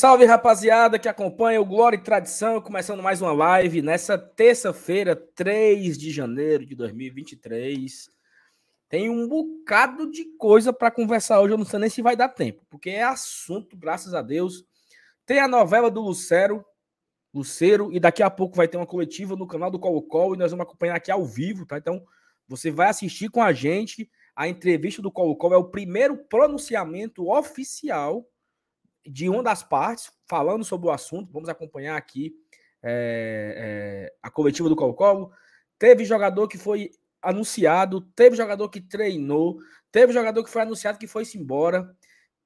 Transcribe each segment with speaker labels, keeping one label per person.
Speaker 1: Salve, rapaziada que acompanha o Glória e Tradição, começando mais uma live nessa terça-feira, 3 de janeiro de 2023. Tem um bocado de coisa para conversar hoje, eu não sei nem se vai dar tempo, porque é assunto, graças a Deus. Tem a novela do Lucero, Lucero, e daqui a pouco vai ter uma coletiva no canal do Colo Colo e nós vamos acompanhar aqui ao vivo, tá? Então, você vai assistir com a gente a entrevista do Colo Colo, é o primeiro pronunciamento oficial de uma das partes falando sobre o assunto. Vamos acompanhar aqui é, é, a coletiva do Colo-Colo. Teve jogador que foi anunciado, teve jogador que treinou, teve jogador que foi anunciado que foi-se embora.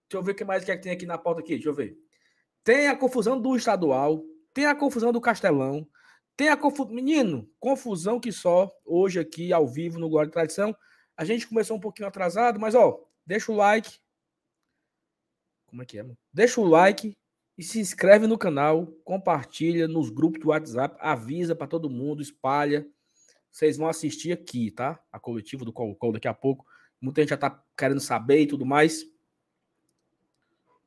Speaker 1: Deixa eu ver o que mais que, é que tem aqui na pauta aqui. Deixa eu ver. Tem a confusão do estadual, tem a confusão do Castelão, tem a confusão. Menino, confusão que só hoje aqui ao vivo no Glória e Tradição. A gente começou um pouquinho atrasado, mas ó, deixa o like, como é que é, mano? Deixa o like e se inscreve no canal, compartilha nos grupos do WhatsApp, avisa para todo mundo, espalha. Vocês vão assistir aqui, tá? A coletiva do Colo-Colo daqui a pouco. Muita gente já tá querendo saber e tudo mais.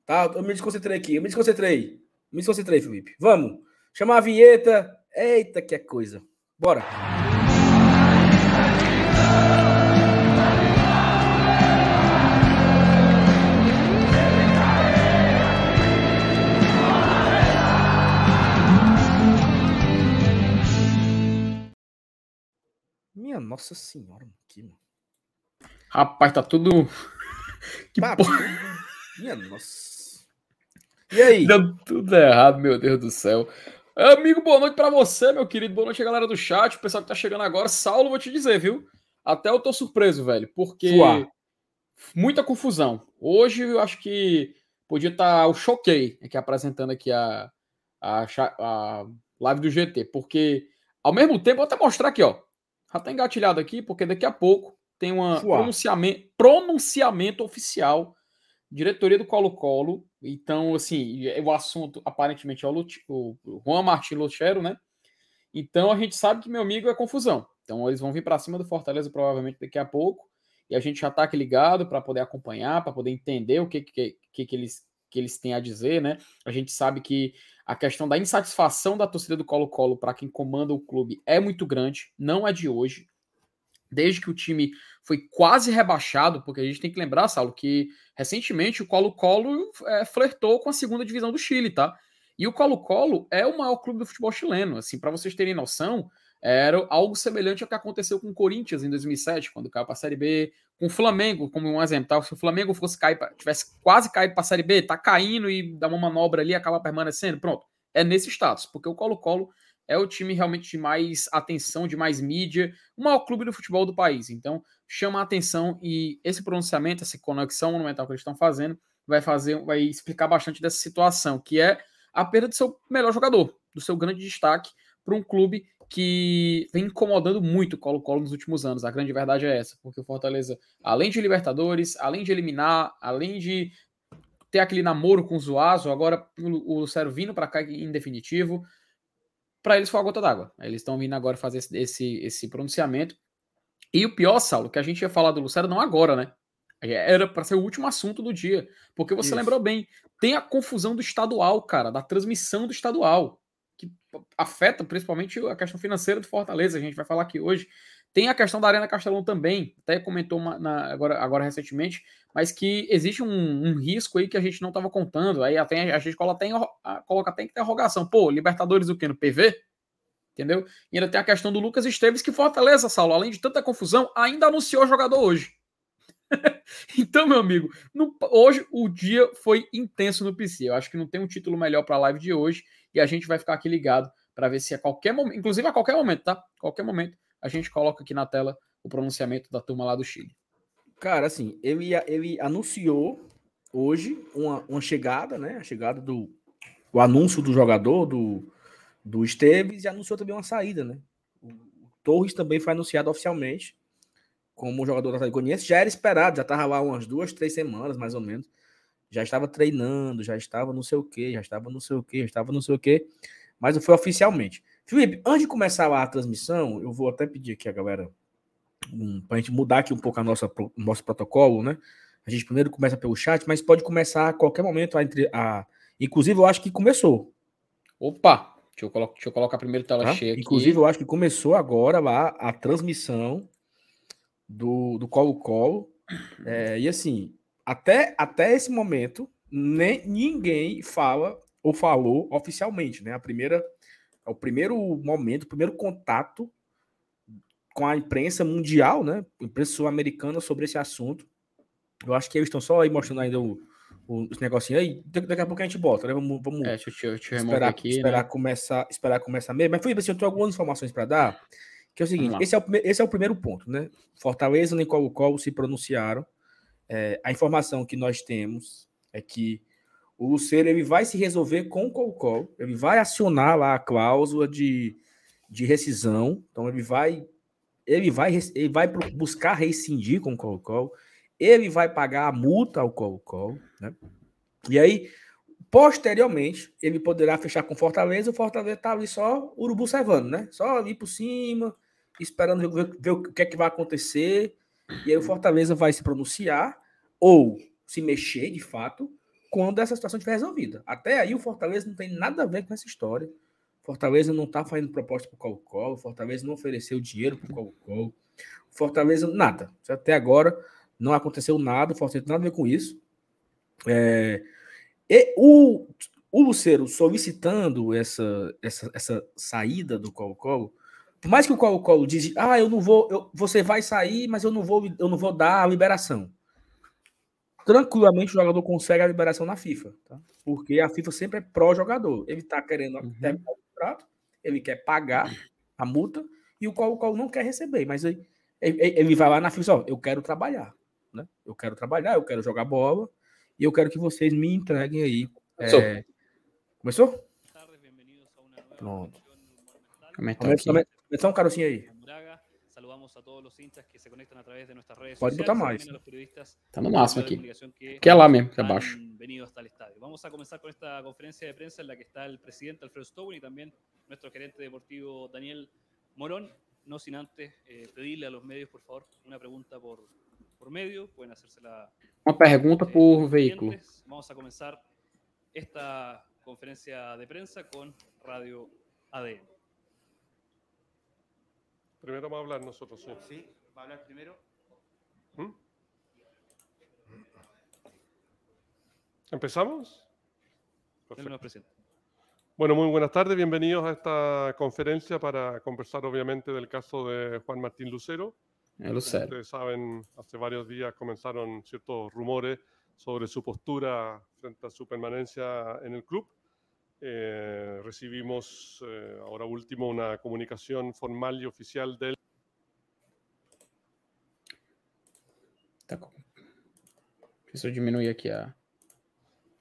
Speaker 1: Tá? Eu me desconcentrei aqui, eu me desconcentrei. Me desconcentrei, Felipe. Vamos. Chamar a vinheta. Eita, que coisa. Bora. Minha nossa senhora, que mano.
Speaker 2: Rapaz, tá tudo.
Speaker 1: que tá porra. Minha nossa. E aí?
Speaker 2: Deu tudo errado, meu Deus do céu. Amigo, boa noite para você, meu querido. Boa noite, galera do chat. O pessoal que tá chegando agora. Saulo, vou te dizer, viu? Até eu tô surpreso, velho, porque Suar. muita confusão. Hoje eu acho que podia estar tá o Choquei aqui apresentando aqui a, a, a live do GT, porque ao mesmo tempo, vou até mostrar aqui, ó. Já tá engatilhado aqui, porque daqui a pouco tem um pronunciamento, pronunciamento oficial, diretoria do Colo-Colo. Então, assim, o assunto aparentemente é o, o, o Juan Martin Luchero, né? Então a gente sabe que, meu amigo, é confusão. Então eles vão vir para cima do Fortaleza provavelmente daqui a pouco. E a gente já tá aqui ligado para poder acompanhar, para poder entender o que, que, que, que, eles, que eles têm a dizer, né? A gente sabe que a questão da insatisfação da torcida do Colo-Colo para quem comanda o clube é muito grande, não é de hoje. Desde que o time foi quase rebaixado, porque a gente tem que lembrar, Saulo, que recentemente o Colo-Colo é, flertou com a segunda divisão do Chile, tá? E o Colo-Colo é o maior clube do futebol chileno. Assim, para vocês terem noção, era algo semelhante ao que aconteceu com o Corinthians em 2007, quando caiu para a Série B, com o Flamengo, como um exemplo. Tá? Se o Flamengo fosse cair, tivesse quase caído para a Série B, tá caindo e dá uma manobra ali, acaba permanecendo. Pronto, é nesse status, porque o Colo-Colo é o time realmente de mais atenção, de mais mídia, o maior clube do futebol do país. Então, chama a atenção e esse pronunciamento, essa conexão monumental que eles estão fazendo, vai fazer, vai explicar bastante dessa situação, que é a perda do seu melhor jogador, do seu grande destaque para um clube que vem incomodando muito o Colo-Colo nos últimos anos. A grande verdade é essa, porque o Fortaleza, além de Libertadores, além de eliminar, além de ter aquele namoro com o Zuazo, agora o Lucero vindo para cá em definitivo, para eles foi a gota d'água. Eles estão vindo agora fazer esse, esse, esse pronunciamento. E o pior, Saulo, que a gente ia falar do Lucero não agora, né? Era para ser o último assunto do dia. Porque você Isso. lembrou bem, tem a confusão do estadual, cara, da transmissão do estadual afeta principalmente a questão financeira do Fortaleza, a gente vai falar aqui hoje. Tem a questão da Arena Castelão também, até comentou uma, na, agora, agora recentemente, mas que existe um, um, risco aí que a gente não estava contando. Aí até, a gente coloca até, coloca até interrogação. Pô, Libertadores o quê? No PV? Entendeu? E ainda tem a questão do Lucas Esteves, que Fortaleza, Saulo, além de tanta confusão, ainda anunciou jogador hoje. então, meu amigo, no, hoje o dia foi intenso no PC. Eu acho que não tem um título melhor para a live de hoje e a gente vai ficar aqui ligado para ver se a qualquer momento, inclusive a qualquer momento, tá? Qualquer momento, a gente coloca aqui na tela o pronunciamento da turma lá do Chile.
Speaker 1: Cara, assim, ele, ele anunciou hoje uma, uma chegada, né? A chegada do o anúncio do jogador, do, do Esteves, e anunciou também uma saída, né? O Torres também foi anunciado oficialmente como jogador da Atlético Já era esperado, já estava lá umas duas, três semanas, mais ou menos já estava treinando, já estava não sei o que, já estava não sei o que, já estava não sei o que, mas não foi oficialmente. Felipe, antes de começar a transmissão, eu vou até pedir aqui a galera um, para a gente mudar aqui um pouco a nossa nosso protocolo, né? A gente primeiro começa pelo chat, mas pode começar a qualquer momento a, entre, a Inclusive, eu acho que começou.
Speaker 2: Opa! Deixa eu, colo deixa eu colocar primeiro tela tá? cheia aqui.
Speaker 1: Inclusive, eu acho que começou agora lá a transmissão do Colo-Colo. É, e assim, até, até esse momento, nem, ninguém fala ou falou oficialmente, né? A primeira, é o primeiro momento, o primeiro contato com a imprensa mundial, né? Imprensa sul-americana sobre esse assunto. Eu acho que eles estão só aí mostrando ainda o, o, os negocinhos aí. Daqui a pouco a gente bota, né? Vamos, vamos
Speaker 2: é, deixa eu, deixa eu
Speaker 1: esperar,
Speaker 2: aqui,
Speaker 1: esperar, né? começar, esperar começar mesmo. Mas foi assim, eu tenho algumas informações para dar. Que é o seguinte: esse é o, esse é o primeiro ponto, né? Fortaleza nem Colo-Colo se pronunciaram. É, a informação que nós temos é que o Luceiro ele vai se resolver com o Colo-Colo, ele vai acionar lá a cláusula de, de rescisão, então ele vai ele vai, ele vai buscar rescindir com o Colo-Colo, ele vai pagar a multa ao Colo-Colo, né? E aí, posteriormente, ele poderá fechar com Fortaleza, o Fortaleza tá ali só urubu servando, né? Só ali por cima, esperando ver, ver o que é que vai acontecer, e aí o Fortaleza vai se pronunciar, ou se mexer de fato, quando essa situação estiver resolvida. Até aí o Fortaleza não tem nada a ver com essa história. Fortaleza não está fazendo proposta para o Colo-Colo, Fortaleza não ofereceu dinheiro para o Colo-Colo, Fortaleza, nada. Até agora não aconteceu nada, Fortaleza tem nada a ver com isso. É, e o, o Luceiro solicitando essa, essa, essa saída do Colo-Colo, por mais que o Colo-Colo diz, ah, eu não vou, eu, você vai sair, mas eu não vou, eu não vou dar a liberação tranquilamente o jogador consegue a liberação na FIFA, tá? Porque a FIFA sempre é pró-jogador. Ele tá querendo uhum. terminar o contrato, ele quer pagar a multa e o qual o qual não quer receber, mas ele, ele vai lá na FIFA, ó, eu quero trabalhar, né? Eu quero trabalhar, eu quero jogar bola e eu quero que vocês me entreguem aí. É... Começou? Pronto. Começou, começou um carocinho aí. a todos los hinchas que se conectan a través de nuestras redes Pode sociales, mais. a los periodistas
Speaker 2: Está no máximo aqui. Que, que é lá mesmo, que é abaixo.
Speaker 3: Venido hasta el estadio. Vamos a comenzar con esta conferencia de prensa en la que está el presidente Alfredo Stone y también nuestro gerente deportivo Daniel Morón. No sin antes eh, pedirle a los medios, por favor, una pregunta por, por medio. Pueden hacérsela.
Speaker 2: Una pregunta eh, por vehículo.
Speaker 3: Vamos a comenzar esta conferencia de prensa con Radio ADN.
Speaker 4: Primero vamos a hablar nosotros, sí.
Speaker 3: Sí, va a hablar primero.
Speaker 4: ¿Mm? ¿Empezamos? Bueno, muy buenas tardes, bienvenidos a esta conferencia para conversar obviamente del caso de Juan Martín Lucero.
Speaker 2: Lucero.
Speaker 4: ustedes saben, hace varios días comenzaron ciertos rumores sobre su postura frente a su permanencia en el club. Eh, recibimos eh, ahora último una comunicación formal y oficial del...
Speaker 2: Eso disminuye aquí a...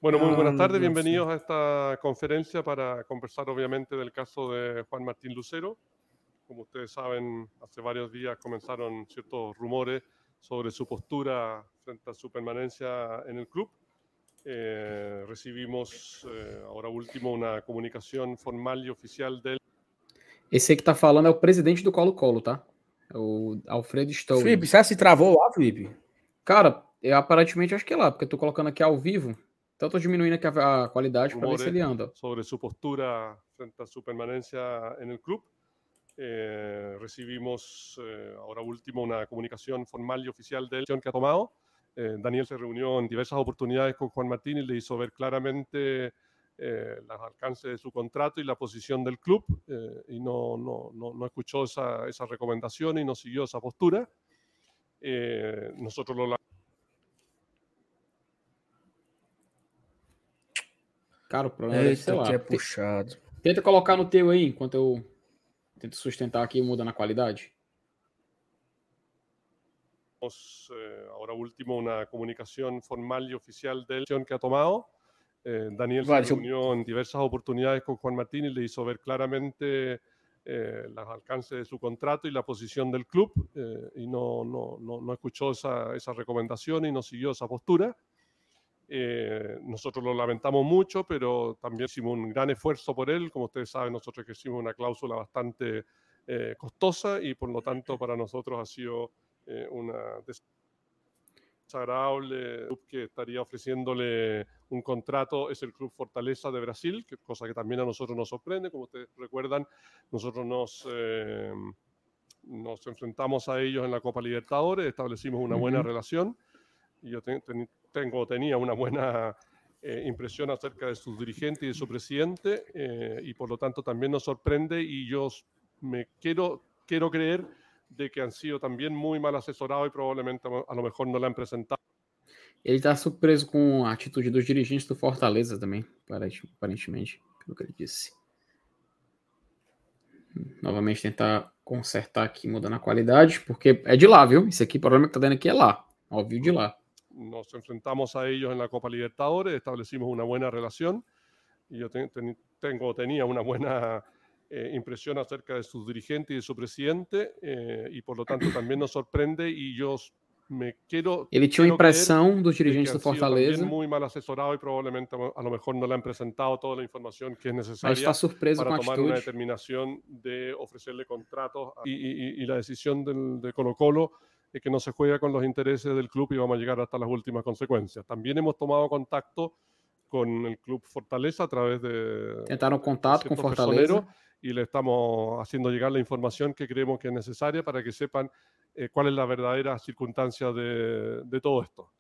Speaker 4: Bueno, muy buenas ah, tardes, bienvenidos a esta conferencia para conversar obviamente del caso de Juan Martín Lucero. Como ustedes saben, hace varios días comenzaron ciertos rumores sobre su postura frente a su permanencia en el club. Eh, recibimos eh, ahora último uma comunicação formal e oficial dele.
Speaker 2: Esse aí que tá falando é o presidente do Colo-Colo, tá? É o Alfredo Stowe.
Speaker 1: Felipe, você se travou lá, Felipe?
Speaker 2: Cara, eu aparentemente acho que é lá, porque eu tô colocando aqui ao vivo. Então tô diminuindo aqui a, a qualidade para ver se ele anda.
Speaker 4: Sobre sua postura frente a sua permanência no clube. Eh, recibimos eh, ahora último una comunicación formal y oficial de él que ha tomado. Eh, Daniel se reunió en diversas oportunidades con Juan Martín y le hizo ver claramente eh, los alcances de su contrato y la posición del club eh, y no, no, no, escuchó esa, esa, recomendación y no siguió esa postura. nosotros lo...
Speaker 2: Cara, o problema é, sei lá.
Speaker 1: É puxado.
Speaker 2: Tenta colocar no teu aí, enquanto eu tento sustentar aqui e muda na qualidade.
Speaker 4: Eh, ahora último una comunicación formal y oficial de él que ha tomado. Eh, Daniel se reunió en diversas oportunidades con Juan Martín y le hizo ver claramente eh, los alcances de su contrato y la posición del club y no, no, no, escuchó esa, esa, recomendación y no siguió esa postura. nosotros lo lamentamos mucho, pero también hicimos un gran esfuerzo por él. Como ustedes saben, nosotros hicimos una cláusula bastante costosa y por lo tanto para nosotros ha sido eh, una desagradable que estaría ofreciéndole un contrato, es el Club Fortaleza de Brasil, que, cosa que también a nosotros nos sorprende. Como ustedes recuerdan, nosotros nos, eh, nos enfrentamos a ellos en la Copa Libertadores, establecimos una buena relación. Y yo tengo, tenía una buena eh, impresión acerca de su dirigente y de su presidente eh, y por lo tanto también nos sorprende. Y yo me quiero, quiero creer de que han sido también muy mal asesorados y probablemente a lo mejor no le han presentado.
Speaker 2: Ele está surpreso com a atitude dos dirigentes do Fortaleza também, aparentemente, pelo que ele disse. Novamente tentar consertar aqui, mudando a qualidade, porque é de lá, viu? Esse aqui, o problema que tá dando aqui é lá, ao vivo de lá.
Speaker 4: Nos enfrentamos a ellos en la Copa Libertadores, establecimos una buena relación y yo tengo, tenía una buena eh, impresión acerca de su dirigente y de su presidente eh, y por lo tanto también nos sorprende y yo me quiero.
Speaker 2: Ele tinha uma impressão dos dirigentes do Fortaleza.
Speaker 4: Muy mal asesorado y probablemente a lo mejor no le han presentado toda la información que es necesaria
Speaker 2: está surpreso
Speaker 4: para
Speaker 2: com
Speaker 4: tomar una determinación de ofrecerle contratos y, y, y la decisión del, de Colo Colo es que no se juega con los intereses del club y vamos a llegar hasta las últimas consecuencias. También hemos tomado contacto con el club Fortaleza a través de.
Speaker 2: Tentaron contacto con Fortaleza.
Speaker 4: Y le estamos haciendo llegar la información que creemos que es necesaria para que sepan eh, cuál es la verdadera circunstancia de, de, todo esto.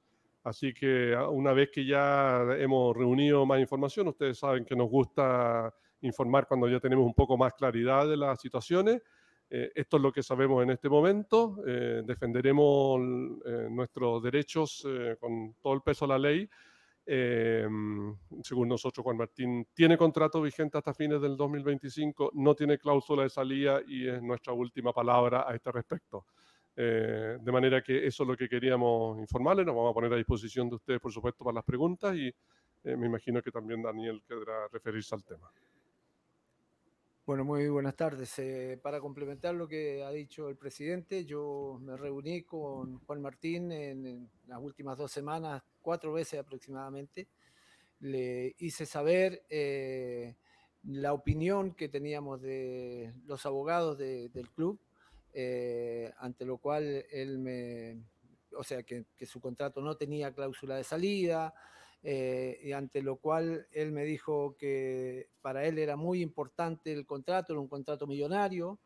Speaker 4: Así que ah, una vez que ya hemos reunido más información, ustedes saben que nos gusta informar cuando ya tenemos un poco más claridad de las situaciones. Eh, esto es lo que sabemos en este momento. Eh, defenderemos eh, nuestros derechos eh, con todo el peso de la ley. Según nosotros, Juan Martín tiene contrato vigente hasta fines del 2025, no tiene cláusula de salida y es nuestra última palabra a este respecto. Eh, de manera que eso es lo que queríamos informarles. Nos vamos a poner a disposición de ustedes, por supuesto, para las preguntas y eh, me imagino que también Daniel querrá referirse al tema.
Speaker 5: Bueno, muy buenas tardes. Eh, para complementar lo que ha dicho el presidente, yo me reuní con Juan Martín en, en, las últimas dos semanas, cuatro veces aproximadamente. Le hice saber eh, la opinión que teníamos de los abogados de, del club eh, ante lo cual él me, o sea, que, su contrato no tenía cláusula de salida, eh, y ante lo cual él me dijo que para él era muy importante el contrato, era un contrato millonario,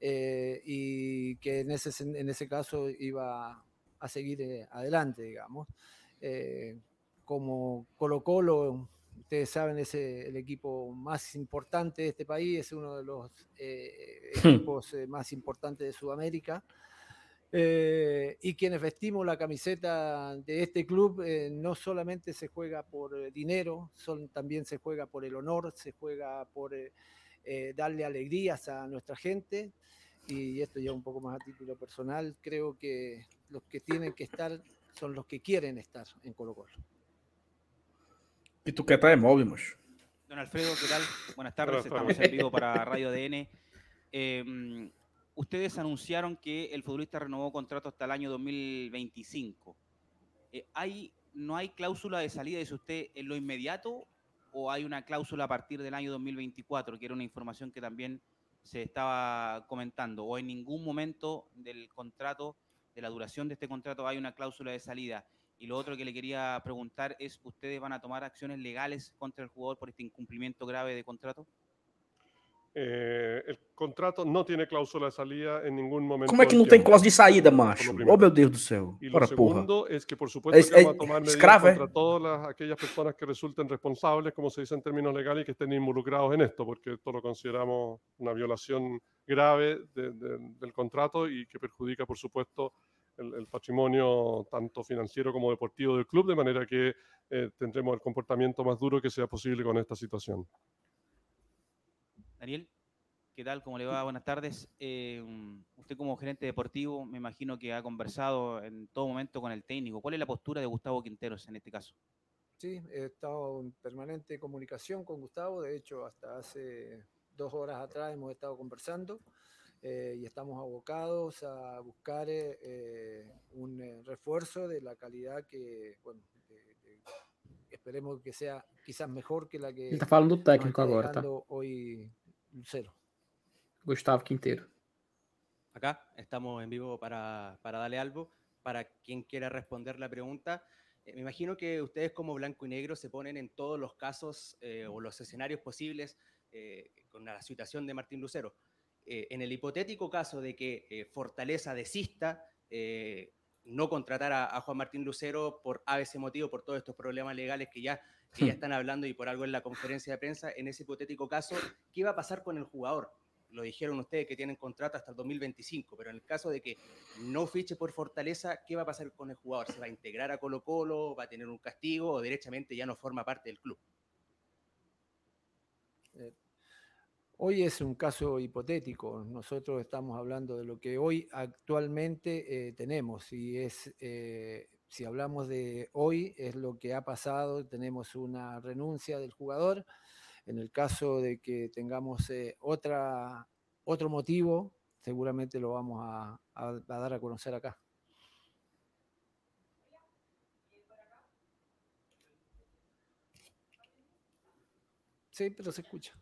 Speaker 5: eh, y que en ese, en ese caso iba a seguir eh, adelante, digamos. Eh, como Colo Colo ustedes saben, es el equipo más importante de este país, es uno de los eh, hmm. equipos eh, más importantes de Sudamérica. Eh, y quienes vestimos la camiseta de este club eh, no solamente se juega por dinero, son, también se juega por el honor, se juega por eh, darle alegrías a nuestra gente. Y esto ya un poco más a título personal, creo que los que tienen que estar son los que quieren estar en Colo Colo.
Speaker 1: Y tú qué traes macho.
Speaker 6: Don Alfredo, ¿qué tal? Buenas tardes, estamos en vivo para Radio DN. Ustedes anunciaron que el futbolista renovó contrato hasta el año 2025. Eh, ¿hay, ¿No hay cláusula de salida, dice usted, en lo inmediato o hay una cláusula a partir del año 2024, que era una información que también se estaba comentando? ¿O en ningún momento del contrato, de la duración de este contrato, hay una cláusula de salida? Y lo otro que le quería preguntar es, ¿ustedes van a tomar acciones legales contra el jugador por este incumplimiento grave de contrato?
Speaker 4: Eh, el contrato no tiene cláusula de salida en ningún momento.
Speaker 1: Como é que não tem cláusula de saída, macho? Oh, meu Deus do céu.
Speaker 4: Lo Ora, segundo porra. es que, por supuesto, vamos a tomar medidas escrave. contra todas las, aquellas personas que resulten responsables, como se dice en términos legales, y que estén involucrados en esto, porque esto lo consideramos una violación grave de, de, del contrato y que perjudica, por supuesto, el, el, patrimonio tanto financiero como deportivo del club, de manera que eh, tendremos el comportamiento más duro que sea posible con esta situación.
Speaker 6: Daniel, ¿qué tal? ¿Cómo le va? Buenas tardes. Eh, usted como gerente deportivo, me imagino que ha conversado en todo momento con el técnico. ¿Cuál es la postura de Gustavo Quinteros en este caso?
Speaker 5: Sí, he estado en permanente comunicación con Gustavo. De hecho, hasta hace dos horas atrás hemos estado conversando. eh, y estamos abocados a buscar eh, un refuerzo de la calidad que, bueno, de, de, esperemos que sea quizás mejor que la que
Speaker 2: Ele tá falando do técnico agora?
Speaker 5: Hoy Lucero.
Speaker 2: Gustavo Quinteiro.
Speaker 7: Acá estamos en vivo para, para darle algo, para quien quiera responder la pregunta. me imagino que ustedes como blanco y negro se ponen en todos los casos o los escenarios posibles con la situación de Martín Lucero. en el hipotético caso de que Fortaleza desista, no contratar a, Juan Martín Lucero por a ese motivo, por todos estos problemas legales que ya, que ya hmm. están hablando y por algo en la conferencia de prensa, en ese hipotético caso, ¿qué va a pasar con el jugador? Lo dijeron ustedes que tienen contrato hasta el 2025, pero en el caso de que no fiche por Fortaleza, ¿qué va a pasar con el jugador? ¿Se va a integrar a Colo Colo? ¿Va a tener un castigo o derechamente ya no forma parte del club?
Speaker 5: Eh, Hoy es un caso hipotético. Nosotros estamos hablando de lo que hoy actualmente eh, tenemos. Y es, eh, si hablamos de hoy, es lo que ha pasado. Tenemos una renuncia del jugador. En el caso de que tengamos eh, otra, otro motivo, seguramente lo vamos a dar a conocer acá. Sí, pero se escucha.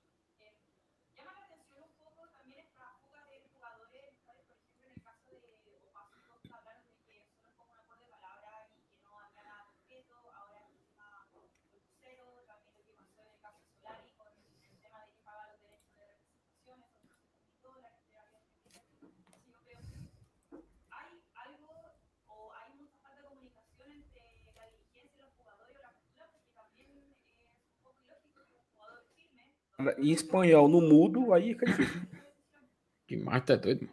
Speaker 1: Em espanhol no mudo, aí fica difícil.
Speaker 2: Que más está doido.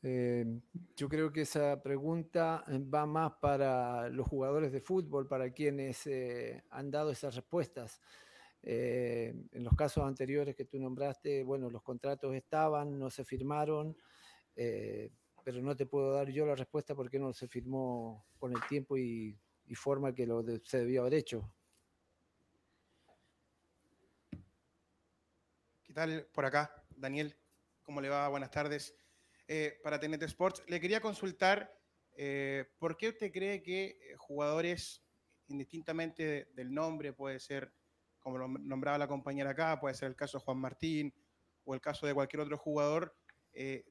Speaker 5: Eh, yo creo que esa pregunta va más para los jugadores de fútbol, para quienes eh, han dado esas respuestas. Eh, en los casos anteriores que tú nombraste, bueno, los contratos estaban, no se firmaron, eh, pero no te puedo dar yo la respuesta porque no se firmó con el tiempo y, y forma que lo de, se debió haber hecho.
Speaker 8: Por acá, Daniel, ¿cómo le va? Buenas tardes. Eh, para TNT Sports, le quería consultar eh, por qué usted cree que eh, jugadores, indistintamente del nombre, puede ser, como lo nombraba la compañera acá, puede ser el caso de Juan Martín o el caso de cualquier otro jugador,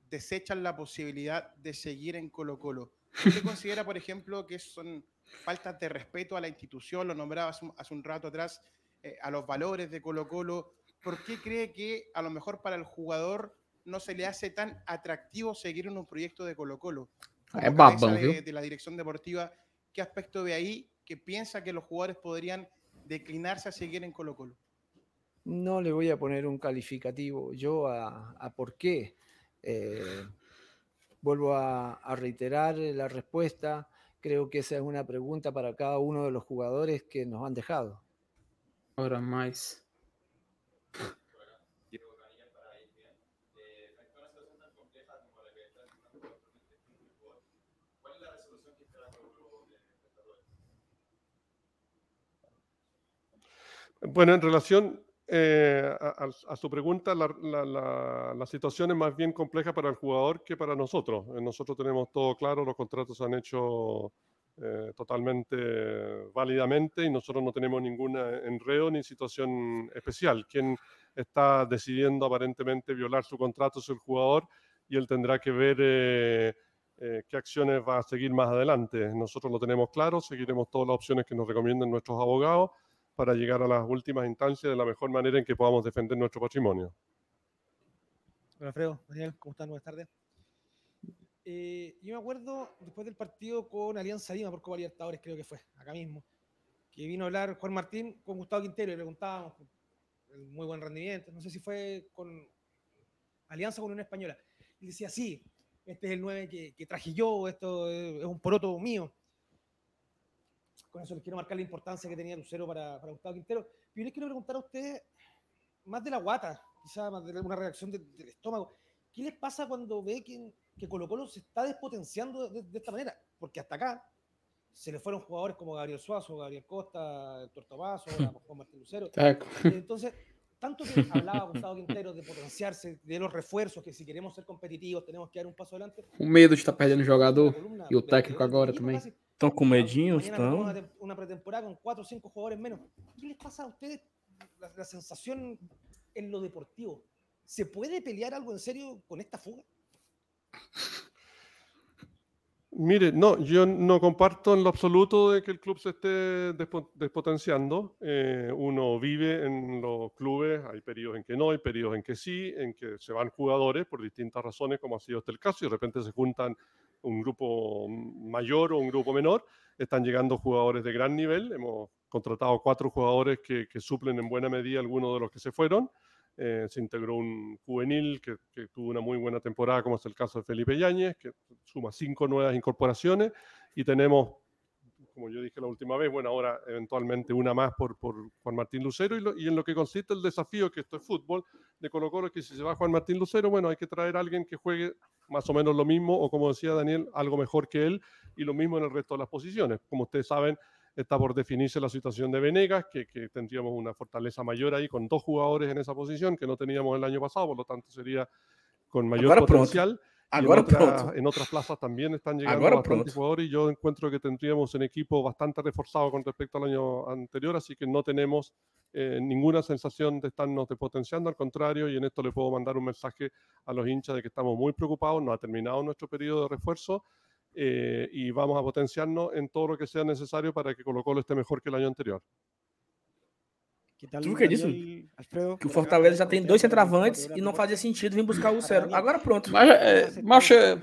Speaker 8: desechan la posibilidad de seguir en Colo Colo. ¿Usted considera, por ejemplo, que son faltas de respeto a la institución, lo nombraba hace un rato atrás, a los valores de Colo Colo? ¿Por qué cree que a lo mejor para el jugador no se le hace tan atractivo seguir en un proyecto de Colo Colo? de, de la dirección deportiva, ¿qué aspecto ve ahí que piensa que los jugadores podrían declinarse a seguir en Colo Colo?
Speaker 5: No le voy a poner un calificativo yo a, por qué. Eh, vuelvo a, a, reiterar la respuesta. Creo que esa es una pregunta para cada uno de los jugadores que nos han dejado.
Speaker 2: Ahora más.
Speaker 4: Bueno, en relación eh, a, su pregunta, la, situación es más bien compleja para el jugador que para nosotros. Eh, nosotros tenemos todo claro, los contratos han hecho eh, totalmente válidamente y nosotros no tenemos ningún enredo ni situación especial. Quien está decidiendo aparentemente violar su contrato es el jugador y él tendrá que ver qué acciones va a seguir más adelante. Nosotros lo tenemos claro, seguiremos todas las opciones que nos recomienden nuestros abogados para llegar a las últimas instancias de la mejor manera en que podamos defender nuestro patrimonio.
Speaker 9: Alfredo, Daniel, ¿cómo están? Buenas tardes. Eh, yo me acuerdo después del partido con Alianza Lima por Copa Libertadores, creo que fue, acá mismo, que vino a hablar Juan Martín con Gustavo Quintero y le preguntábamos el muy buen rendimiento, no sé si fue con Alianza con una española. Y decía, sí, este es el 9 que, que traje yo, esto es un poroto mío con eso les quiero marcar la importancia que tenía Lucero para, para Gustavo Quintero. Pero yo les quiero preguntar a ustedes, más de la guata, quizás más de una reacción del estómago, ¿qué les pasa cuando ve que, que Colo Colo se está despotenciando de, esta manera? Porque hasta acá se le fueron jugadores como Gabriel Suazo, Gabriel Costa, Héctor Tomaso, Juan Martín Lucero. Entonces, tanto que hablaba Gustavo Quintero de potenciarse, de los refuerzos, que si queremos ser competitivos tenemos que dar un paso adelante.
Speaker 2: Un medo de estar perdendo jogador y el técnico agora también.
Speaker 1: Estão com medinho, estão.
Speaker 9: Una pretemporada con cuatro o cinco jugadores menos. ¿Qué les pasa a ustedes la, la, sensación en lo deportivo? ¿Se puede pelear algo en serio con esta fuga?
Speaker 4: Mire, no, yo no comparto en lo absoluto de que el club se esté despotenciando. Eh, uno vive en los clubes, hay periodos en que no, hay periodos en que sí, en que se van jugadores por distintas razones, como ha sido este el caso, y de repente se juntan un grupo mayor o un grupo menor. Están llegando jugadores de gran nivel. Hemos contratado cuatro jugadores que, que suplen en buena medida algunos de los que se fueron. Eh, se integró un juvenil que, tuvo una muy buena temporada, como es el caso de Felipe Yáñez, que suma cinco nuevas incorporaciones y tenemos, como yo dije la última vez, bueno, ahora eventualmente una más por, por Juan Martín Lucero y, en lo que consiste el desafío, que esto es fútbol, de Colo Colo, que si se va Juan Martín Lucero, bueno, hay que traer a alguien que juegue más o menos lo mismo o como decía Daniel, algo mejor que él y lo mismo en el resto de las posiciones. Como ustedes saben, Está por definirse la situación de Venegas, que, tendríamos una fortaleza mayor ahí con dos jugadores en esa posición que no teníamos el año pasado, por lo tanto sería con mayor potencial. en, otras plazas también están llegando bastantes jugadores y yo encuentro que tendríamos un equipo bastante reforzado con respecto al año anterior, así que no tenemos eh, ninguna sensación de estarnos depotenciando, al contrario, y en esto le puedo mandar un mensaje a los hinchas de que estamos muy preocupados, no ha terminado nuestro periodo de refuerzo eh, y vamos a potenciarnos en todo lo que sea necesario para que Colo Colo esté mejor que el año anterior.
Speaker 1: Tu que disso? Que o Fortaleza já tem dois centravantes e não fazia sentido vir buscar o Lucero. Agora pronto.
Speaker 2: Mas, é, mas é,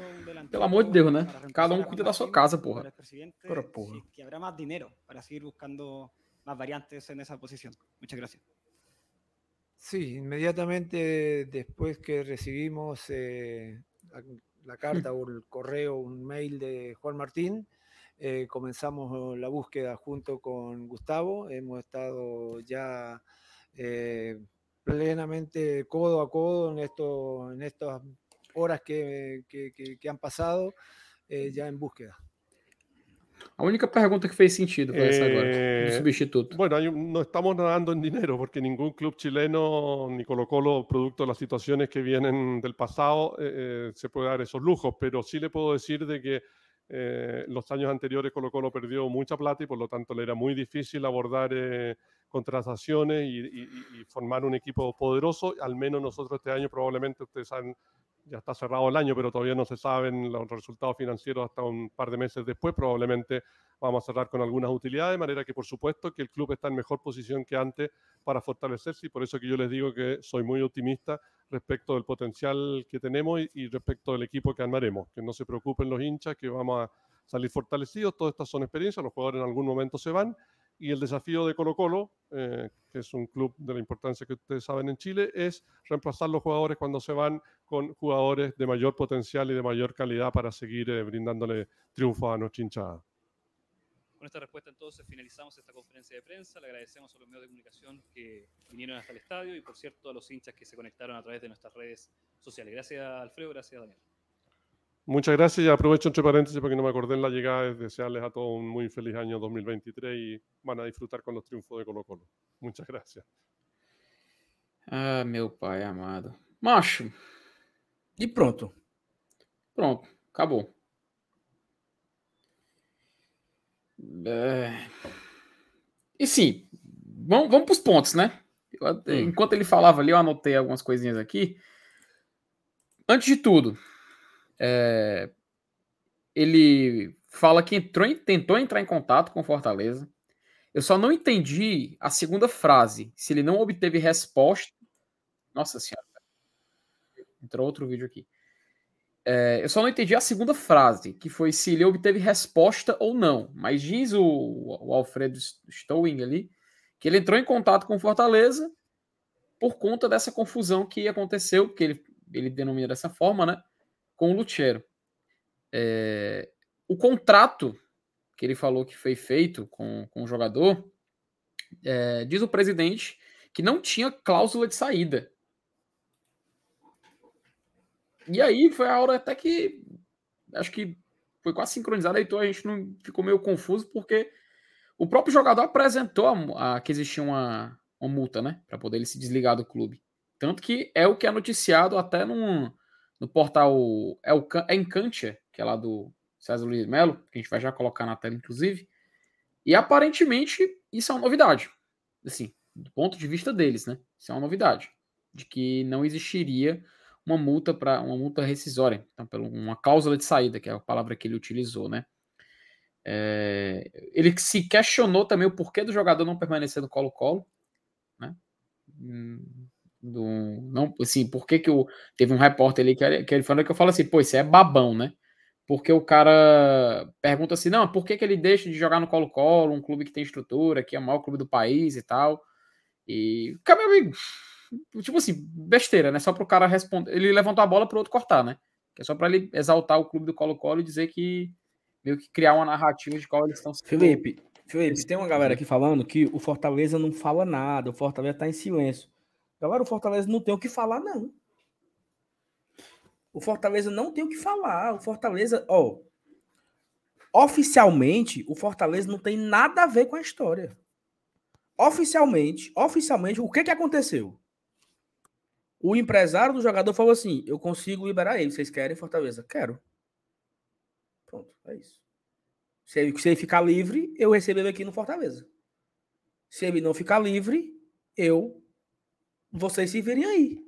Speaker 2: pelo amor de Deus, né? Cada um cuida da sua casa, porra.
Speaker 1: Agora, porra.
Speaker 10: Que habrá mais dinheiro para seguir buscando mais variantes nessa posição. Muchas gracias.
Speaker 5: Sí, inmediatamente después que recibimos eh, la carta o el correo, un mail de Juan Martín. Eh, comenzamos la búsqueda junto con Gustavo. Hemos estado ya eh, plenamente codo a codo en, esto, en estas horas que, que, han pasado eh, ya en búsqueda.
Speaker 2: A única pregunta que fez sentido para essa agora, do eh, substituto.
Speaker 4: Bueno, no estamos nadando en dinero porque ningún club chileno ni Colo Colo, producto de las situaciones que vienen del pasado, eh, eh, se puede dar esos lujos, pero sí le puedo decir de que los años anteriores Colo Colo perdió mucha plata y por lo tanto le era muy difícil abordar contrataciones y, y, formar un equipo poderoso. Al menos nosotros este año probablemente ustedes saben ya está cerrado el año, pero todavía no se saben los resultados financieros hasta un par de meses después. Probablemente vamos a cerrar con algunas utilidades, de manera que por supuesto que el club está en mejor posición que antes para fortalecerse y por eso que yo les digo que soy muy optimista respecto del potencial que tenemos y, respecto del equipo que armaremos. Que no se preocupen los hinchas, que vamos a salir fortalecidos. Todas estas son experiencias, los jugadores en algún momento se van y el desafío de Colo Colo, eh, que es un club de la importancia que ustedes saben en Chile, es reemplazar los jugadores cuando se van con jugadores de mayor potencial y de mayor calidad para seguir eh, brindándole triunfo a nuestra hinchada.
Speaker 3: Con esta respuesta entonces finalizamos esta conferencia de prensa. Le agradecemos a los medios de comunicación que vinieron hasta el estadio y por cierto a los hinchas que se conectaron a través de nuestras redes sociales. Gracias Alfredo, gracias Daniel.
Speaker 4: Muchas gracias y aprovecho entre paréntesis porque no me acordé en la llegada de desearles a todos un muy feliz año 2023 y van a disfrutar con los triunfos de Colo Colo. Muchas gracias.
Speaker 2: Ah, meu pai amado. Macho.
Speaker 1: E pronto.
Speaker 2: Pronto, acabou. É... E sim, vamos, vamos para os pontos, né? Eu, hum. Enquanto ele falava ali, eu anotei algumas coisinhas aqui. Antes de tudo, é, ele fala que entrou, tentou entrar em contato com Fortaleza. Eu só não entendi a segunda frase. Se ele não obteve resposta. Nossa senhora. Entrou outro vídeo aqui. É, eu só não entendi a segunda frase, que foi se ele obteve resposta ou não. Mas diz o, o Alfredo Stowing ali que ele entrou em contato com Fortaleza por conta dessa confusão que aconteceu, que ele, ele denomina dessa forma, né? Com o Lutero. É, o contrato que ele falou que foi feito com, com o jogador, é, diz o presidente que não tinha cláusula de saída. E aí foi a hora até que acho que foi quase sincronizado, então a gente não ficou meio confuso porque o próprio jogador apresentou a, a que existia uma, uma multa, né, para poder ele se desligar do clube. Tanto que é o que é noticiado até num, no portal é o é Encantia, que é lá do César Luiz Melo, que a gente vai já colocar na tela, inclusive. E aparentemente isso é uma novidade. Assim, do ponto de vista deles, né? Isso é uma novidade. De que não existiria uma multa para uma multa rescisória, então, pela uma cláusula de saída, que é a palavra que ele utilizou, né? É, ele se questionou também o porquê do jogador não permanecer no Colo-Colo, né? Hum, do, não, assim, por que que o, teve um repórter ali que, ele, que ele falou que eu falo assim, pô, isso é babão, né? Porque o cara pergunta assim, não, por que que ele deixa de jogar no Colo-Colo, um clube que tem estrutura, que é o maior clube do país e tal? E, cara, meu amigo, tipo assim, besteira, né? Só para o cara responder. Ele levantou a bola para o outro cortar, né? Que é só para ele exaltar o clube do Colo-Colo e dizer que meio que criar uma narrativa de qual eles estão
Speaker 1: Felipe, Felipe, tem uma galera aqui falando que o Fortaleza não fala nada, o Fortaleza tá em silêncio. Galera, o Fortaleza não tem o que falar, não. O Fortaleza não tem o que falar. O Fortaleza, ó, oficialmente, o Fortaleza não tem nada a ver com a história. Oficialmente, oficialmente, o que que aconteceu? O empresário do jogador falou assim: eu consigo liberar ele. Vocês querem Fortaleza? Quero. Pronto, é isso. Se ele, se ele ficar livre, eu recebo ele aqui no Fortaleza. Se ele não ficar livre, eu. Vocês se virem aí.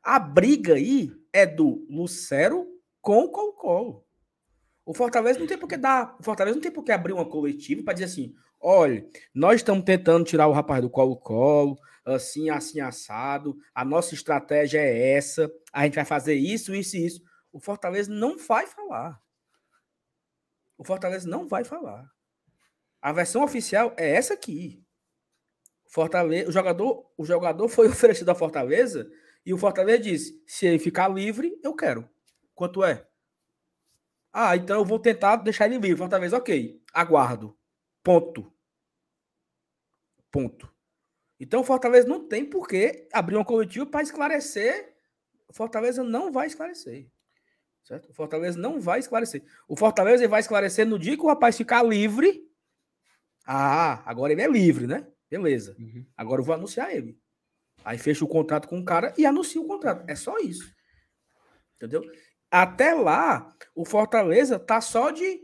Speaker 1: A briga aí é do Lucero com o Colo-Colo. O Fortaleza não tem por que dar. O Fortaleza não tem por que abrir uma coletiva para dizer assim: olha, nós estamos tentando tirar o rapaz do Colo-Colo, assim, assim, assado. A nossa estratégia é essa. A gente vai fazer isso, isso e isso. O Fortaleza não vai falar. O Fortaleza não vai falar. A versão oficial é essa aqui. Fortaleza, o jogador, o jogador foi oferecido à Fortaleza e o Fortaleza disse: se ele ficar livre, eu quero. Quanto é? Ah, então eu vou tentar deixar ele livre. Fortaleza, ok. Aguardo. Ponto. Ponto. Então, o Fortaleza não tem por que abrir uma coletiva para esclarecer. O Fortaleza não vai esclarecer. Certo? O Fortaleza não vai esclarecer. O Fortaleza vai esclarecer no dia que o rapaz ficar livre. Ah, agora ele é livre, né? Beleza. Uhum. Agora eu vou anunciar ele. Aí fecha o contrato com o cara e anuncia o contrato. É só isso. Entendeu? Até lá, o Fortaleza tá só de,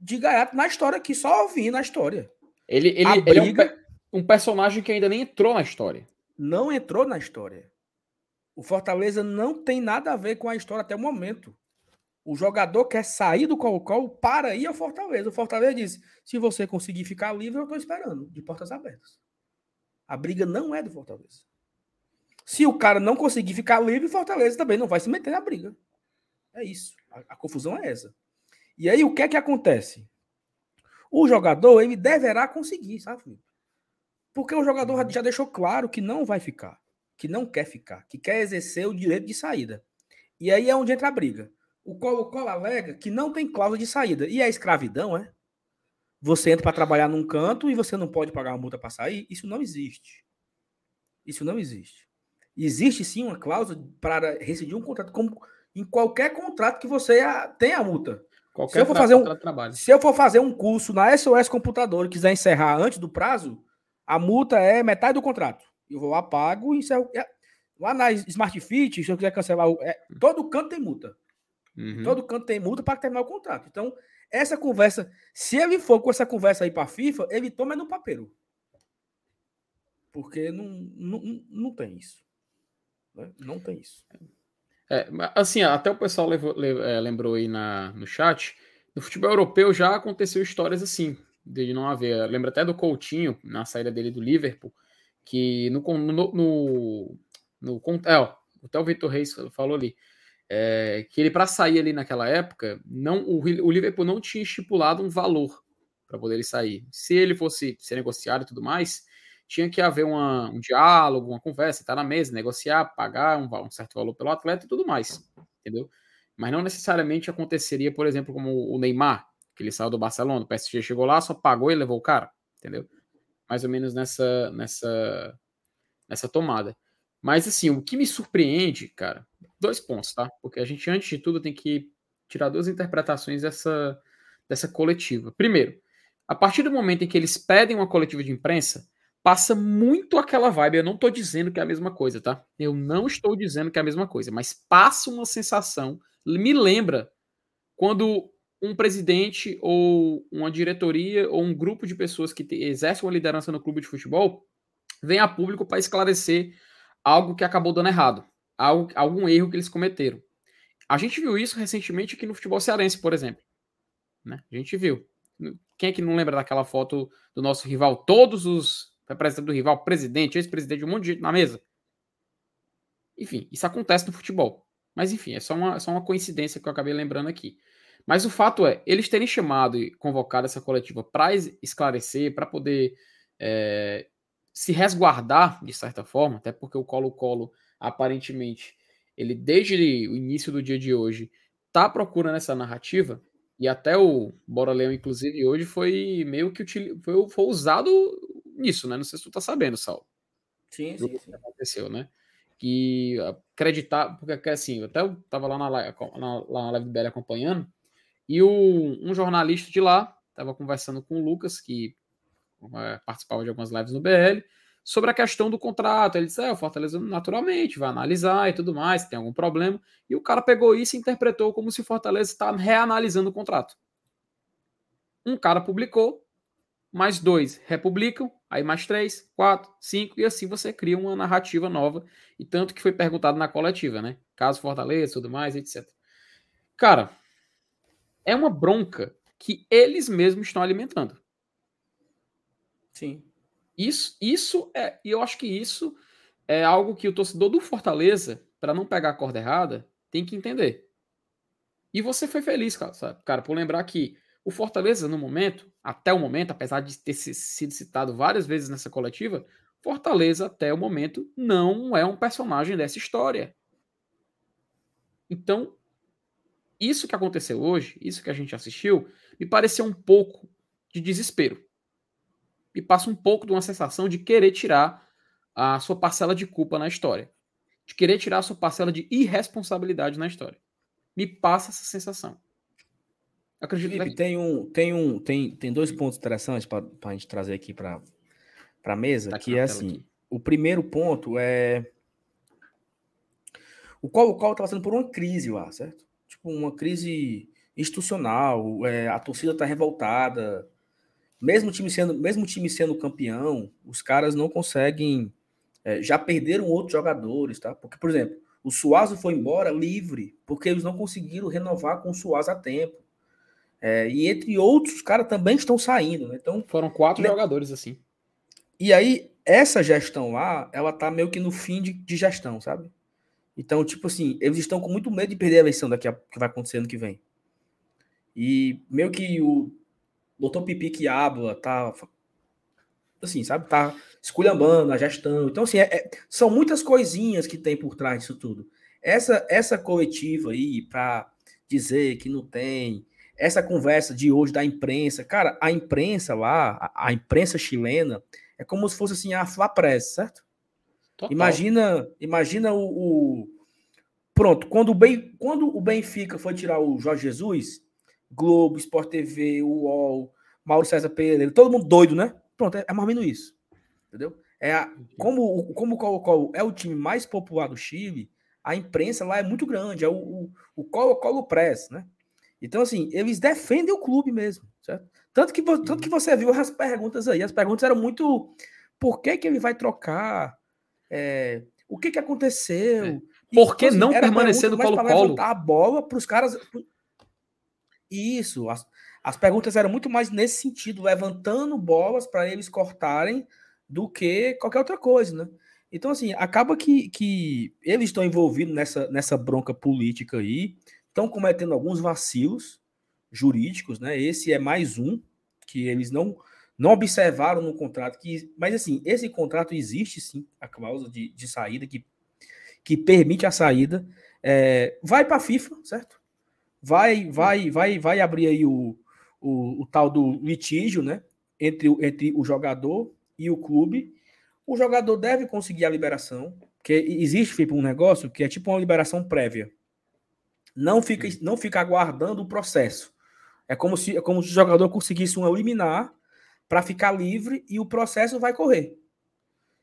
Speaker 1: de gaiato na história aqui, só ouvindo a história.
Speaker 2: Ele, ele, briga... ele é um um personagem que ainda nem entrou na história.
Speaker 1: Não entrou na história. O Fortaleza não tem nada a ver com a história até o momento. O jogador quer sair do Colo-Colo para ir ao Fortaleza. O Fortaleza diz: se você conseguir ficar livre, eu estou esperando, de portas abertas. A briga não é do Fortaleza. Se o cara não conseguir ficar livre, o Fortaleza também não vai se meter na briga. É isso. A, a confusão é essa. E aí, o que é que acontece? O jogador, ele deverá conseguir, sabe? Porque o jogador uhum. já deixou claro que não vai ficar, que não quer ficar, que quer exercer o direito de saída. E aí é onde entra a briga. O Colo-Colo alega que não tem cláusula de saída. E a escravidão, é? Você entra para trabalhar num canto e você não pode pagar uma multa para sair? Isso não existe. Isso não existe. Existe sim uma cláusula para rescindir um contrato, como em qualquer contrato que você tenha a multa. Qualquer se eu for fazer um, se eu for fazer um curso na SOS Computador e quiser encerrar antes do prazo, a multa é metade do contrato. Eu vou lá, pago e encerro. É, lá na Smart Fit, se eu quiser cancelar, é, todo canto tem multa. Uhum. Todo canto tem multa para terminar o contrato. Então, essa conversa, se ele for com essa conversa aí para a FIFA, ele toma no papel. Porque não, não, não tem isso. Né? Não tem isso.
Speaker 2: É, assim, até o pessoal levou, é, lembrou aí na, no chat, no futebol europeu já aconteceu histórias assim de não haver. Lembra até do Coutinho, na saída dele do Liverpool, que no. no, no, no é, ó, até o Vitor Reis falou ali. É, que ele, para sair ali naquela época, não o, o Liverpool não tinha estipulado um valor para poder ele sair. Se ele fosse ser negociado e tudo mais, tinha que haver uma, um diálogo, uma conversa, estar tá na mesa, negociar, pagar um, um, certo valor pelo atleta e tudo mais, entendeu? Mas não necessariamente aconteceria, por exemplo, como o Neymar, que ele saiu do Barcelona, o PSG chegou lá, só pagou e levou o cara, entendeu? Mais ou menos nessa nessa nessa tomada. Mas assim, o que me surpreende, cara, dois pontos, tá? Porque a gente antes de tudo tem que tirar duas interpretações dessa dessa coletiva. Primeiro, a partir do momento em que eles pedem uma coletiva de imprensa, passa muito aquela vibe. Eu não estou dizendo que é a mesma coisa, tá? Eu não estou dizendo que é a mesma coisa, mas passa uma sensação, me lembra quando um presidente ou uma diretoria ou um grupo de pessoas que exercem uma liderança no clube de futebol vem a público para esclarecer algo que acabou dando errado. Algum erro que eles cometeram. A gente viu isso recentemente aqui no futebol cearense, por exemplo. Né? A gente viu. Quem é que não lembra daquela foto do nosso rival? Todos os representantes do rival, presidente, ex-presidente, um monte de gente na mesa. Enfim, isso acontece no futebol. Mas enfim, é só uma, só uma coincidência que eu acabei lembrando aqui. Mas o fato é, eles terem chamado e convocado essa coletiva para esclarecer, para poder é, se resguardar, de certa forma, até porque o Colo-Colo, aparentemente, ele desde o início do dia de hoje está procurando essa narrativa, e até o Bora Leão, inclusive, hoje foi meio que util... foi, foi usado nisso, né? Não sei se tu tá sabendo, Sal.
Speaker 1: Sim, sim, sim.
Speaker 2: aconteceu, né? Que acreditar, porque assim, eu até tava lá na, live, na, lá na live do BL acompanhando, e o, um jornalista de lá estava conversando com o Lucas, que é, participava de algumas lives no BL, sobre a questão do contrato. Ele disse: é, o Fortaleza naturalmente vai analisar e tudo mais, se tem algum problema. E o cara pegou isso e interpretou como se o Fortaleza está reanalisando o contrato. Um cara publicou, mais dois republicam, aí mais três, quatro, cinco, e assim você cria uma narrativa nova. E tanto que foi perguntado na coletiva, né? Caso Fortaleza, tudo mais, etc. Cara, é uma bronca que eles mesmos estão alimentando.
Speaker 1: Sim.
Speaker 2: Isso, isso é, e eu acho que isso é algo que o torcedor do Fortaleza, para não pegar a corda errada, tem que entender. E você foi feliz, cara, cara, por lembrar que o Fortaleza, no momento, até o momento, apesar de ter sido citado várias vezes nessa coletiva, Fortaleza, até o momento, não é um personagem dessa história. Então, isso que aconteceu hoje, isso que a gente assistiu, me pareceu um pouco de desespero e passa um pouco de uma sensação de querer tirar a sua parcela de culpa na história, de querer tirar a sua parcela de irresponsabilidade na história. Me passa essa sensação.
Speaker 1: Acredito Felipe, que... tem um, tem um, tem, tem dois pontos interessantes para a gente trazer aqui para para mesa, tá que é assim. Aqui. O primeiro ponto é o qual o qual está passando por uma crise lá, certo? Tipo uma crise institucional, é, a torcida está revoltada, mesmo time sendo, mesmo time sendo campeão, os caras não conseguem. É, já perderam outros jogadores, tá? Porque, por exemplo, o Suazo foi embora livre, porque eles não conseguiram renovar com o Suazo a tempo. É, e entre outros, os caras também estão saindo, né? Então,
Speaker 2: Foram quatro né? jogadores assim.
Speaker 1: E aí, essa gestão lá, ela tá meio que no fim de, de gestão, sabe? Então, tipo assim, eles estão com muito medo de perder a eleição daqui a que vai acontecer ano que vem. E meio que o doutor Pipi que habla, tá assim, sabe, tá esculhambando a gestão. Então, assim, é, é, são muitas coisinhas que tem por trás disso tudo. Essa, essa coletiva aí, para dizer que não tem, essa conversa de hoje da imprensa, cara, a imprensa lá, a, a imprensa chilena, é como se fosse assim a Flapress, certo? Total. Imagina, imagina o, o, pronto, quando o bem, quando o Benfica foi tirar o Jorge Jesus, Globo, Sport TV, UOL, Mauro César Pereira, todo mundo doido, né? Pronto, é, é mais ou menos isso. Entendeu? É a, como, como o Colo-Colo é o time mais popular do Chile, a imprensa lá é muito grande, é o, o, Colo-Colo Press, né? Então, assim, eles defendem o clube mesmo, certo? Tanto que, tanto que você viu as perguntas aí, as perguntas eram muito por que, que ele vai trocar? É, o que, que aconteceu? É.
Speaker 2: Por que então, assim, não permanecer no Colo-Colo?
Speaker 1: a bola para os caras isso, as, as perguntas eram muito mais nesse sentido, levantando bolas para eles cortarem do que qualquer outra coisa, né? Então, assim, acaba que, que eles estão envolvidos nessa, nessa bronca política aí, estão cometendo alguns vacilos jurídicos, né? Esse é mais um que eles não não observaram no contrato, que, mas assim, esse contrato existe sim, a cláusula de, de saída que, que permite a saída, é, vai para a FIFA, certo? Vai vai vai vai abrir aí o, o, o, tal do litígio, né? Entre, entre o jogador e o clube. O jogador deve conseguir a liberação, porque existe tipo, um negócio que é tipo uma liberação prévia. Não fica, não fica aguardando o processo. É como se, é como se o jogador conseguisse um eliminar para ficar livre e o processo vai correr.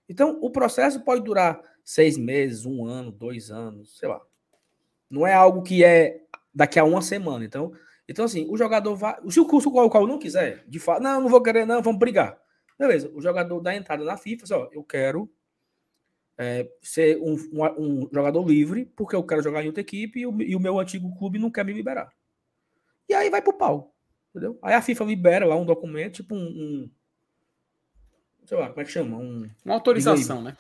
Speaker 1: Então, o processo pode durar seis meses, um ano, dois anos, sei lá. Não é algo que é daqui a uma semana. Então, então assim, o jogador vai. Se o curso qual, qual não quiser, de fato, não, não vou querer, não, vamos brigar. Beleza, o jogador dá entrada na FIFA, assim, ó, eu quero é, ser um, um, um, jogador livre, porque eu quero jogar em outra equipe e o, e o meu antigo clube não quer me liberar. E aí vai pro pau. Entendeu? Aí a FIFA libera lá um documento, tipo um. um sei lá, como é que chama? Um,
Speaker 2: uma autorização, né?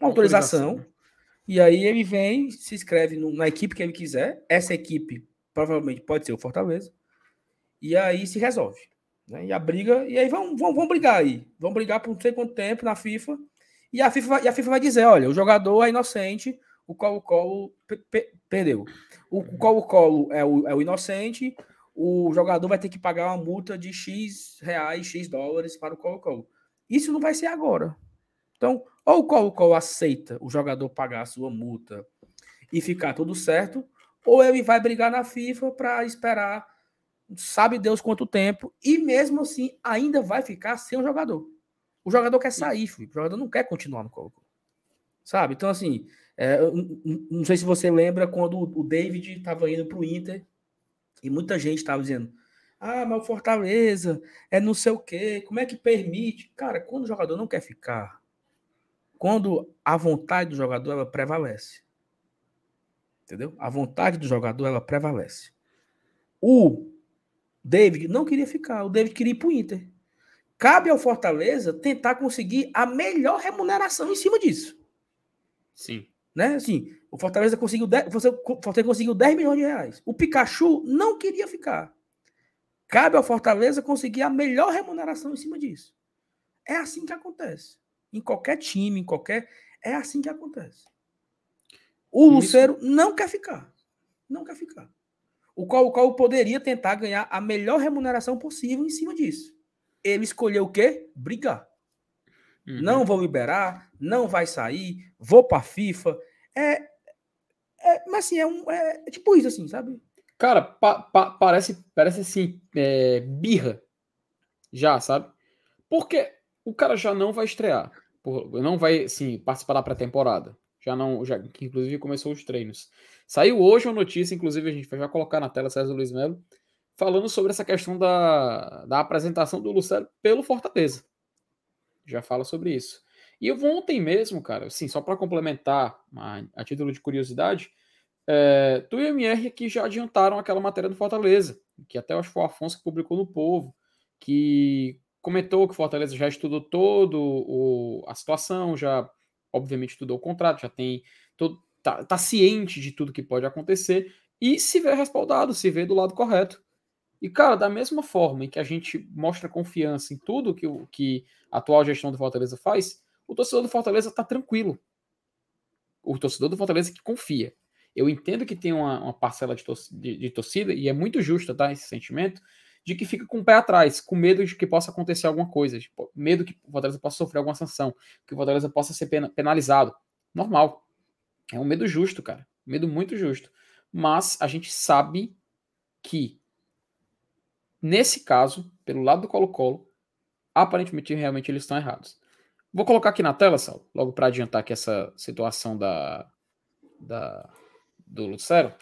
Speaker 1: Uma autorização. autorização. E aí ele vem, se inscreve no, na equipe que ele quiser. Essa equipe provavelmente pode ser o Fortaleza. E aí se resolve. Né? E a briga, e aí vão, vão, vão brigar aí. Vão brigar por não sei quanto tempo na FIFA. E a FIFA, e a FIFA vai dizer: olha, o jogador é inocente, o Colo-Colo perdeu. O Colo-Colo é o, é o inocente, o jogador vai ter que pagar uma multa de X reais, X dólares para o Colo-Colo. Isso não vai ser agora. Então, ou o Colo-Colo aceita o jogador pagar a sua multa e ficar tudo certo, ou ele vai brigar na FIFA para esperar sabe Deus quanto tempo, e mesmo assim ainda vai ficar sem o jogador. O jogador quer sair, filho. o jogador não quer continuar no Colo. Sabe? Então, assim, é, não sei se você lembra quando o David estava indo para o Inter e muita gente estava dizendo: ah, mas o Fortaleza é não sei o quê, como é que permite? Cara, quando o jogador não quer ficar, quando a vontade do jogador ela prevalece. Entendeu? A vontade do jogador ela prevalece. O David não queria ficar, o David queria ir para o Inter. Cabe ao Fortaleza tentar conseguir a melhor remuneração em cima disso.
Speaker 2: Sim.
Speaker 1: Né? Assim, o Fortaleza conseguiu 10, você, Fortaleza conseguiu 10 milhões de reais. O Pikachu não queria ficar. Cabe ao Fortaleza conseguir a melhor remuneração em cima disso. É assim que acontece. Em qualquer time, em qualquer. É assim que acontece. O Lucero não quer ficar. Não quer ficar o qual, o qual poderia tentar ganhar a melhor remuneração possível em cima disso. Ele escolheu o quê? Brigar. Uhum. Não vou liberar, não vai sair, vou para a FIFA. É, é, mas assim, é, um, é, é, tipo isso, assim, sabe?
Speaker 2: Cara, pa, pa, parece, parece assim, é, birra. Já, sabe? Porque o cara já não vai estrear. Não vai, assim, participar da pré-temporada. Já não, já, que inclusive começou os treinos. Saiu hoje uma notícia, inclusive a gente vai já colocar na tela César Luiz Melo, falando sobre essa questão da, da apresentação do Lucero pelo Fortaleza. Já fala sobre isso. E eu ontem mesmo, cara, assim, só para complementar, a, a, título de curiosidade, é, tu e o MR aqui já adiantaram aquela matéria do Fortaleza, que até acho que foi o Afonso que publicou no Povo, que comentou que o Fortaleza já estudou todo o, a situação, já obviamente estudou o contrato, já tem todo, tá, tá ciente de tudo que pode acontecer e se vê respaldado, se vê do lado correto. E, cara, da mesma forma em que a gente mostra confiança em tudo que, que a atual gestão do Fortaleza faz, o torcedor do Fortaleza tá tranquilo. O torcedor do Fortaleza que confia. Eu entendo que tem uma, uma parcela de, de, de, torcida, e é muito justa tá, esse sentimento, de que fica com o pé atrás, com medo de que possa acontecer alguma coisa, tipo, medo que o Fortaleza possa sofrer alguma sanção, que o Fortaleza possa ser penalizado. Normal. É um medo justo, cara. Um medo muito justo. Mas a gente sabe que, nesse caso, pelo lado do Colo-Colo, aparentemente realmente eles estão errados. Vou colocar aqui na tela, Sal, logo para adiantar aqui essa situação da, da do Lucero,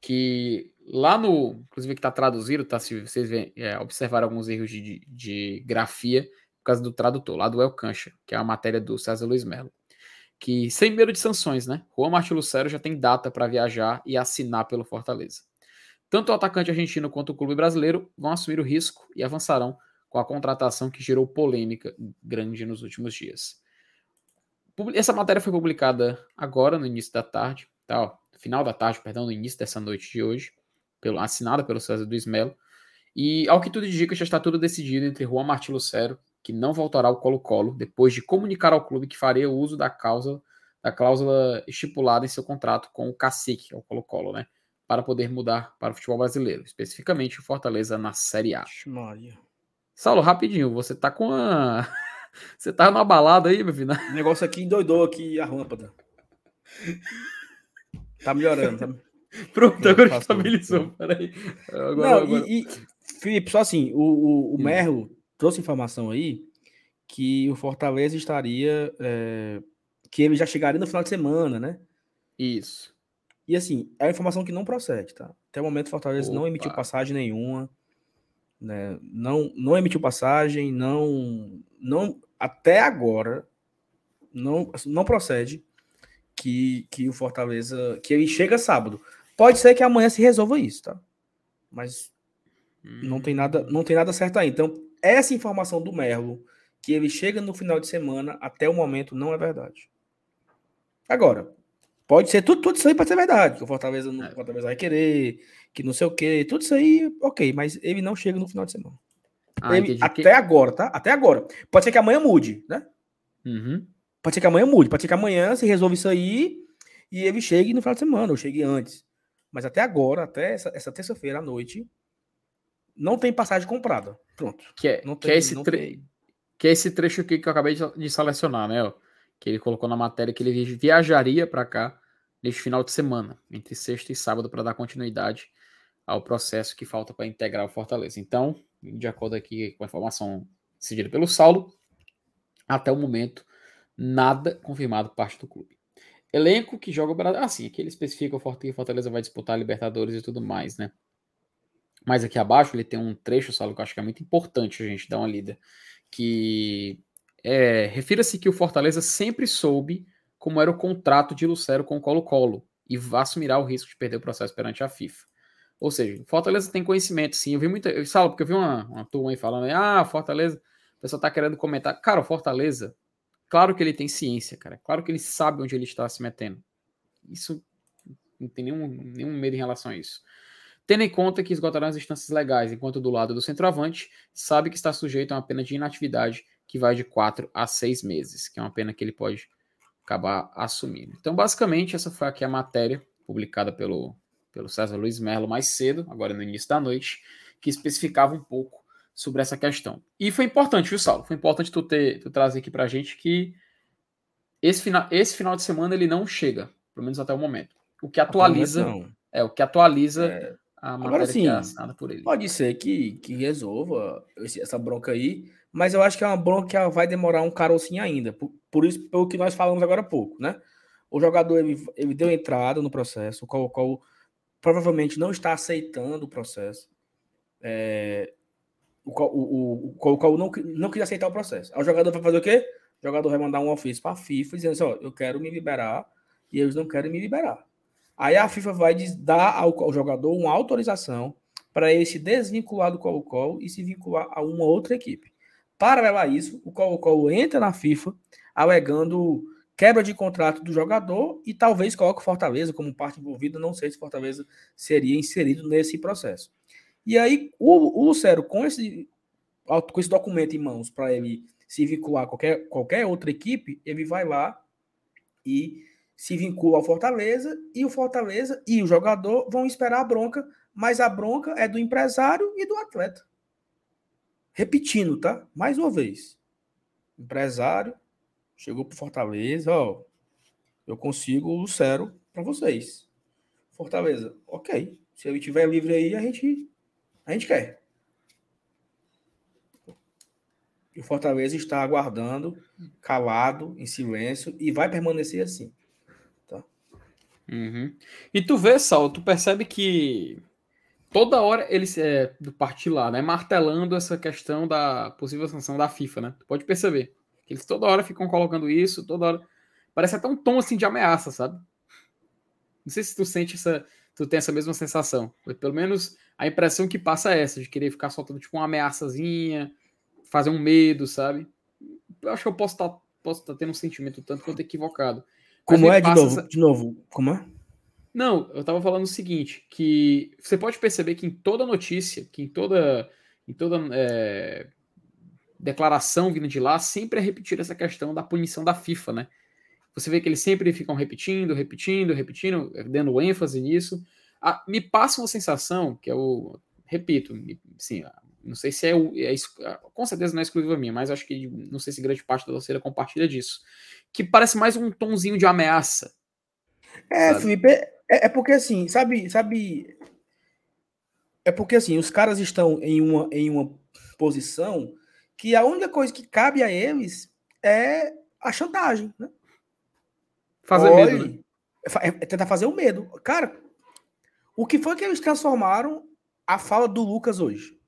Speaker 2: que lá no, inclusive que está traduzido, tá? Se vocês é, observaram alguns erros de, de, grafia por causa do tradutor, lá do El Cancha, que é a matéria do César Luiz Melo que, sem medo de sanções, né? Juan Martin Lucero já tem data para viajar e assinar pelo Fortaleza. Tanto o atacante argentino quanto o clube brasileiro vão assumir o risco e avançarão com a contratação que gerou polêmica grande nos últimos dias. Essa matéria foi publicada agora, no início da tarde, ó, final da tarde, perdão, no início dessa noite de hoje, pelo, assinada pelo César do Melo. E, ao que tudo indica, já está tudo decidido entre Juan Martin Lucero que não voltará ao Colo-Colo depois de comunicar ao clube que faria uso da cláusula, da cláusula estipulada em seu contrato com o Cacique, é o Colo-Colo, né? Para poder mudar para o futebol brasileiro, especificamente o Fortaleza na Série A.
Speaker 1: Maria.
Speaker 2: Saulo, rapidinho, você tá com a. você tá numa balada aí, meu filho?
Speaker 1: O negócio aqui endoidou aqui a lâmpada. Tá melhorando, tá...
Speaker 2: Pronto, agora estabilizou. Peraí.
Speaker 1: Agora, Não, agora... E, e, Felipe, só assim, o, o, o hum. Merro trouxe informação aí que o Fortaleza estaria. É, que ele já chegaria no final de semana, né?
Speaker 2: Isso.
Speaker 1: E assim, é uma informação que não procede, tá? Até o momento, o Fortaleza Opa. não emitiu passagem nenhuma. Né? Não, não emitiu passagem, não. não Até agora, não, não procede que, que o Fortaleza. que ele chega sábado. Pode ser que amanhã se resolva isso, tá? Mas não tem nada, não tem nada certo aí. Então, essa informação do Merlo, que ele chega no final de semana, até o momento não é verdade. Agora, pode ser tudo, tudo isso aí pode ser verdade, que o Fortaleza não, é. Fortaleza vai querer, que não sei o quê, tudo isso aí, ok, mas ele não chega no final de semana. Ah, ele, até que... agora, tá? Até agora. Pode ser que amanhã mude, né?
Speaker 2: Uhum.
Speaker 1: Pode ser que amanhã mude, pode ser que amanhã se resolva isso aí e ele chegue no final de semana, ou chegue antes. Mas até agora, até essa, essa terça-feira à noite, não tem passagem comprada. Pronto.
Speaker 2: Que é,
Speaker 1: não
Speaker 2: tem, que é esse, tre... que é esse trecho aqui que eu acabei de selecionar, né? Que ele colocou na matéria que ele viajaria para cá neste final de semana, entre sexta e sábado, para dar continuidade ao processo que falta para integrar o Fortaleza. Então, de acordo aqui com a informação cedida pelo Saulo, até o momento, nada confirmado por parte do clube. Elenco que joga o Brasil. Ah, sim, aqui ele especifica o Fortaleza vai disputar Libertadores e tudo mais, né? Mas aqui abaixo ele tem um trecho, Saulo, que eu acho que é muito importante a gente dar uma lida. Que é, refira-se que o Fortaleza sempre soube como era o contrato de Lucero com o Colo-Colo e assumirá o risco de perder o processo perante a FIFA. Ou seja, Fortaleza tem conhecimento, sim. Eu vi muita. Eu falo, porque eu vi uma, uma turma aí falando, ah, Fortaleza, o pessoal tá querendo comentar. Cara, o Fortaleza, claro que ele tem ciência, cara. Claro que ele sabe onde ele está se metendo. Isso não tem nenhum, nenhum medo em relação a isso. Tendo em conta que esgotarão as instâncias legais, enquanto do lado do centroavante sabe que está sujeito a uma pena de inatividade que vai de 4 a 6 meses, que é uma pena que ele pode acabar assumindo. Então, basicamente, essa foi aqui a matéria publicada pelo, pelo César Luiz Merlo mais cedo, agora no início da noite, que especificava um pouco sobre essa questão. E foi importante, viu, Saulo? Foi importante tu, ter, tu trazer aqui pra gente que esse final, esse final de semana ele não chega, pelo menos até o momento. O que atualiza. É, o que atualiza é, a matéria Agora, sim, que é assinada por ele.
Speaker 1: Pode ser que, que resolva essa bronca aí, mas eu acho que é uma bronca que vai demorar um carocinho ainda. Por, por isso, pelo que nós falamos agora há pouco, né? O jogador ele, ele deu entrada no processo, o qual, qual provavelmente não está aceitando o processo. É, o o, o, o não, não queria aceitar o processo. Aí o jogador vai fazer o quê? O jogador vai mandar um ofício para a FIFA dizendo assim: ó, eu quero me liberar e eles não querem me liberar. Aí a FIFA vai dar ao, ao jogador uma autorização para ele se desvincular do Colo-Colo e se vincular a uma outra equipe. Paralelo a isso, o Colo-Colo entra na FIFA alegando quebra de contrato do jogador e talvez coloque Fortaleza como parte envolvida. Não sei se Fortaleza seria inserido nesse processo. E aí, o, o Lucero, com esse, com esse documento em mãos para ele se vincular a qualquer, qualquer outra equipe, ele vai lá e se vincula ao Fortaleza e o Fortaleza e o jogador vão esperar a bronca, mas a bronca é do empresário e do atleta. Repetindo, tá? Mais uma vez. Empresário chegou para Fortaleza, ó, eu consigo o Lucero para vocês. Fortaleza, ok. Se ele estiver livre aí, a gente, a gente quer. E o Fortaleza está aguardando, calado, em silêncio, e vai permanecer assim.
Speaker 2: Uhum. E tu vê, Sal, tu percebe que toda hora eles é, do partir lá, né, martelando essa questão da possível sanção da FIFA, né? Tu pode perceber que eles toda hora ficam colocando isso, toda hora parece até um tom assim de ameaça, sabe? Não sei se tu sente essa, tu tem essa mesma sensação. Pelo menos a impressão que passa é essa de querer ficar soltando tipo uma ameaçazinha, fazer um medo, sabe? Eu acho que eu posso estar tá, posso tá tendo um sentimento tanto quanto equivocado.
Speaker 1: Como é de novo? Essa... De novo, como é?
Speaker 2: Não, eu tava falando o seguinte, que você pode perceber que em toda notícia, que em toda, em toda é, declaração vindo de lá, sempre é repetir essa questão da punição da FIFA, né? Você vê que eles sempre ficam repetindo, repetindo, repetindo, dando ênfase nisso. Ah, me passa uma sensação, que eu repito, sim, não sei se é, é, com certeza não é exclusiva minha, mas acho que não sei se grande parte da torcida compartilha disso que parece mais um tonzinho de ameaça.
Speaker 1: É, sabe? Felipe, é, é, porque assim, sabe, sabe. É porque assim, os caras estão em uma, em uma posição que a única coisa que cabe a eles é a chantagem, né?
Speaker 2: Fazer Olha, medo. Né?
Speaker 1: É, é tentar fazer o medo. Cara, o que foi que eles transformaram a fala do Lucas hoje?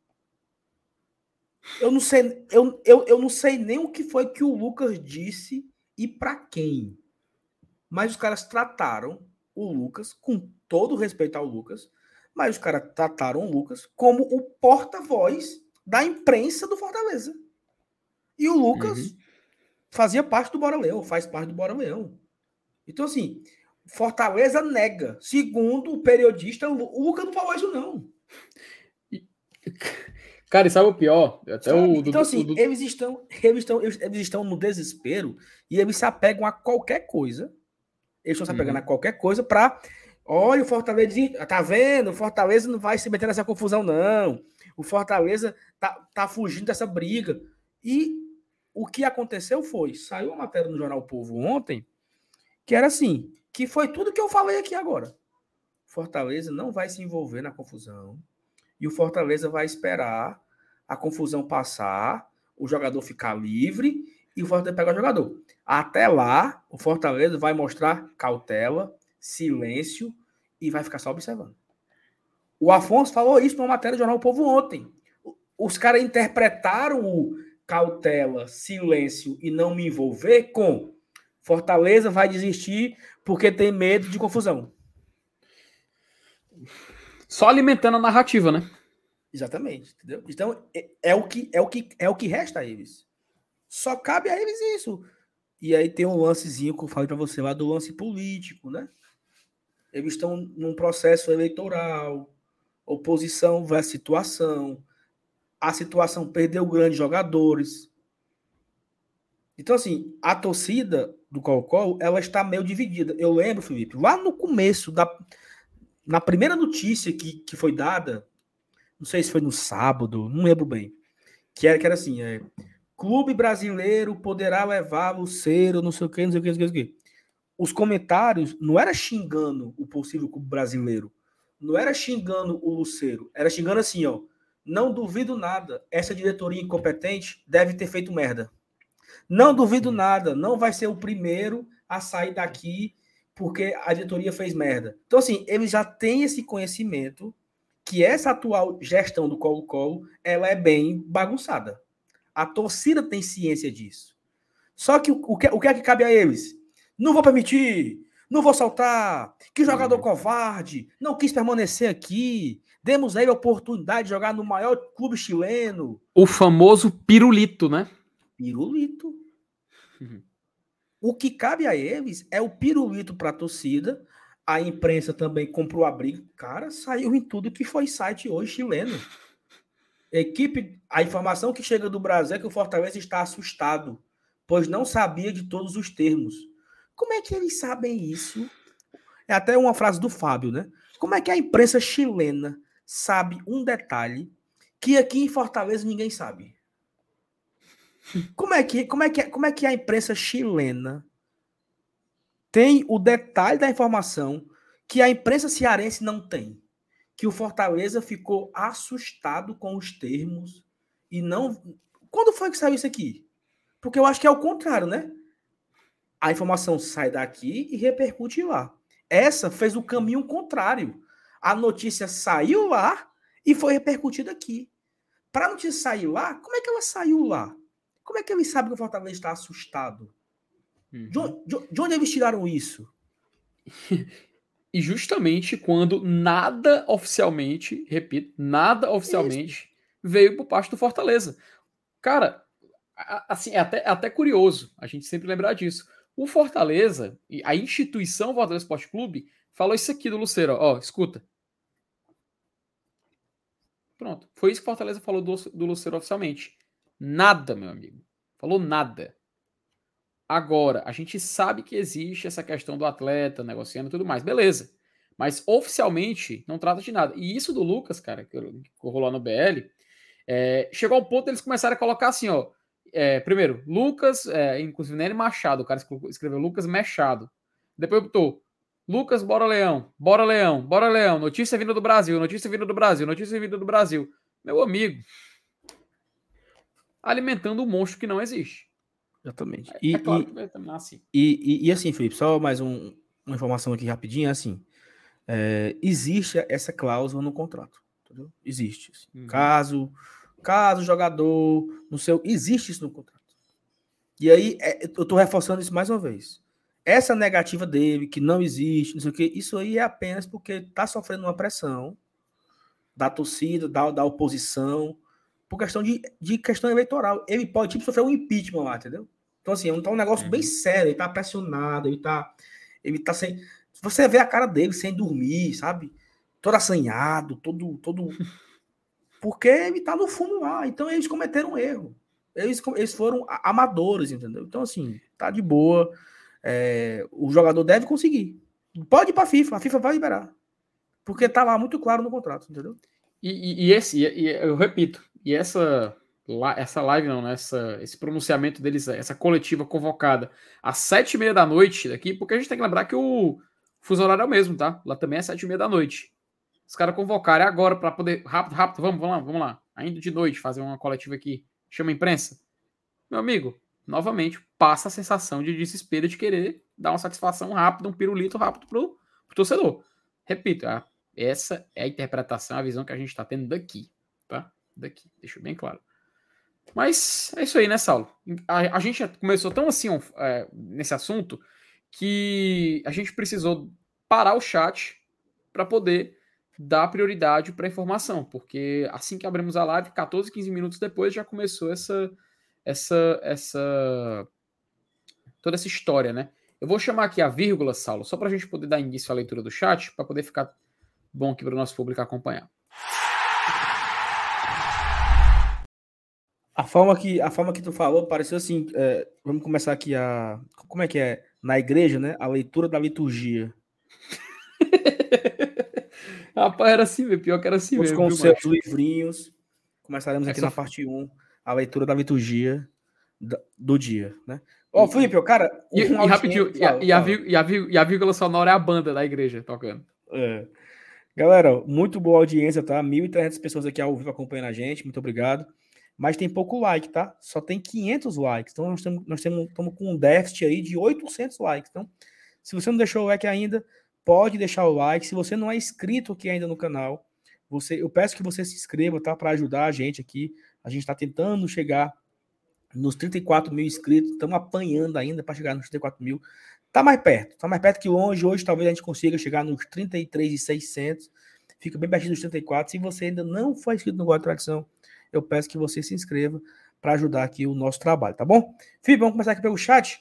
Speaker 1: Eu não sei, eu, eu, eu não sei nem o que foi que o Lucas disse e para quem? Mas os caras trataram o Lucas, com todo respeito ao Lucas, mas os caras trataram o Lucas como o porta-voz da imprensa do Fortaleza. E o Lucas uhum. fazia parte do Bora Leão, faz parte do Bora Leão. Então, assim, Fortaleza nega. Segundo o periodista, o Lucas não falou isso, não.
Speaker 2: Cara, e sabe o pior?
Speaker 1: Até o, então, do, assim, do... Eles, estão, eles, estão, eles, eles estão no desespero e eles se apegam a qualquer coisa. Eles estão se apegando uhum. a qualquer coisa para. Olha, o Fortaleza. Tá vendo? O Fortaleza não vai se meter nessa confusão, não. O Fortaleza tá, tá fugindo dessa briga. E o que aconteceu foi: saiu uma matéria no Jornal Povo ontem, que era assim: que foi tudo que eu falei aqui agora. Fortaleza não vai se envolver na confusão e o Fortaleza vai esperar a confusão passar, o jogador ficar livre e o Fortaleza pegar o jogador. Até lá, o Fortaleza vai mostrar cautela, silêncio e vai ficar só observando. O Afonso falou isso numa matéria do Jornal o Povo ontem. Os caras interpretaram o cautela, silêncio e não me envolver com Fortaleza vai desistir porque tem medo de confusão.
Speaker 2: Só alimentando a narrativa, né?
Speaker 1: Exatamente, entendeu? Então é, é, o que é o que é o que resta a eles. Só cabe a eles isso. E aí tem um lancezinho que eu falei para você lá do lance político, né? Eles estão num processo eleitoral, oposição vai a situação, a situação perdeu grandes jogadores. Então, assim, a torcida do Colo-Colo, ela está meio dividida. Eu lembro, Felipe, lá no começo, da, na primeira notícia que, que foi dada, não sei se foi no sábado, não lembro bem, que era, que era assim, é, clube brasileiro poderá levar Luceiro, não sei o que, não sei o que, não sei o que. Os comentários não era xingando o possível clube brasileiro, não era xingando o Luceiro, era xingando assim, ó, não duvido nada, essa diretoria incompetente deve ter feito merda. Não duvido nada, não vai ser o primeiro a sair daqui porque a diretoria fez merda. Então, assim, ele já tem esse conhecimento que essa atual gestão do Colo-Colo, ela é bem bagunçada. A torcida tem ciência disso. Só que o, que, o que é que cabe a eles? Não vou permitir, não vou saltar, que jogador uhum. covarde, não quis permanecer aqui, demos a ele a oportunidade de jogar no maior clube chileno.
Speaker 2: O famoso pirulito, né?
Speaker 1: Pirulito. Uhum. O que cabe a eles é o pirulito para a torcida. A imprensa também comprou a briga. Cara, saiu em tudo que foi site hoje chileno. Equipe, a informação que chega do Brasil é que o Fortaleza está assustado, pois não sabia de todos os termos. Como é que eles sabem isso? É até uma frase do Fábio, né? Como é que a imprensa chilena sabe um detalhe que aqui em Fortaleza ninguém sabe? Como é que, como é que, como é que a imprensa chilena tem o detalhe da informação que a imprensa cearense não tem? Que o Fortaleza ficou assustado com os termos e não. Quando foi que saiu isso aqui? Porque eu acho que é o contrário, né? A informação sai daqui e repercute lá. Essa fez o caminho contrário. A notícia saiu lá e foi repercutida aqui. Para a notícia sair lá, como é que ela saiu lá? Como é que eles sabem que o Fortaleza está assustado? Uhum. De, onde, de onde eles tiraram isso?
Speaker 2: e justamente quando nada oficialmente, repito, nada oficialmente veio por parte do Fortaleza. Cara, assim, é até, é até curioso a gente sempre lembrar disso. O Fortaleza, a instituição Fortaleza Esporte Clube, falou isso aqui do Luceiro, ó, escuta. Pronto, foi isso que o Fortaleza falou do, do Luceiro oficialmente. Nada, meu amigo. Falou nada. Agora, a gente sabe que existe essa questão do atleta negociando e tudo mais, beleza. Mas oficialmente não trata de nada. E isso do Lucas, cara, que rolou no BL, é, chegou ao ponto deles começarem a colocar assim, ó. É, primeiro, Lucas, é, inclusive Nene Machado, o cara escreveu Lucas Machado. Depois botou Lucas, bora Leão, bora Leão, bora Leão, notícia vindo do Brasil, notícia vindo do Brasil, notícia vindo do Brasil. Meu amigo, alimentando um monstro que não existe.
Speaker 1: Exatamente. É, e, é claro e, assim. E, e, assim, Felipe, só mais um, uma informação aqui rapidinho, assim, é, existe essa cláusula no contrato, entendeu? Existe. Assim. Uhum. Caso, caso jogador, no seu, existe isso no contrato. E aí, é, eu estou reforçando isso mais uma vez. essa negativa dele, que não existe, não sei o que, isso aí é apenas porque está sofrendo uma pressão da torcida, da, da oposição, por questão de, de questão eleitoral. Ele pode, tipo, sofrer um impeachment lá, entendeu? Então, assim, é tá um negócio uhum. bem sério, ele tá pressionado, ele tá, ele tá sem... Você vê a cara dele sem dormir, sabe? Todo assanhado, todo... todo... Porque ele tá no fundo lá, então eles cometeram um erro. Eles, eles foram amadores, entendeu? Então, assim, tá de boa. É, o jogador deve conseguir. Pode ir para a FIFA, a FIFA vai liberar. Porque tá lá muito claro no contrato, entendeu?
Speaker 2: E, e, e esse, e, eu repito, e essa, essa live não, né? Essa, esse pronunciamento deles, essa coletiva convocada às sete e meia da noite daqui, porque a gente tem que lembrar que o fuso horário é o mesmo, tá? Lá também é sete e meia da noite. Os caras convocarem agora para poder. Rápido, rápido, vamos, vamos lá, vamos lá. Ainda de noite, fazer uma coletiva aqui. Chama a imprensa. Meu amigo, novamente, passa a sensação de desespero de querer dar uma satisfação rápida, um pirulito rápido pro, pro torcedor. Repito, essa é a interpretação, a visão que a gente está tendo daqui, tá? Daqui, deixa bem claro. Mas é isso aí, né, Saulo? A, a gente começou tão assim é, nesse assunto que a gente precisou parar o chat para poder dar prioridade para a informação, porque assim que abrimos a live, 14, 15 minutos depois já começou essa essa essa toda essa história, né? Eu vou chamar aqui a vírgula, Saulo, só para a gente poder dar início à leitura do chat, para poder ficar bom aqui para o nosso público acompanhar.
Speaker 1: A forma que a forma que tu falou pareceu assim. É, vamos começar aqui a como é que é na igreja, né? A leitura da liturgia.
Speaker 2: Rapaz, era assim, meu. pior que era assim
Speaker 1: Os mesmo. Com seus livrinhos. Começaremos aqui Essa... na parte 1 a leitura da liturgia do dia, né? Ó, oh, Felipe, cara.
Speaker 2: E, e rapidinho, e, a, e, a, e, a, e a vírgula sonora é a banda da igreja tocando.
Speaker 1: É. Galera, muito boa audiência, tá? 1.300 pessoas aqui ao vivo acompanhando a gente, muito obrigado. Mas tem pouco like, tá? Só tem 500 likes. Então nós temos, nós temos, estamos com um déficit aí de 800 likes. Então, se você não deixou o like ainda, pode deixar o like. Se você não é inscrito aqui ainda no canal, você, eu peço que você se inscreva, tá? Para ajudar a gente aqui a gente está tentando chegar nos 34 mil inscritos, estamos apanhando ainda para chegar nos 34 mil. Está mais perto, está mais perto que longe. Hoje talvez a gente consiga chegar nos 33,600. Fica bem pertinho dos 34. Se você ainda não foi inscrito no Guarda Tradição, eu peço que você se inscreva para ajudar aqui o nosso trabalho, tá bom? Fih, vamos começar aqui pelo chat.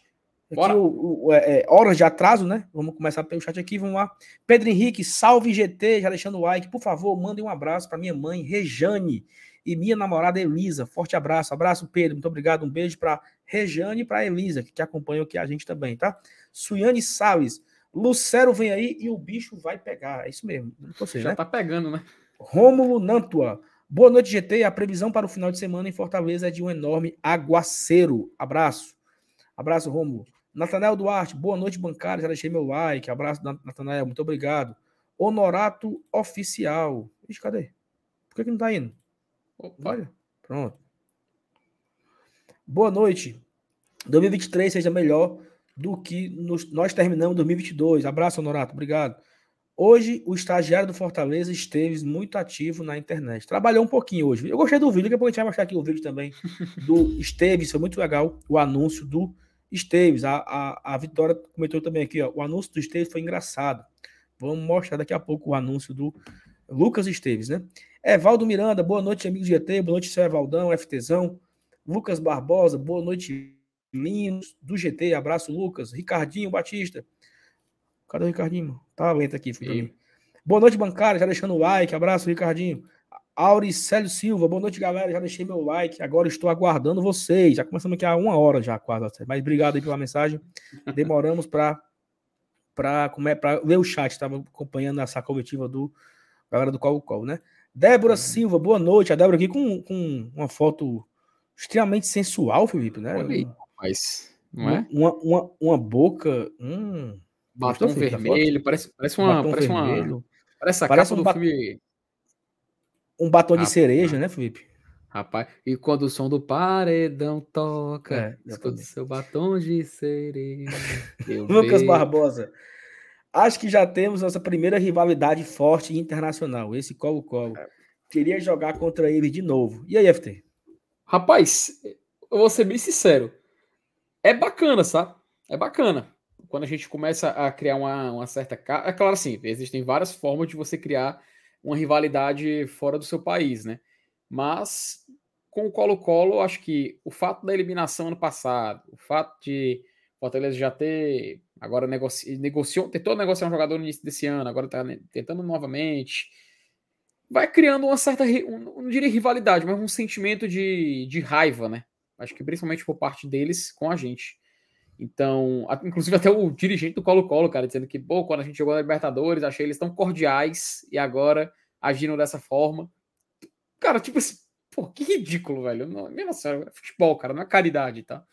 Speaker 1: Aqui o, o é, é, horas de atraso, né? Vamos começar pelo chat aqui, vamos lá. Pedro Henrique, salve GT, já deixando o like. Por favor, mandem um abraço para minha mãe, Rejane e minha namorada Elisa. Forte abraço. Abraço, Pedro. Muito obrigado. Um beijo para Rejane e para Elisa, que, que acompanham aqui a gente também, tá? Suiane Salles. Lucero vem aí e o bicho vai pegar. É isso mesmo.
Speaker 2: Você, Já né? tá pegando, né?
Speaker 1: Rômulo Nantua. Boa noite, GT. A previsão para o final de semana em Fortaleza é de um enorme aguaceiro. Abraço. Abraço, Rômulo. Natanael Duarte, boa noite, bancário. Já deixei meu like. Abraço, Natanael. Muito obrigado. Honorato Oficial. Ixi, cadê? Por que, que não tá indo? Olha, pronto. Boa noite. 2023 seja melhor do que nos, nós terminamos 2022. Abraço, Honorato. Obrigado. Hoje, o estagiário do Fortaleza esteve muito ativo na internet. Trabalhou um pouquinho hoje. Eu gostei do vídeo, depois a gente vai mostrar aqui o vídeo também do Esteves. Foi muito legal o anúncio do Esteves. A, a, a Vitória comentou também aqui, ó. O anúncio do Esteves foi engraçado. Vamos mostrar daqui a pouco o anúncio do Lucas Esteves, né? Evaldo Miranda, boa noite, amigos do GT, boa noite, seu Evaldão, FTzão. Lucas Barbosa, boa noite, Linhos, do GT, abraço, Lucas. Ricardinho Batista. Cadê o Ricardinho? Tá lento aqui. Boa noite, bancária, já deixando o like, abraço, Ricardinho. Auricélio Silva, boa noite, galera, já deixei meu like, agora estou aguardando vocês. Já começamos aqui há uma hora já, quase. Mas obrigado aí pela mensagem. Demoramos para para ler o chat, estava acompanhando essa coletiva do galera do Colo Colo, né? Débora uhum. Silva, boa noite. A Débora aqui com, com uma foto extremamente sensual, Felipe, né?
Speaker 2: Olha aí, rapaz. Não é?
Speaker 1: Uma, uma, uma boca. Hum,
Speaker 2: batom vermelho, parece, parece uma. Batom parece vermelho. uma. Parece a parece capa um do filme.
Speaker 1: Um batom de cereja, né, Felipe?
Speaker 2: Rapaz, e quando o som do paredão toca, é, escuta seu batom de cereja.
Speaker 1: Lucas Barbosa. Acho que já temos nossa primeira rivalidade forte internacional. Esse Colo-Colo. É. Queria jogar contra ele de novo. E aí, FT?
Speaker 2: Rapaz, eu vou ser bem sincero. É bacana, sabe? É bacana. Quando a gente começa a criar uma, uma certa. É claro, assim, existem várias formas de você criar uma rivalidade fora do seu país, né? Mas com o Colo-Colo, acho que o fato da eliminação ano passado, o fato de Fortaleza já ter agora negoci... negociou, tentou negociar um jogador no início desse ano, agora está tentando novamente, vai criando uma certa, um, não diria rivalidade, mas um sentimento de, de raiva, né? Acho que principalmente por parte deles com a gente. Então, inclusive até o dirigente do Colo-Colo, cara, dizendo que, pô, quando a gente jogou na Libertadores, achei eles tão cordiais e agora agindo dessa forma. Cara, tipo assim, pô, que ridículo, velho. Não, minha nossa, é futebol, cara, não é caridade, tá?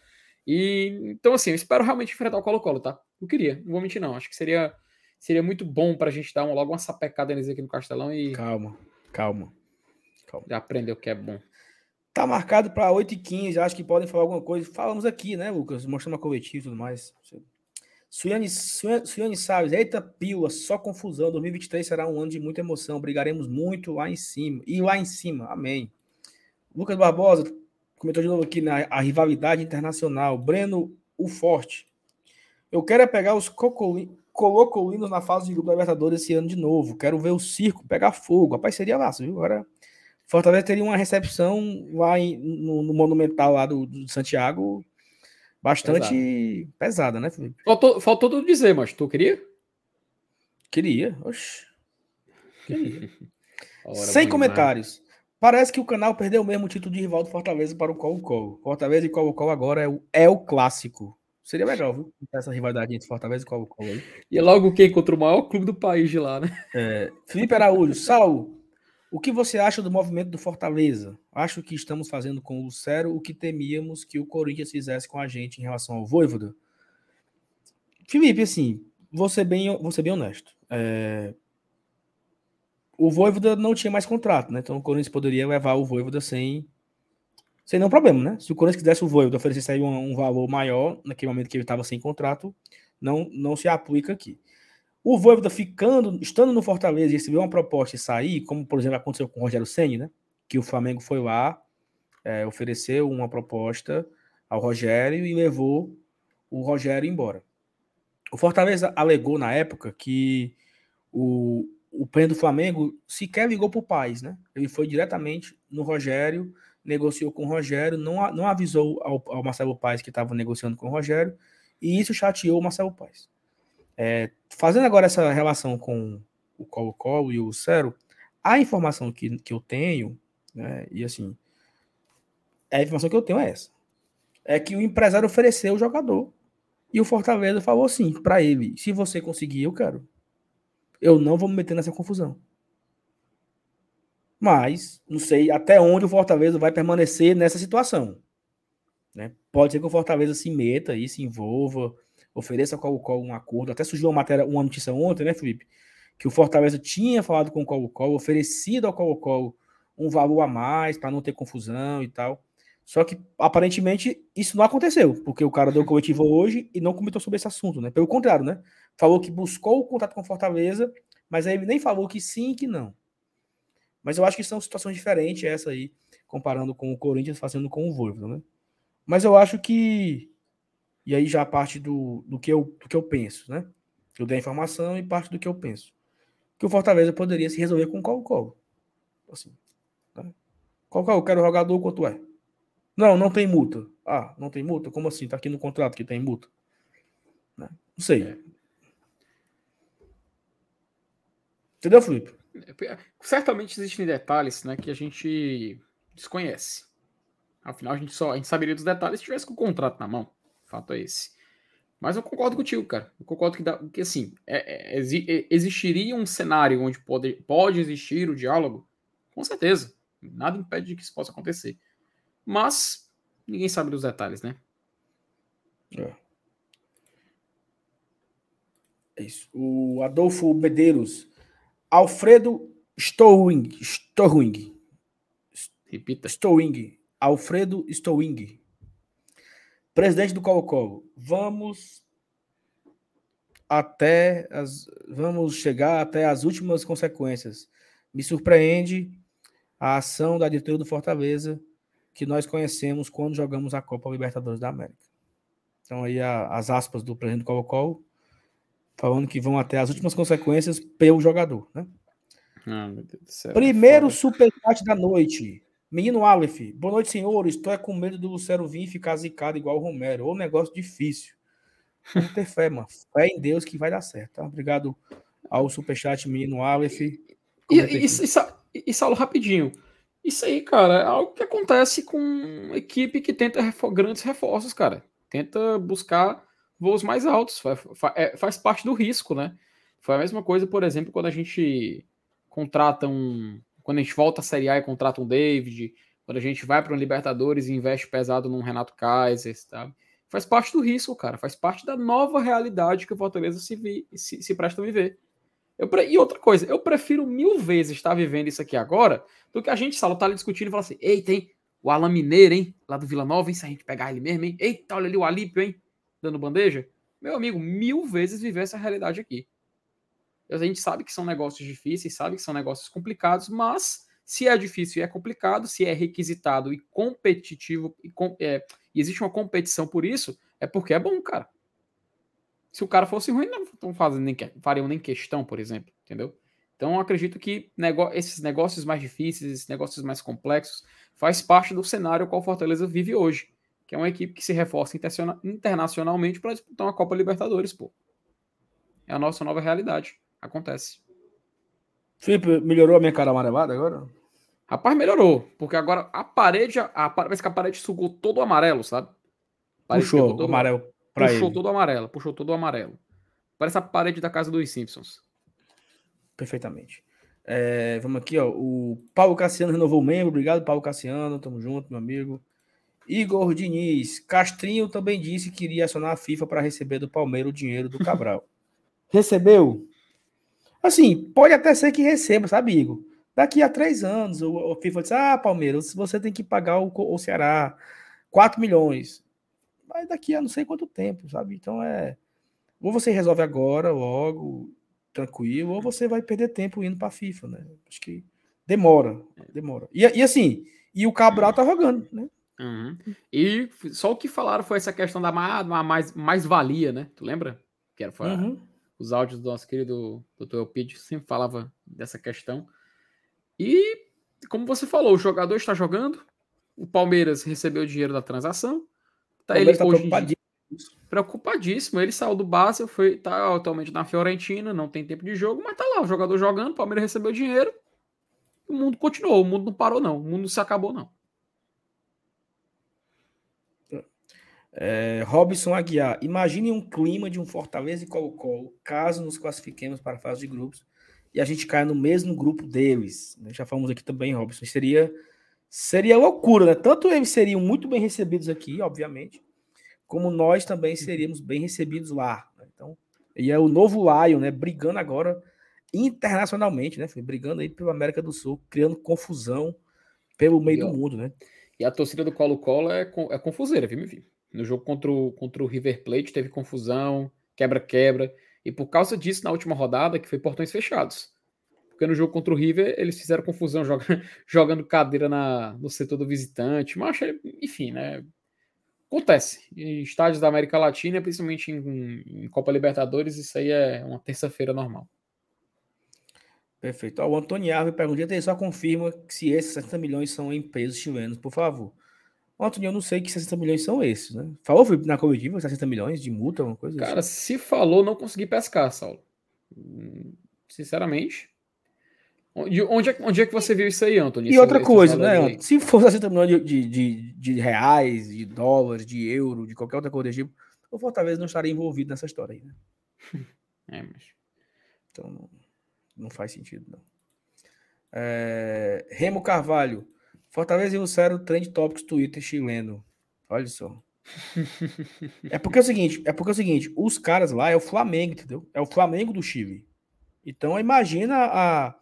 Speaker 2: E então, assim, eu espero realmente enfrentar o Colo-Colo, tá? Eu queria, não vou mentir, não. Acho que seria, seria muito bom pra gente dar uma, logo uma sapecada neles aqui no Castelão e.
Speaker 1: Calma, calma.
Speaker 2: calma. Já aprender o que é bom.
Speaker 1: Tá marcado para 8h15, acho que podem falar alguma coisa. Falamos aqui, né, Lucas? Mostrando a coletiva e tudo mais. Suiane, Suiane Salles, eita pila, só confusão. 2023 será um ano de muita emoção. Brigaremos muito lá em cima. E lá em cima, amém. Lucas Barbosa, comentou de novo aqui na a rivalidade internacional. Breno, o forte. Eu quero é pegar os colocolinos na fase de grupo da Libertadores esse ano de novo. Quero ver o circo pegar fogo. Rapaz, seria massa, viu? Agora Fortaleza teria uma recepção lá em, no, no, Monumental lá do, do Santiago bastante pesada, né, Felipe?
Speaker 2: Faltou, faltou tudo dizer, mas tu queria?
Speaker 1: Queria, oxe. Queria. Sem comentários. Parece que o canal perdeu mesmo o título de rival do Fortaleza para o Colo-Colo. Fortaleza e Colo-Colo agora é o, é o clássico. Seria legal, viu? Essa rivalidade entre Fortaleza e Colo-Colo aí.
Speaker 2: E é logo quem contra o maior clube do país de lá, né?
Speaker 1: É, Felipe Araújo, Saulo, o que você acha do movimento do Fortaleza? Acho que estamos fazendo com o Lucero o que temíamos que o Corinthians fizesse com a gente em relação ao Voivoda. Felipe, assim, vou ser bem, ser bem honesto. É... O Voivoda não tinha mais contrato, né? Então o Corinthians poderia levar o Voivoda sem, sem nenhum problema, né? Se o Corinthians quisesse o Voivoda oferecesse aí um, um valor maior, naquele momento que ele estava sem contrato, não, não se aplica aqui. O Voivoda ficando, estando no Fortaleza e receber uma proposta e sair, como por exemplo aconteceu com o Rogério Senni, né? Que o Flamengo foi lá, é, ofereceu uma proposta ao Rogério e levou o Rogério embora. O Fortaleza alegou na época que o, o presidente do Flamengo sequer ligou para o Paz, né? Ele foi diretamente no Rogério, negociou com o Rogério, não, não avisou ao, ao Marcelo Paes que estava negociando com o Rogério, e isso chateou o Marcelo Paes. É, fazendo agora essa relação com o Colo-Colo e o Cero, a informação que, que eu tenho, né, e assim, a informação que eu tenho é essa: é que o empresário ofereceu o jogador e o Fortaleza falou assim para ele: se você conseguir, eu quero. Eu não vou me meter nessa confusão. Mas não sei até onde o Fortaleza vai permanecer nessa situação. Né? Pode ser que o Fortaleza se meta e se envolva ofereça ao Colo-Colo um acordo. Até surgiu uma matéria, uma notícia ontem, né, Felipe? Que o Fortaleza tinha falado com o Colo-Colo, oferecido ao Colo-Colo um valor a mais para não ter confusão e tal. Só que aparentemente isso não aconteceu, porque o cara deu coletivo hoje e não comentou sobre esse assunto, né? Pelo contrário, né? Falou que buscou o contato com Fortaleza, mas aí ele nem falou que sim e que não. Mas eu acho que são situações diferentes essa aí, comparando com o Corinthians fazendo com o Voivoda, né? Mas eu acho que e aí já parte do, do, que, eu, do que eu penso, né? Eu dei a informação e parte do que eu penso. Que o Fortaleza poderia se resolver com o Colo-Colo. Assim, né? Colo-Colo, quero jogador, quanto é? Não, não tem multa. Ah, não tem multa? Como assim? Tá aqui no contrato que tem multa. Né? Não sei. É. Entendeu, Felipe?
Speaker 2: Certamente existem detalhes né, que a gente desconhece. Afinal, a gente só a gente saberia dos detalhes se tivesse com o contrato na mão. Fato é esse. Mas eu concordo contigo, cara. Eu concordo que, dá, que assim, é, é, é, existiria um cenário onde pode, pode existir o diálogo, com certeza. Nada impede de que isso possa acontecer. Mas ninguém sabe dos detalhes, né?
Speaker 1: É. É isso. O Adolfo Medeiros. Alfredo Stowing. Stowing.
Speaker 2: Repita.
Speaker 1: Stowing. Alfredo Stowing. Presidente do Colo-Colo, vamos até as vamos chegar até as últimas consequências. Me surpreende a ação da diretoria do Fortaleza que nós conhecemos quando jogamos a Copa Libertadores da América. Então aí a, as aspas do presidente do Colo-Colo falando que vão até as últimas consequências pelo jogador, né?
Speaker 2: Ah.
Speaker 1: Primeiro superchat da noite. Menino Aleph, boa noite, senhores. Estou é com medo do Lucero vir e ficar zicado igual o Romero. Ô, negócio difícil. Vamos ter fé, mano. Fé em Deus que vai dar certo. Tá? Obrigado ao superchat, menino Aleph.
Speaker 2: E, e, e, e, Saulo, rapidinho. Isso aí, cara, é algo que acontece com equipe que tenta refor grandes reforços, cara. Tenta buscar voos mais altos. Faz, é, faz parte do risco, né? Foi a mesma coisa, por exemplo, quando a gente contrata um. Quando a gente volta à Série A e contrata um David, quando a gente vai para um Libertadores e investe pesado num Renato Kaiser, sabe? Faz parte do risco, cara. Faz parte da nova realidade que o Fortaleza se, vi, se, se presta a viver. Eu, e outra coisa, eu prefiro mil vezes estar vivendo isso aqui agora do que a gente, Salo, tá ali discutindo e falar assim: eita, hein? O Alan Mineiro, hein? Lá do Vila Nova, hein? Se a gente pegar ele mesmo, hein? Eita, olha ali o Alípio, hein? Dando bandeja. Meu amigo, mil vezes viver essa realidade aqui. A gente sabe que são negócios difíceis, sabe que são negócios complicados, mas se é difícil e é complicado, se é requisitado e competitivo, e, com, é, e existe uma competição por isso, é porque é bom, cara. Se o cara fosse ruim, não estão fazendo nem, fariam nem questão, por exemplo, entendeu? Então, acredito que nego esses negócios mais difíceis, esses negócios mais complexos, faz parte do cenário qual Fortaleza vive hoje, que é uma equipe que se reforça internacionalmente para disputar uma Copa Libertadores, pô. É a nossa nova realidade. Acontece.
Speaker 1: Felipe, melhorou a minha cara amarelada agora?
Speaker 2: Rapaz, melhorou. Porque agora a parede, a, parece que a parede sugou todo o amarelo, sabe?
Speaker 1: Puxou o amarelo
Speaker 2: pra Puxou ele. todo o amarelo, puxou todo o amarelo. Parece a parede da casa dos Simpsons.
Speaker 1: Perfeitamente. É, vamos aqui, ó. O Paulo Cassiano renovou o membro. Obrigado, Paulo Cassiano. Tamo junto, meu amigo. Igor Diniz. Castrinho também disse que iria acionar a FIFA para receber do Palmeiras o dinheiro do Cabral. Recebeu? Assim, pode até ser que receba, sabe, Igor? Daqui a três anos, o, o FIFA diz: Ah, Palmeiras, você tem que pagar o, o Ceará 4 milhões mas daqui a não sei quanto tempo, sabe? Então é. Ou você resolve agora, logo, tranquilo, ou você vai perder tempo indo para a FIFA, né? Acho que demora, demora. E, e assim, e o Cabral tá jogando, né?
Speaker 2: Uhum. E só o que falaram foi essa questão da mais, mais valia, né? Tu lembra? Que era uhum. Os áudios do nosso querido Dr. Elpidio sempre falava dessa questão. E como você falou, o jogador está jogando, o Palmeiras recebeu o dinheiro da transação, Tá, ele tá preocupadíssimo. preocupadíssimo. Ele saiu do Basel, foi tá atualmente na Fiorentina, não tem tempo de jogo, mas tá lá, o jogador jogando, o Palmeiras recebeu dinheiro. O mundo continuou, o mundo não parou, não. O mundo não se acabou, não.
Speaker 1: É, Robson Aguiar, imagine um clima de um Fortaleza e Colo-Colo, caso nos classifiquemos para a fase de grupos e a gente caia no mesmo grupo deles. Já falamos aqui também, Robson. Seria Seria loucura, né? Tanto eles seriam muito bem recebidos aqui, obviamente, como nós também uhum. seríamos bem recebidos lá. Né? Então, e é o novo Lion, né? Brigando agora internacionalmente, né? Brigando aí pela América do Sul, criando confusão pelo meio e, do mundo, né?
Speaker 2: E a torcida do Colo-Colo é, é confuseira, viu, meu filho? No jogo contra o, contra o River Plate teve confusão, quebra-quebra. E por causa disso, na última rodada, que foi portões fechados. Porque no jogo contra o River eles fizeram confusão jogando, jogando cadeira na, no setor do visitante. Mas, enfim, né? Acontece. Em estádios da América Latina, principalmente em, em Copa Libertadores, isso aí é uma terça-feira normal.
Speaker 1: Perfeito. Ó, o Antônio Árvore pergunta, só confirma se esses 60 milhões são em pesos chilenos, por favor. Antônio, eu não sei que 60 milhões são esses, né? Falou na coletiva 60 milhões de multa, alguma coisa
Speaker 2: Cara, assim? se falou, não consegui pescar, Saulo. Sinceramente, Onde, onde, é, onde é que você viu isso aí, Antônio?
Speaker 1: E outra coisa, né? Se fosse 60 milhões de, de, de, reais, de dólares, de euro, de qualquer outra coisa do tipo, o Fortaleza não estaria envolvido nessa história aí, né?
Speaker 2: É, mas.
Speaker 1: Então não, não faz sentido, não. É, Remo Carvalho. Fortaleza e Lucero Trend Topics Twitter chileno. Olha só. é porque é o seguinte, é porque é o seguinte, os caras lá é o Flamengo, entendeu? É o Flamengo do Chile. Então imagina a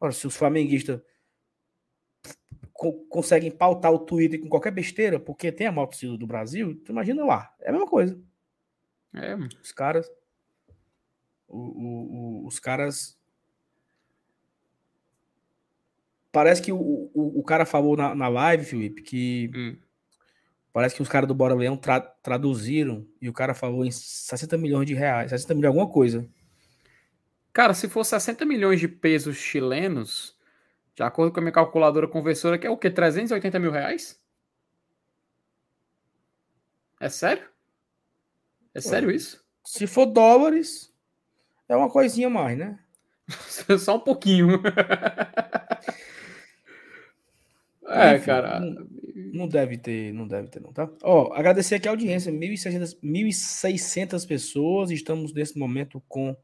Speaker 1: Ora, se os flamenguistas co conseguem pautar o Twitter com qualquer besteira, porque tem a maior torcida do Brasil, tu imagina lá. É a mesma coisa.
Speaker 2: É.
Speaker 1: Os caras. O, o, o, os caras. Parece que o, o, o cara falou na, na live, Felipe, que hum. Parece que os caras do Bora Leão tra traduziram e o cara falou em 60 milhões de reais, 60 milhões alguma coisa.
Speaker 2: Cara, se for 60 milhões de pesos chilenos, de acordo com a minha calculadora conversora, que é o quê? 380 mil reais? É sério? É sério isso?
Speaker 1: Se for dólares, é uma coisinha mais, né?
Speaker 2: Só um pouquinho. é, Enfim, cara.
Speaker 1: Não, não, deve ter, não deve ter, não, tá? Ó, agradecer aqui a audiência, 1.600, 1.600 pessoas. Estamos nesse momento com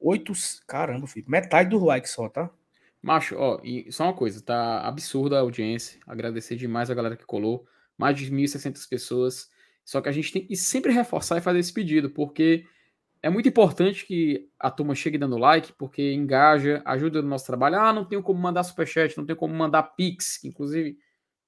Speaker 1: oito. Caramba, filho, metade do like só, tá?
Speaker 2: Macho, ó, e só uma coisa, tá absurda a audiência. Agradecer demais a galera que colou. Mais de 1.600 pessoas. Só que a gente tem que sempre reforçar e fazer esse pedido, porque é muito importante que a turma chegue dando like, porque engaja, ajuda no nosso trabalho. Ah, não tenho como mandar superchat, não tenho como mandar pix, que inclusive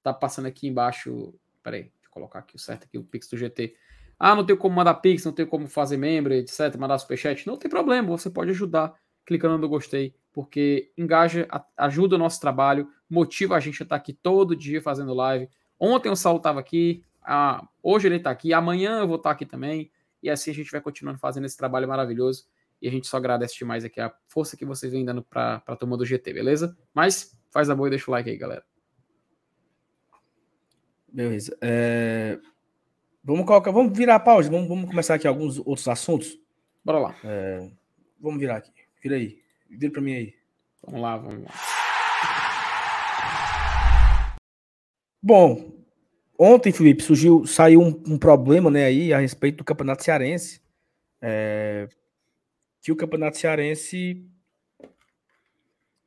Speaker 2: tá passando aqui embaixo. Peraí, deixa eu colocar aqui o certo aqui, o pix do GT. Ah, não tenho como mandar pix, não tenho como fazer membro, etc, mandar superchat. Não tem problema, você pode ajudar clicando no gostei, porque engaja, ajuda o nosso trabalho, motiva a gente a estar aqui todo dia fazendo live. Ontem o Saulo estava aqui, ah, hoje ele está aqui, amanhã eu vou estar aqui também. E assim a gente vai continuando fazendo esse trabalho maravilhoso. E a gente só agradece demais aqui a força que vocês vêm dando para a turma do GT, beleza? Mas faz a boa e deixa o like aí, galera.
Speaker 1: Beleza. É... Vamos colocar, vamos virar a pausa, vamos, vamos começar aqui alguns outros assuntos.
Speaker 2: Bora lá.
Speaker 1: É... Vamos virar aqui. Vira aí. Vira para mim aí.
Speaker 2: Vamos lá, vamos lá.
Speaker 1: Bom, Ontem, Felipe, surgiu, saiu um, um, problema né, aí a respeito do Campeonato Cearense. É, que o Campeonato Cearense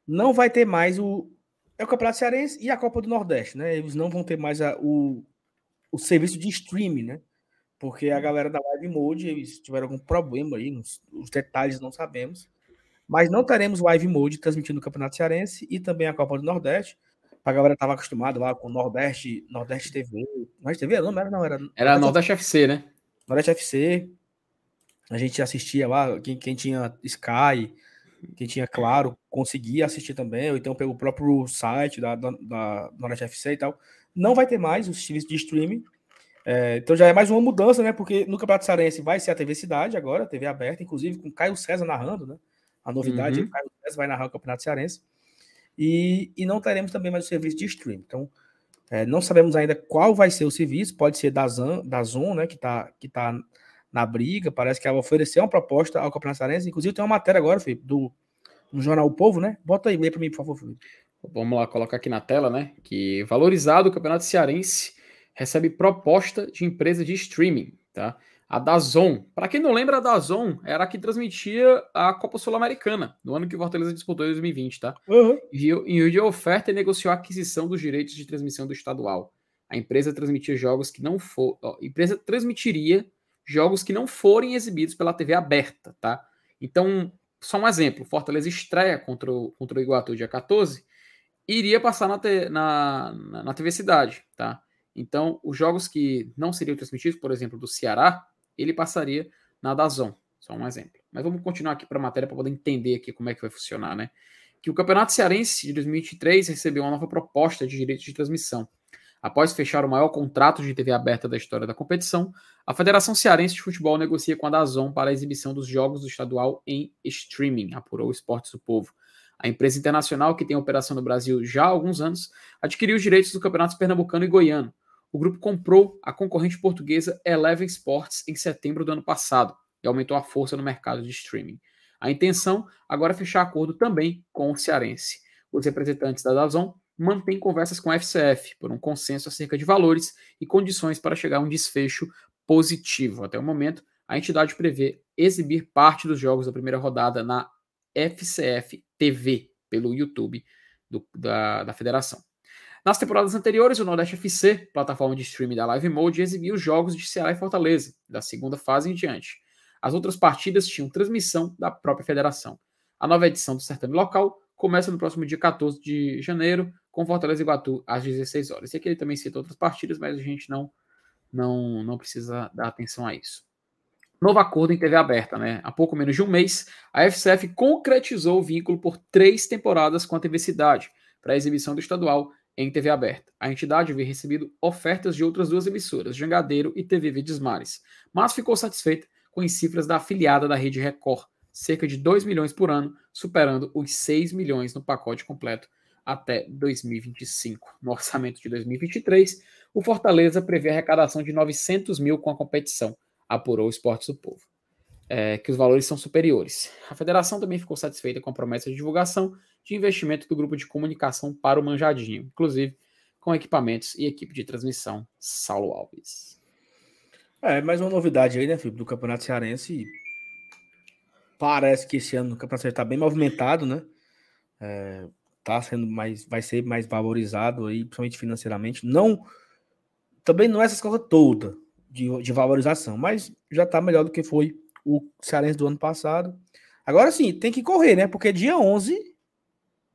Speaker 1: não vai ter mais o. É o Campeonato Cearense e a Copa do Nordeste, né? Eles não vão ter mais a, o, o serviço de streaming, né? Porque a galera da Live Mode, eles tiveram algum problema aí, os, os detalhes não sabemos. Mas não teremos Live Mode transmitindo o Campeonato Cearense e também a Copa do Nordeste a galera tava acostumada lá com Nordeste, Nordeste TV. Nordeste TV? Não, era, não, era.
Speaker 2: Era Nordeste FC, né?
Speaker 1: Nordeste FC. A gente assistia lá, quem, quem tinha Sky, quem tinha Claro, conseguia assistir também, ou então pelo próprio site da, da, da Nordeste FC e tal. Não vai ter mais os serviços de streaming. É, então já é mais uma mudança, né? Porque no Campeonato Sarense vai ser a TV Cidade agora, TV aberta, inclusive com Caio César narrando, né? A novidade uhum. é que Caio César vai narrar o Campeonato Cearense. E, e não teremos também mais o serviço de stream. Então, é, não sabemos ainda qual vai ser o serviço, pode ser da, Zan, da Zon, né, que está que tá na briga, parece que ela ofereceu uma proposta ao Campeonato Sarense, inclusive tem uma matéria agora, Felipe, do, no jornal O Povo, né? Bota aí, lê para mim, por favor, Felipe.
Speaker 2: Vamos lá, colocar aqui na tela, né? Que valorizado o Campeonato Cearense recebe proposta de empresa de streaming, tá? A Dazon. Para quem não lembra, a Dazon era a que transmitia a Copa Sul-Americana, no ano que o Fortaleza disputou em 2020, tá? Uhum. Enviou de oferta e negociou a aquisição dos direitos de transmissão do estadual. A empresa transmitia jogos que não for, ó, a empresa transmitiria jogos que não forem exibidos pela TV aberta, tá? Então, só um exemplo, Fortaleza estreia contra o, contra o Iguatu dia 14, iria passar na, na, na, na TV Cidade, tá? Então, os jogos que não seriam transmitidos, por exemplo, do Ceará, ele passaria na Dazon. Só um exemplo. Mas vamos continuar aqui para a matéria para poder entender aqui como é que vai funcionar, né? Que o Campeonato Cearense de 2023 recebeu uma nova proposta de direito de transmissão. Após fechar o maior contrato de TV aberta da história da competição, a Federação Cearense de Futebol negocia com a Dazon para a exibição dos jogos do estadual em streaming, apurou o Esportes do Povo. A empresa internacional, que tem operação no Brasil já há alguns anos, adquiriu os direitos do Campeonato Pernambucano e Goiano, o grupo comprou a concorrente portuguesa Eleven Sports em setembro do ano passado e aumentou a força no mercado de streaming. A intenção agora é fechar acordo também com o Cearense. Os representantes da Dazon mantêm conversas com a FCF por um consenso acerca de valores e condições para chegar a um desfecho positivo. Até o momento, a entidade prevê exibir parte dos jogos da primeira rodada na FCF TV, pelo YouTube do, da, da federação. Nas temporadas anteriores, o Nordeste FC, plataforma de streaming da Live Mode, exibiu os jogos de Ceará e Fortaleza, da segunda fase em diante. As outras partidas tinham transmissão da própria federação. A nova edição do certame local começa no próximo dia 14 de janeiro, com Fortaleza e Iguatu às 16 horas. E aqui ele também cita outras partidas, mas a gente não, não, não precisa dar atenção a isso. Novo acordo em TV aberta, né? Há pouco menos de um mês, a FCF concretizou o vínculo por três temporadas com a TV Cidade, para a exibição do estadual em TV aberta. A entidade havia recebido ofertas de outras duas emissoras, Jangadeiro e TV Videsmares, mas ficou satisfeita com as cifras da afiliada da Rede Record, cerca de 2 milhões por ano, superando os 6 milhões no pacote completo até 2025. No orçamento de 2023, o Fortaleza prevê arrecadação de 900 mil com a competição, apurou o Esportes do Povo, é, que os valores são superiores. A federação também ficou satisfeita com a promessa de divulgação de investimento do grupo de comunicação para o Manjadinho, inclusive com equipamentos e equipe de transmissão Saulo Alves.
Speaker 1: É, mais uma novidade aí, né, Felipe, do Campeonato Cearense. Parece que esse ano o Campeonato está bem movimentado, né? É, tá sendo mais, vai ser mais valorizado aí, principalmente financeiramente. Não, também não é essa coisa toda de, de valorização, mas já tá melhor do que foi o Cearense do ano passado. Agora sim, tem que correr, né? Porque dia 11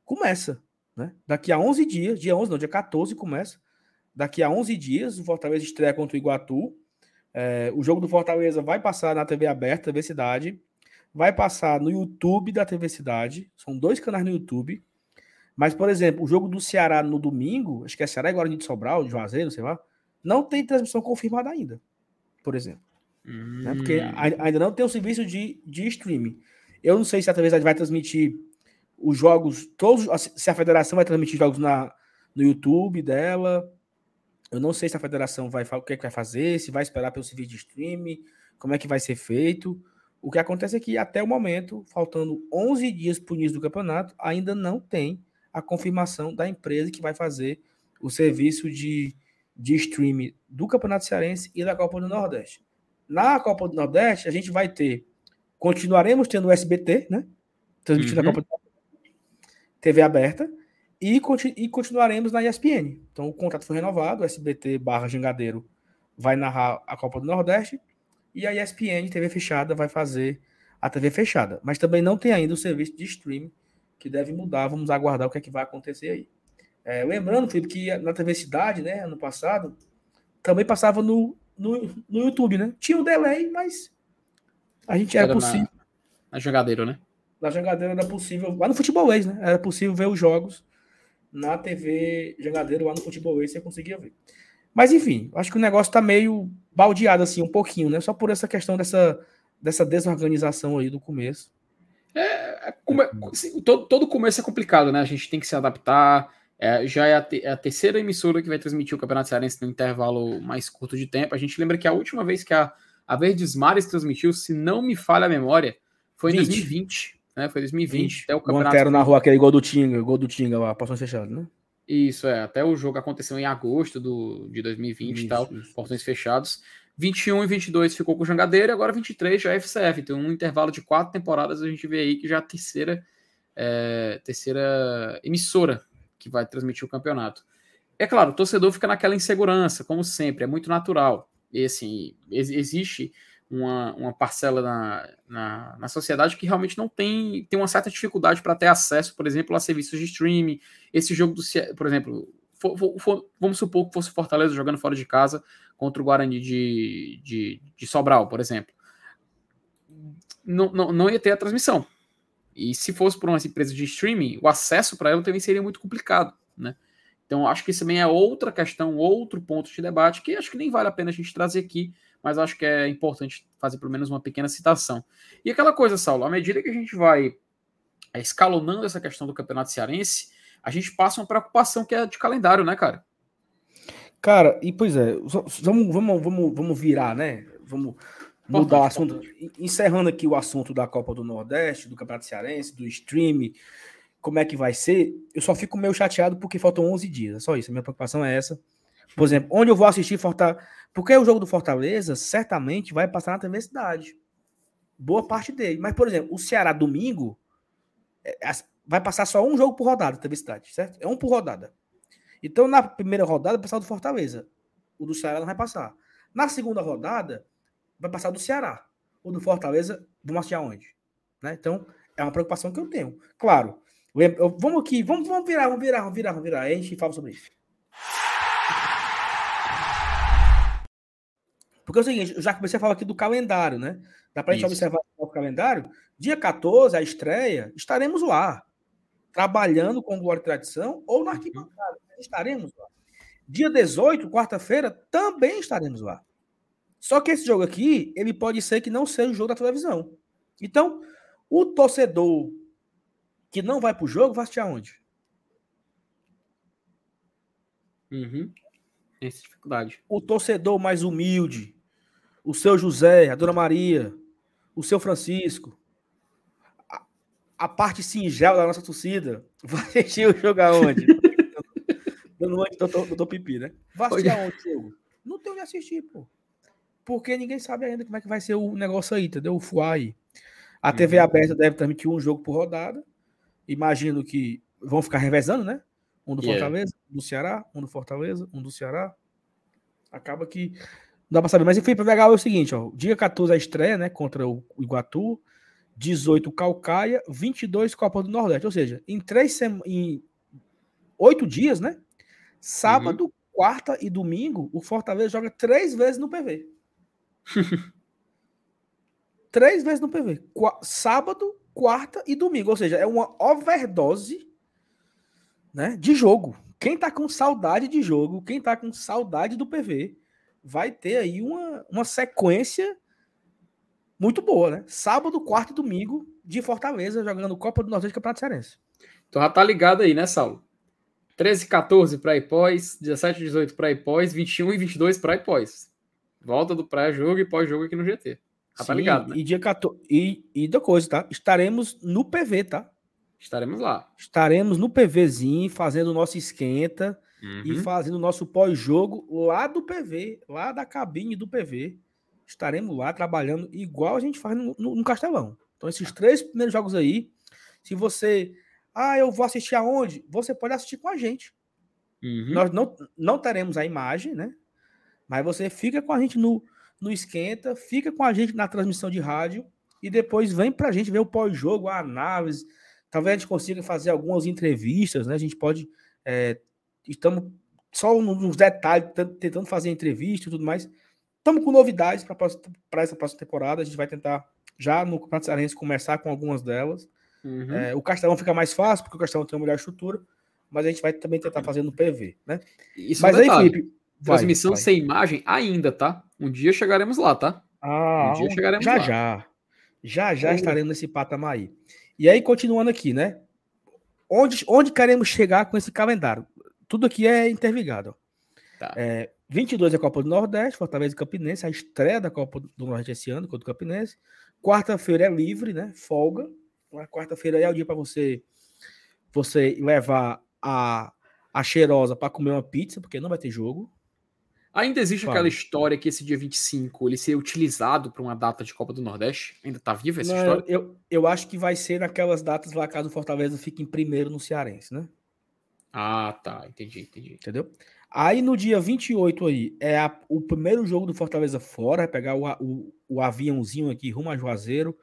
Speaker 1: começa, né? Daqui a 11 dias, dia 11 não, dia 14 começa. Daqui a 11 dias, o Fortaleza estreia contra o Iguatu. É, o jogo do Fortaleza vai passar na TV aberta, TV Cidade. Vai passar no YouTube da TV Cidade. São dois canais no YouTube. Mas, por exemplo, o jogo do Ceará no domingo, acho que é Ceará e Guarani de Sobral, de Juazeiro, sei lá, não tem transmissão confirmada ainda, por exemplo. Hum. Né? Porque hum. ainda não tem o serviço de, de streaming. Eu não sei se a TV vai transmitir os jogos, todos, se a federação vai transmitir jogos na, no YouTube dela. Eu não sei se a federação vai o que, é que vai fazer, se vai esperar pelo serviço de streaming, como é que vai ser feito. O que acontece é que até o momento, faltando 11 dias para o início do campeonato, ainda não tem a confirmação da empresa que vai fazer o serviço de, de streaming do Campeonato Cearense e da Copa do Nordeste. Na Copa do Nordeste, a gente vai ter, continuaremos tendo o SBT, né? Transmitindo uhum. a Copa do Nordeste, TV aberta, e, e continuaremos na ESPN. Então, o contrato foi renovado, o SBT barra Jangadeiro vai narrar a Copa do Nordeste, e a ESPN, TV fechada, vai fazer a TV fechada. Mas também não tem ainda o serviço de streaming que deve mudar. Vamos aguardar o que é que vai acontecer aí. É, lembrando, Felipe, que na TV Cidade, né, ano passado, também passava no, no, no YouTube, né? Tinha um delay, mas a gente era, era possível. Na,
Speaker 2: na jogadeira, né?
Speaker 1: Na jogadeira era possível. Lá no futebolês, né? Era possível ver os jogos na TV jogadeira lá no futebolês, você conseguia ver. Mas enfim, acho que o negócio tá meio baldeado assim, um pouquinho, né? Só por essa questão dessa, dessa desorganização aí do começo.
Speaker 2: É, é, assim, todo, todo começo é complicado, né? A gente tem que se adaptar. É, já é a, te, é a, terceira emissora que vai transmitir o Campeonato Cearense no intervalo mais curto de tempo. A gente lembra que a última vez que a, a Verdes Mares transmitiu, se não me falha a memória, foi em 20. 2020. Né? Foi 2020. 20.
Speaker 1: Até o campeonato. O na rua, aquele gol do Tinga, gol do Tinga lá, portões fechados, né?
Speaker 2: Isso, é. Até o jogo aconteceu em agosto do, de 2020 e tal, isso. portões fechados. 21 e 22 ficou com o Jangadeiro e agora 23 já é FCF. Então, um intervalo de quatro temporadas a gente vê aí que já é a terceira, é, terceira emissora que vai transmitir o campeonato. É claro, o torcedor fica naquela insegurança, como sempre, é muito natural. E assim, existe uma, uma parcela na, na, na, sociedade que realmente não tem, tem uma certa dificuldade para ter acesso, por exemplo, a serviços de streaming. Esse jogo do por exemplo, for, for, for, vamos supor que fosse Fortaleza jogando fora de casa contra o Guarani de, de, de Sobral, por exemplo. Não, não, não ia ter a transmissão. E se fosse por uma empresa de streaming, o acesso para ela também seria muito complicado, né? Então, acho que isso também é outra questão, outro ponto de debate que acho que nem vale a pena a gente trazer aqui, mas acho que é importante fazer pelo menos uma pequena citação. E aquela coisa, Saulo, à medida que a gente vai é, escalonando essa questão do campeonato cearense, a gente passa uma preocupação que é de calendário, né, cara?
Speaker 1: Cara, e pois é, vamos, vamos, vamos, vamos virar, né? Vamos mudar o assunto. Encerrando aqui o assunto da Copa do Nordeste, do Campeonato Cearense, do stream, como é que vai ser. Eu só fico meio chateado porque faltam 11 dias. É só isso. A minha preocupação é essa. Por exemplo, onde eu vou assistir Fortaleza. Porque o jogo do Fortaleza certamente vai passar na TV Cidade. Boa parte dele. Mas, por exemplo, o Ceará domingo é, vai passar só um jogo por rodada, TV Cidade, certo? É um por rodada. Então, na primeira rodada, vai passar do Fortaleza. O do Ceará não vai passar. Na segunda rodada, vai passar do Ceará. O do Fortaleza, vamos assistir aonde? Né? Então, é uma preocupação que eu tenho. Claro, vamos aqui, vamos, vamos virar, vamos virar, vamos virar, vamos virar. A gente fala sobre isso. Porque é o seguinte, eu já comecei a falar aqui do calendário, né? Dá pra gente observar o calendário. Dia 14, a estreia, estaremos lá trabalhando com Glória e Tradição ou na arquibancada. Né? estaremos lá. Dia 18, quarta-feira, também estaremos lá. Só que esse jogo aqui, ele pode ser que não seja o jogo da televisão. Então, o torcedor que não vai pro jogo vai assistir aonde?
Speaker 2: Uhum. Essa dificuldade.
Speaker 1: O torcedor mais humilde, o seu José, a Dona Maria, o seu Francisco, a, a parte singela da nossa torcida, vai assistir o jogo aonde? Dando onde doutor Pipi, né? Vai assistir aonde o jogo? Não tem onde assistir, pô. Porque ninguém sabe ainda como é que vai ser o negócio aí, entendeu? O FUAI. A TV uhum. aberta deve transmitir um jogo por rodada. Imagino que vão ficar revezando, né? Um do yeah. Fortaleza, um do Ceará, um do Fortaleza, um do Ceará. Acaba que dá pra saber. Mas enfim, para pegar é o seguinte, ó. Dia 14 a estreia, né? Contra o Iguatu. 18 Calcaia, 22 Copa do Nordeste. Ou seja, em três semanas. Em oito dias, né? Sábado, uhum. quarta e domingo, o Fortaleza joga três vezes no PV. três vezes no PV. Sábado, quarta e domingo. Ou seja, é uma overdose né, de jogo. Quem tá com saudade de jogo, quem tá com saudade do PV, vai ter aí uma, uma sequência muito boa, né? Sábado, quarta e domingo de Fortaleza jogando Copa do Nordeste Campeonato Cearense.
Speaker 2: Então já tá ligado aí, né, Saulo? 13 14 para Ipós, 17 18 para Ipós, 21 e 22 para Ipós. Volta do pré-jogo e pós-jogo aqui no GT.
Speaker 1: Já tá ligado, né? E dia 14. E, e da coisa, tá? Estaremos no PV, tá?
Speaker 2: Estaremos lá.
Speaker 1: Estaremos no PVzinho, fazendo o nosso esquenta uhum. e fazendo o nosso pós-jogo lá do PV, lá da cabine do PV. Estaremos lá trabalhando igual a gente faz no, no, no Castelão. Então, esses três primeiros jogos aí, se você. Ah, eu vou assistir aonde? Você pode assistir com a gente. Uhum. Nós não, não teremos a imagem, né? Mas você fica com a gente no, no esquenta, fica com a gente na transmissão de rádio e depois vem pra gente ver o pós-jogo, a análise Talvez a gente consiga fazer algumas entrevistas, né? A gente pode. É, estamos só nos detalhes, tentando fazer entrevista e tudo mais. Estamos com novidades para essa próxima temporada. A gente vai tentar, já no Campeonato Cearense, começar com algumas delas. Uhum. É, o Castelão fica mais fácil, porque o Castelão tem uma melhor estrutura, mas a gente vai também tentar fazer no PV, né?
Speaker 2: Isso mas aí, Felipe. Transmissão vai, vai. sem imagem ainda, tá? Um dia chegaremos lá, tá?
Speaker 1: Ah, um dia chegaremos já, lá. Já, já. Já, estaremos nesse patamar aí. E aí, continuando aqui, né? Onde, onde queremos chegar com esse calendário? Tudo aqui é interligado. Tá. É, 22 é a Copa do Nordeste, Fortaleza e Campinense, a estreia da Copa do Nordeste esse ano contra o Campinense. Quarta-feira é livre, né? Folga. Quarta-feira é o dia para você você levar a, a cheirosa para comer uma pizza, porque não vai ter jogo.
Speaker 2: Ainda existe Fala. aquela história que esse dia 25 ele ser utilizado para uma data de Copa do Nordeste? Ainda tá viva essa Não, história?
Speaker 1: Eu, eu acho que vai ser naquelas datas lá caso o Fortaleza fique em primeiro no Cearense, né?
Speaker 2: Ah, tá. Entendi, entendi.
Speaker 1: Entendeu? Aí no dia 28 aí é a, o primeiro jogo do Fortaleza fora, vai pegar o, o, o aviãozinho aqui rumo a Juazeiro,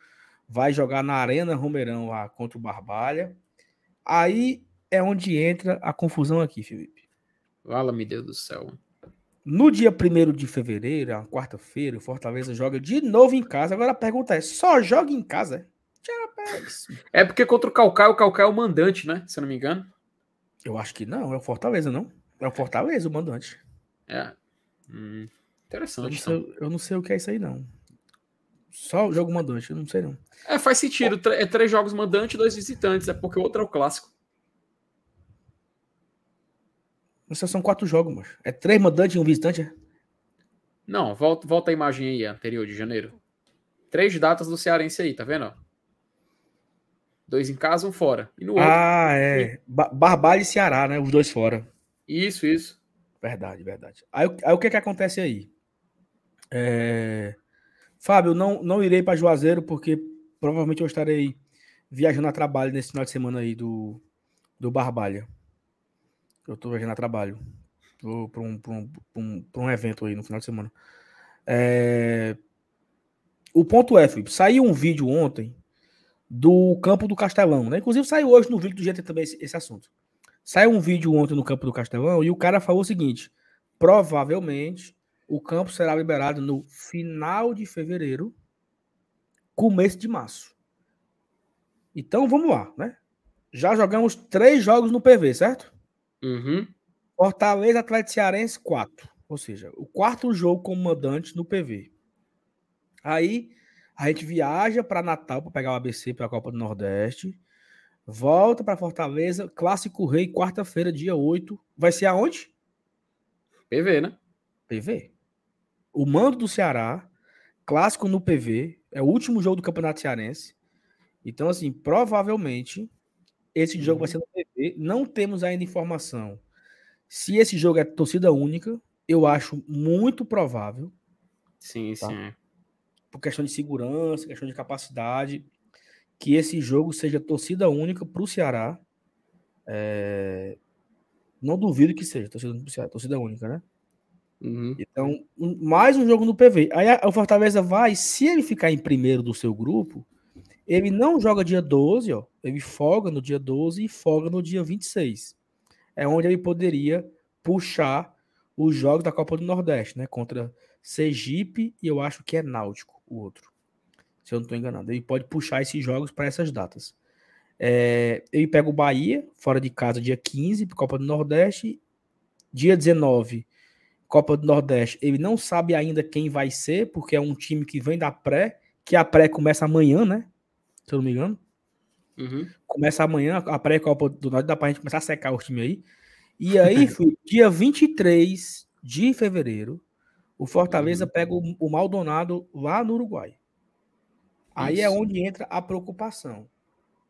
Speaker 1: vai jogar na Arena Romeirão lá contra o Barbalha. Aí é onde entra a confusão aqui, Felipe.
Speaker 2: Fala, meu Deus do céu.
Speaker 1: No dia 1 de fevereiro, a quarta-feira, o Fortaleza joga de novo em casa. Agora a pergunta é: só joga em casa?
Speaker 2: É porque contra o Calcaia, o Calcaia é o mandante, né? Se eu não me engano.
Speaker 1: Eu acho que não, é o Fortaleza, não. É o Fortaleza o mandante.
Speaker 2: É. Hum, interessante.
Speaker 1: Eu não, sei, eu não, sei, o que é isso aí, não. Só o jogo mandante, eu não sei, não.
Speaker 2: É, faz sentido. É três jogos mandante e dois visitantes. É porque o outro é o clássico.
Speaker 1: Só são quatro jogos, mas É três mandantes e um visitante, é?
Speaker 2: Não, volta, volta a imagem aí, anterior de janeiro. Três datas do Cearense aí, tá vendo? Dois em casa, um fora.
Speaker 1: E no outro. Ah, é. Barbalha e Ceará, né? Os dois fora.
Speaker 2: Isso, isso.
Speaker 1: Verdade, verdade. Aí, aí o que que acontece aí? É... Fábio, não, não irei para Juazeiro porque provavelmente eu estarei viajando a trabalho nesse final de semana aí do, do Barbalha. Eu tô viajando a trabalho. para um, um, um, um evento aí no final de semana. É... O ponto é, Felipe, saiu um vídeo ontem do campo do Castelão, né? Inclusive saiu hoje no vídeo do GT também esse, esse assunto. Saiu um vídeo ontem no campo do Castelão e o cara falou o seguinte: provavelmente o campo será liberado no final de fevereiro, começo de março. Então vamos lá, né? Já jogamos três jogos no PV, certo?
Speaker 2: Uhum.
Speaker 1: Fortaleza Atlético Cearense, 4. Ou seja, o quarto jogo como mandante no PV. Aí a gente viaja para Natal para pegar o ABC para a Copa do Nordeste. Volta para Fortaleza, Clássico Rei, quarta-feira, dia 8. Vai ser aonde?
Speaker 2: PV, né?
Speaker 1: PV. O mando do Ceará, clássico no PV, é o último jogo do Campeonato Cearense. Então, assim, provavelmente esse jogo vai ser no PV. Não temos ainda informação se esse jogo é torcida única. Eu acho muito provável.
Speaker 2: Sim, tá? sim.
Speaker 1: Por questão de segurança, questão de capacidade, que esse jogo seja torcida única para o Ceará. É... Não duvido que seja torcida, torcida única, né? Uhum. Então, mais um jogo no PV. Aí o Fortaleza vai, se ele ficar em primeiro do seu grupo, ele não joga dia 12, ó. Ele folga no dia 12 e folga no dia 26. É onde ele poderia puxar os jogos da Copa do Nordeste, né? Contra Sergipe e eu acho que é Náutico, o outro. Se eu não estou enganado. Ele pode puxar esses jogos para essas datas. É, ele pega o Bahia, fora de casa, dia 15, Copa do Nordeste. Dia 19, Copa do Nordeste, ele não sabe ainda quem vai ser, porque é um time que vem da pré, que a pré começa amanhã, né? Se eu não me engano. Uhum. Começa amanhã, a pré-Copa do Norte, dá pra gente começar a secar o time aí. E aí, fui, dia 23 de fevereiro, o Fortaleza uhum. pega o, o, Maldonado lá no Uruguai. Aí é Isso. é onde entra a preocupação.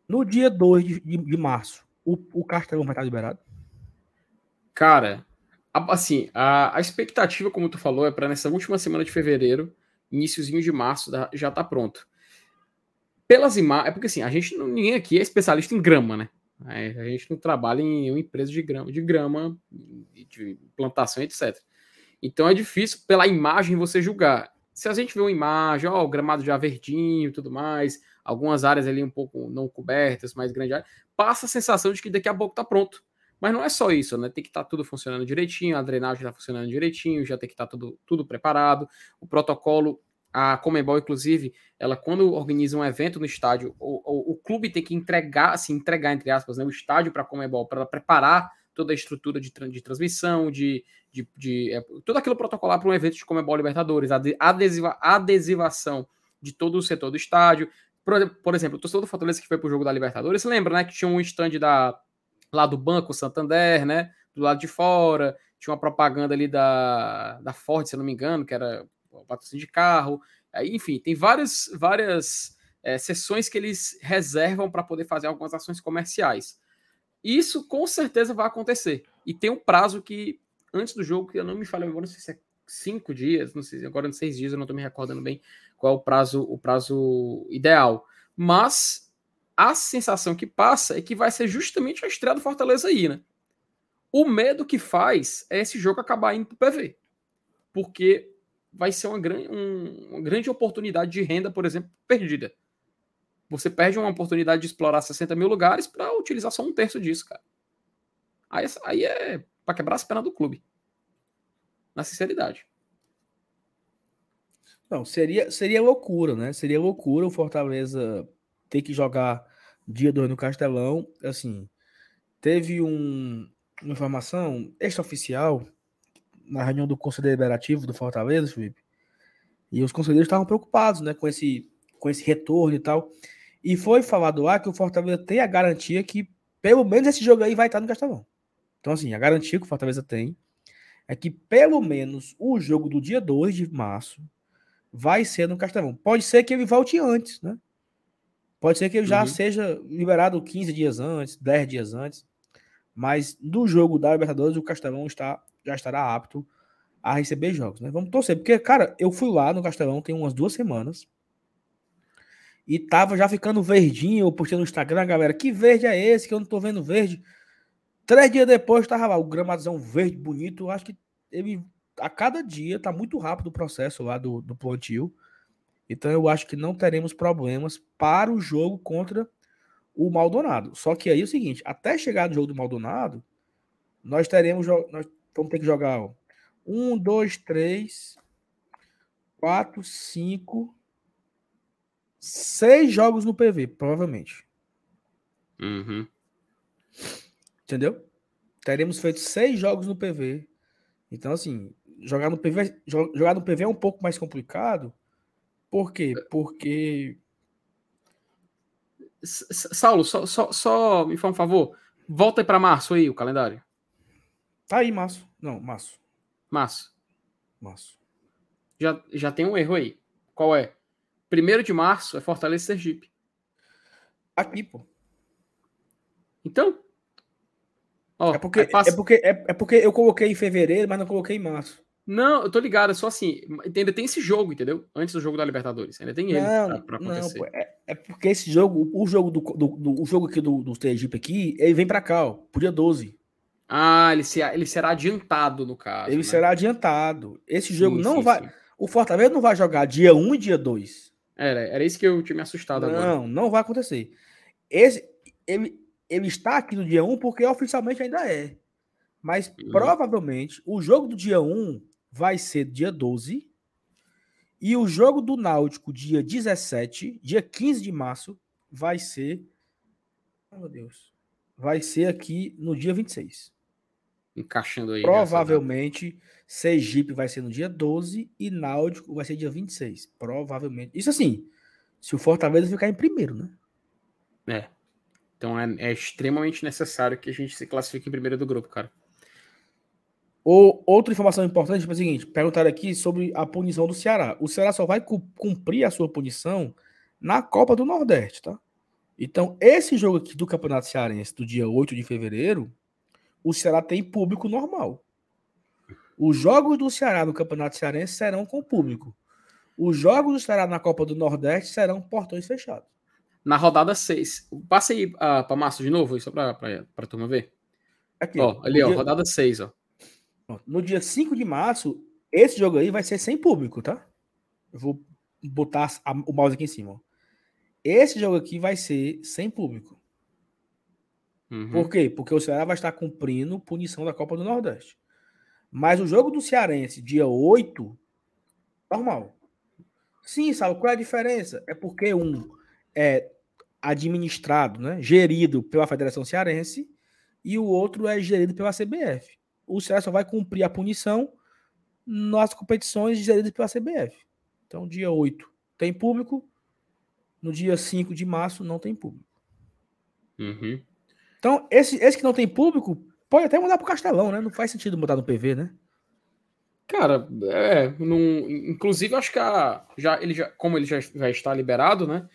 Speaker 1: No dia 2 de, de, de março, o, o Castelão vai estar liberado?
Speaker 2: Cara, Assim, a, a expectativa, como tu falou, é para nessa última semana de fevereiro, iníciozinho de março, já tá pronto. Pelas imagens, é porque assim, a gente ninguém aqui é especialista em grama, né? É, a gente não trabalha em uma empresa de grama, de grama, de plantação, etc. Então é difícil pela imagem você julgar. Se a gente vê uma imagem, ó, o gramado já verdinho e tudo mais, algumas áreas ali um pouco não cobertas, mais grande área, passa a sensação de que daqui a pouco tá pronto. Mas não é só isso, né? Tem que estar tá tudo funcionando direitinho, a drenagem está funcionando direitinho, já tem que estar tá tudo, tudo preparado. O protocolo, a Comebol, inclusive, ela quando organiza um evento no estádio, o, o, o clube tem que entregar, assim, entregar, entre aspas, né, o estádio para a Comebol, para preparar toda a estrutura de, de transmissão, de, de, de é, tudo aquilo protocolar para um evento de Comebol Libertadores, a adesiva, adesivação de todo o setor do estádio. Por, por exemplo, o torcedor do Fortaleza que foi para o jogo da Libertadores, lembra, né, que tinha um stand da lá do Banco Santander, né? Do lado de fora, tinha uma propaganda ali da, da Ford, se não me engano, que era o patrocínio de carro. Aí, enfim, tem várias, várias é, sessões que eles reservam para poder fazer algumas ações comerciais. Isso com certeza vai acontecer. E tem um prazo que, antes do jogo, que eu não me falei agora, não sei se é cinco dias, não sei, agora em seis dias, eu não estou me recordando bem qual é o prazo, o prazo ideal. Mas a sensação que passa é que vai ser justamente a estreia do Fortaleza aí, né? O medo que faz é esse jogo acabar indo pro PV. Porque vai ser uma, gran um, uma grande oportunidade de renda, por exemplo, perdida. Você perde uma oportunidade de explorar 60 mil lugares para utilizar só um terço disso, cara. Aí, aí é para quebrar as pernas do clube. Na sinceridade.
Speaker 1: Não, seria, seria loucura, né? Seria loucura o Fortaleza ter que jogar dia 2 no Castelão. Assim, teve um, uma informação extraoficial na reunião do Conselho Deliberativo do Fortaleza, Felipe. E os conselheiros estavam preocupados né, com, esse, com esse retorno e tal. E foi falado lá que o Fortaleza tem a garantia que pelo menos esse jogo aí vai estar no Castelão. Então, assim, a garantia que o Fortaleza tem é que pelo menos o jogo do dia 2 de março vai ser no Castelão. Pode ser que ele volte antes, né? Pode ser que ele já uhum. seja liberado 15 dias antes, 10 dias antes. Mas do jogo da Libertadores, o Castelão está, já estará apto a receber jogos, né? Vamos torcer, porque, cara, eu fui lá no Castelão tem umas duas semanas e tava já ficando verdinho. Eu postei no Instagram, galera, que verde é esse que eu não tô vendo verde? Três dias depois tava lá o gramadão verde, bonito. Eu acho que ele, a cada dia, tá muito rápido o processo lá do, do plantio. Então eu acho que não teremos problemas para o jogo contra o Maldonado. Só que aí é o seguinte, até chegar no jogo do Maldonado, nós teremos nós vamos ter que jogar ó, um, dois, três, quatro, cinco, seis jogos no PV, provavelmente.
Speaker 2: Uhum.
Speaker 1: Entendeu? teremos feito seis jogos no PV. Então, assim, jogar no PV, jogar no PV é um pouco mais complicado. Por quê? Porque.
Speaker 2: Saulo, só, só, só me faz um favor. Volta aí para março aí, o calendário.
Speaker 1: Tá aí, março. Não, março.
Speaker 2: Março.
Speaker 1: Março.
Speaker 2: Já, já tem um erro aí. Qual é? Primeiro de março é Fortaleza Sergipe.
Speaker 1: Aqui, pô.
Speaker 2: Então?
Speaker 1: É, porque, é, é, porque, é, é porque eu coloquei em fevereiro, mas não coloquei em março.
Speaker 2: Não, eu tô ligado, é só assim, ainda tem esse jogo, entendeu? Antes do jogo da Libertadores, ainda tem ele
Speaker 1: não, pra, pra acontecer. Não, é, é, porque esse jogo, o jogo do, do, do o jogo aqui do, do Sergipe aqui, ele vem pra cá, ó, pro dia 12.
Speaker 2: Ah, ele, se, ele será adiantado, no caso.
Speaker 1: Ele né? será adiantado. Esse jogo sim, não sim, vai. Sim. O Fortaleza não vai jogar dia 1 e dia 2.
Speaker 2: Era, era isso que eu tinha me assustado
Speaker 1: não,
Speaker 2: agora.
Speaker 1: Não, não vai acontecer. Esse, ele, ele está aqui no dia 1 porque oficialmente ainda é. Mas uhum. provavelmente o jogo do dia 1 vai ser dia 12. E o jogo do Náutico, dia 17, dia 15 de março, vai ser. Oh, meu Deus. Vai ser aqui no dia 26.
Speaker 2: Encaixando aí.
Speaker 1: Provavelmente, Sergipe vai ser no dia 12 e Náutico vai ser dia 26. Provavelmente. Isso assim, se o Fortaleza ficar em primeiro, né?
Speaker 2: É. Então é, é extremamente necessário que a gente se classifique em primeiro do grupo, cara.
Speaker 1: O, outra informação importante é o seguinte: perguntaram aqui sobre a punição do Ceará. O Ceará só vai cumprir a sua punição na Copa do Nordeste, tá? Então, esse jogo aqui do Campeonato Cearense, do dia 8 de fevereiro, o Ceará tem público normal. Os jogos do Ceará no Campeonato Cearense serão com público. Os jogos do Ceará na Copa do Nordeste serão portões fechados.
Speaker 2: Na rodada 6. Passa aí uh, ah, para Márcio de novo, só para a turma ver. Aqui, ó, ali, ó, dia... rodada 6, ó.
Speaker 1: No dia 5 de março, esse jogo aí vai ser sem público, tá? Eu vou botar a, o mouse aqui em cima. Ó. Esse jogo aqui vai ser sem público. Uhum. Por quê? Porque o Ceará vai estar cumprindo punição da Copa do Nordeste. Mas o jogo do Cearense, dia 8, normal. Sim, sabe qual é a diferença? É porque um é administrado, né, gerido pela Federação Cearense e o outro é gerido pela CBF o Ceará só vai cumprir a punição nas competições geridas pela CBF. Então, dia 8 tem público, no dia 5 de março não tem público.
Speaker 2: Uhum.
Speaker 1: Então, esse, esse que não tem público, pode até mudar pro Castelão, né? Não faz sentido mudar no PV, né?
Speaker 2: Cara, é, num, inclusive acho que a, já, ele já, como ele já, já está liberado, né?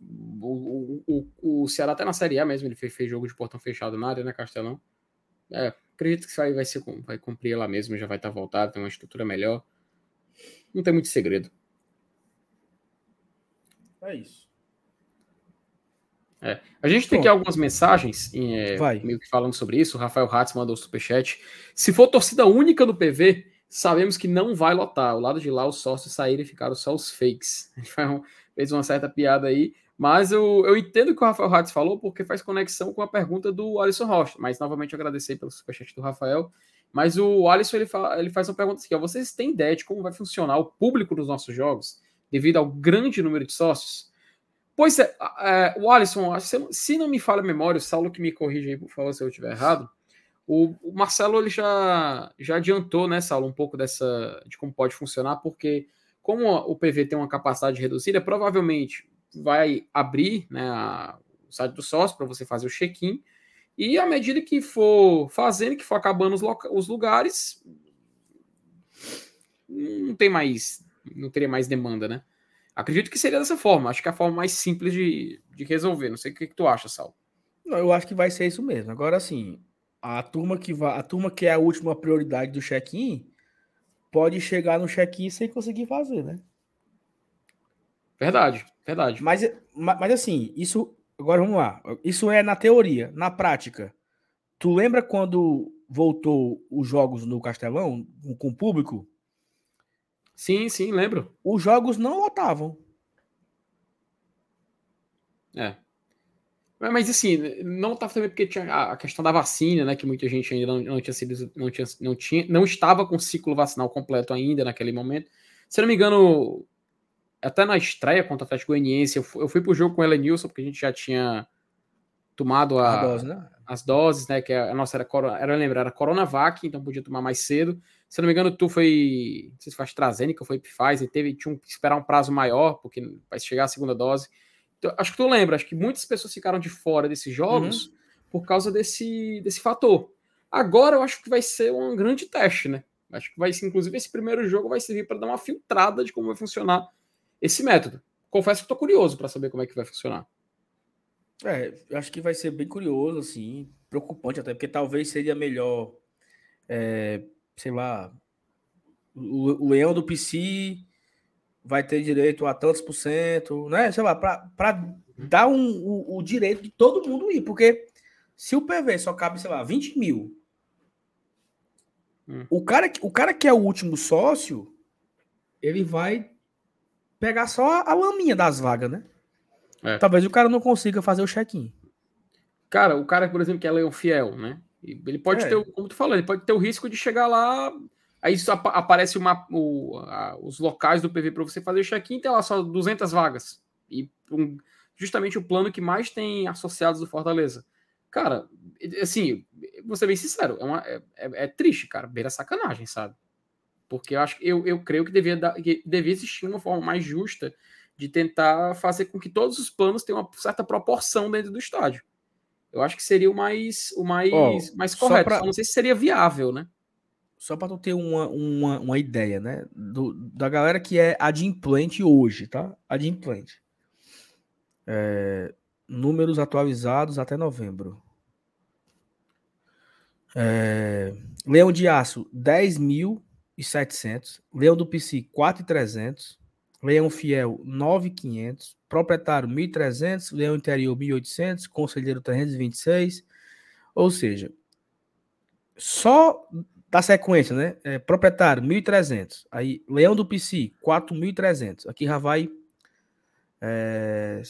Speaker 2: O, o, o, o Ceará até na Série A mesmo, ele fez, fez jogo de portão fechado na área, né, Castelão? É, acredito que vai, vai, ser, vai cumprir lá mesmo, já vai estar voltado, tem uma estrutura melhor. Não tem muito segredo.
Speaker 1: É isso.
Speaker 2: É. A gente tem aqui algumas mensagens é, meio que falando sobre isso. O Rafael Hatz mandou o superchat. Se for torcida única no PV, sabemos que não vai lotar. O lado de lá, os sócios saíram e ficaram só os fakes. Ele fez uma certa piada aí. Mas eu, eu entendo o que o Rafael Hatz falou, porque faz conexão com a pergunta do Alisson Rocha. Mas novamente agradecer pelo superchat do Rafael. Mas o Alisson ele, fala, ele faz uma pergunta assim: ó, vocês têm ideia de como vai funcionar o público dos nossos jogos, devido ao grande número de sócios? Pois é, é o Alisson, se não me falha a memória, o Saulo que me corrija aí, por favor, se eu estiver errado. O, Marcelo ele já, já adiantou, né, Saulo, um pouco dessa de como pode funcionar, porque como o PV tem uma capacidade reduzida, provavelmente vai abrir né, a, o site do sócio para você fazer o check-in. E à medida que for fazendo, que for acabando os, os lugares, não tem mais, não teria mais demanda, né? Acredito que seria dessa forma. Acho que é a forma mais simples de, de resolver. Não sei o que, que tu acha, Sal.
Speaker 1: Não, eu acho que vai ser isso mesmo. Agora, sim, a turma que vai, a turma que é a última prioridade do check-in pode chegar no check-in sem conseguir fazer, né?
Speaker 2: Verdade, verdade.
Speaker 1: Mas, mas assim, isso. Agora vamos lá. Isso é na teoria. Na prática, tu lembra quando voltou os jogos no Castelão com o público?
Speaker 2: Sim, sim, lembro.
Speaker 1: Os jogos não lotavam.
Speaker 2: É. Mas assim, não estava também porque tinha a questão da vacina, né? Que muita gente ainda não, não tinha sido, não tinha, não tinha, não estava com o ciclo vacinal completo ainda naquele momento. Se não me engano, até na estreia contra o Atlético Goianiense, eu fui, eu fui pro jogo com o Elenilson, porque a gente já tinha tomado a, dose, né? as doses, né? Que a nossa era, era lembrar, era Coronavac, então podia tomar mais cedo. Se não me engano, tu foi, não sei se foi AstraZeneca, foi Pfizer, teve, tinha que esperar um prazo maior, porque vai chegar a segunda dose. Então, acho que tu lembra, acho que muitas pessoas ficaram de fora desses jogos uhum. por causa desse, desse fator. Agora eu acho que vai ser um grande teste, né? Acho que vai ser, inclusive, esse primeiro jogo vai servir para dar uma filtrada de como vai funcionar esse método. Confesso que estou curioso para saber como é que vai funcionar.
Speaker 1: É, eu acho que vai ser bem curioso, assim, preocupante até, porque talvez seria melhor, é, sei lá, o, o leão do PC vai ter direito a tantos por cento, né? Sei lá, para dar um, o, o, direito de todo mundo ir, porque se o PV só cabe, sei lá, 20 mil, hum. o, cara, o cara que é o último sócio, ele vai pegar só a laminha das vagas, né? É. Talvez o cara não consiga fazer o check-in.
Speaker 2: Cara, o cara, por exemplo, que é leão fiel, né? Ele pode é. ter, como tu falou, ele pode ter o risco de chegar lá, aí ap aparece uma, o, a, os locais do PV para você fazer o check-in, tem lá só 200 vagas. E um, justamente o plano que mais tem associados do Fortaleza. Cara, assim, vou ser bem sincero, é, uma, é, é, é triste, cara, beira sacanagem, sabe? Porque eu acho eu, eu creio que devia, dar, que devia existir uma forma mais justa de tentar fazer com que todos os planos tenham uma certa proporção dentro do estádio. Eu acho que seria o mais, o mais, oh, mais correto. Pra... Só não sei se seria viável, né?
Speaker 1: Só para tu ter uma, uma, uma ideia, né? Do, da galera que é adimplente hoje, tá? Adimplente. É, números atualizados até novembro. É, Leão de Aço, 10.700. Leão do PC, 4.300. Leão Fiel, 9.500. Proprietário, 1.300. Leão Interior, 1.800. Conselheiro, 326. Ou seja, só da sequência, né? É, proprietário, 1.300. Aí, Leão do PC, 4.300. Aqui já vai é,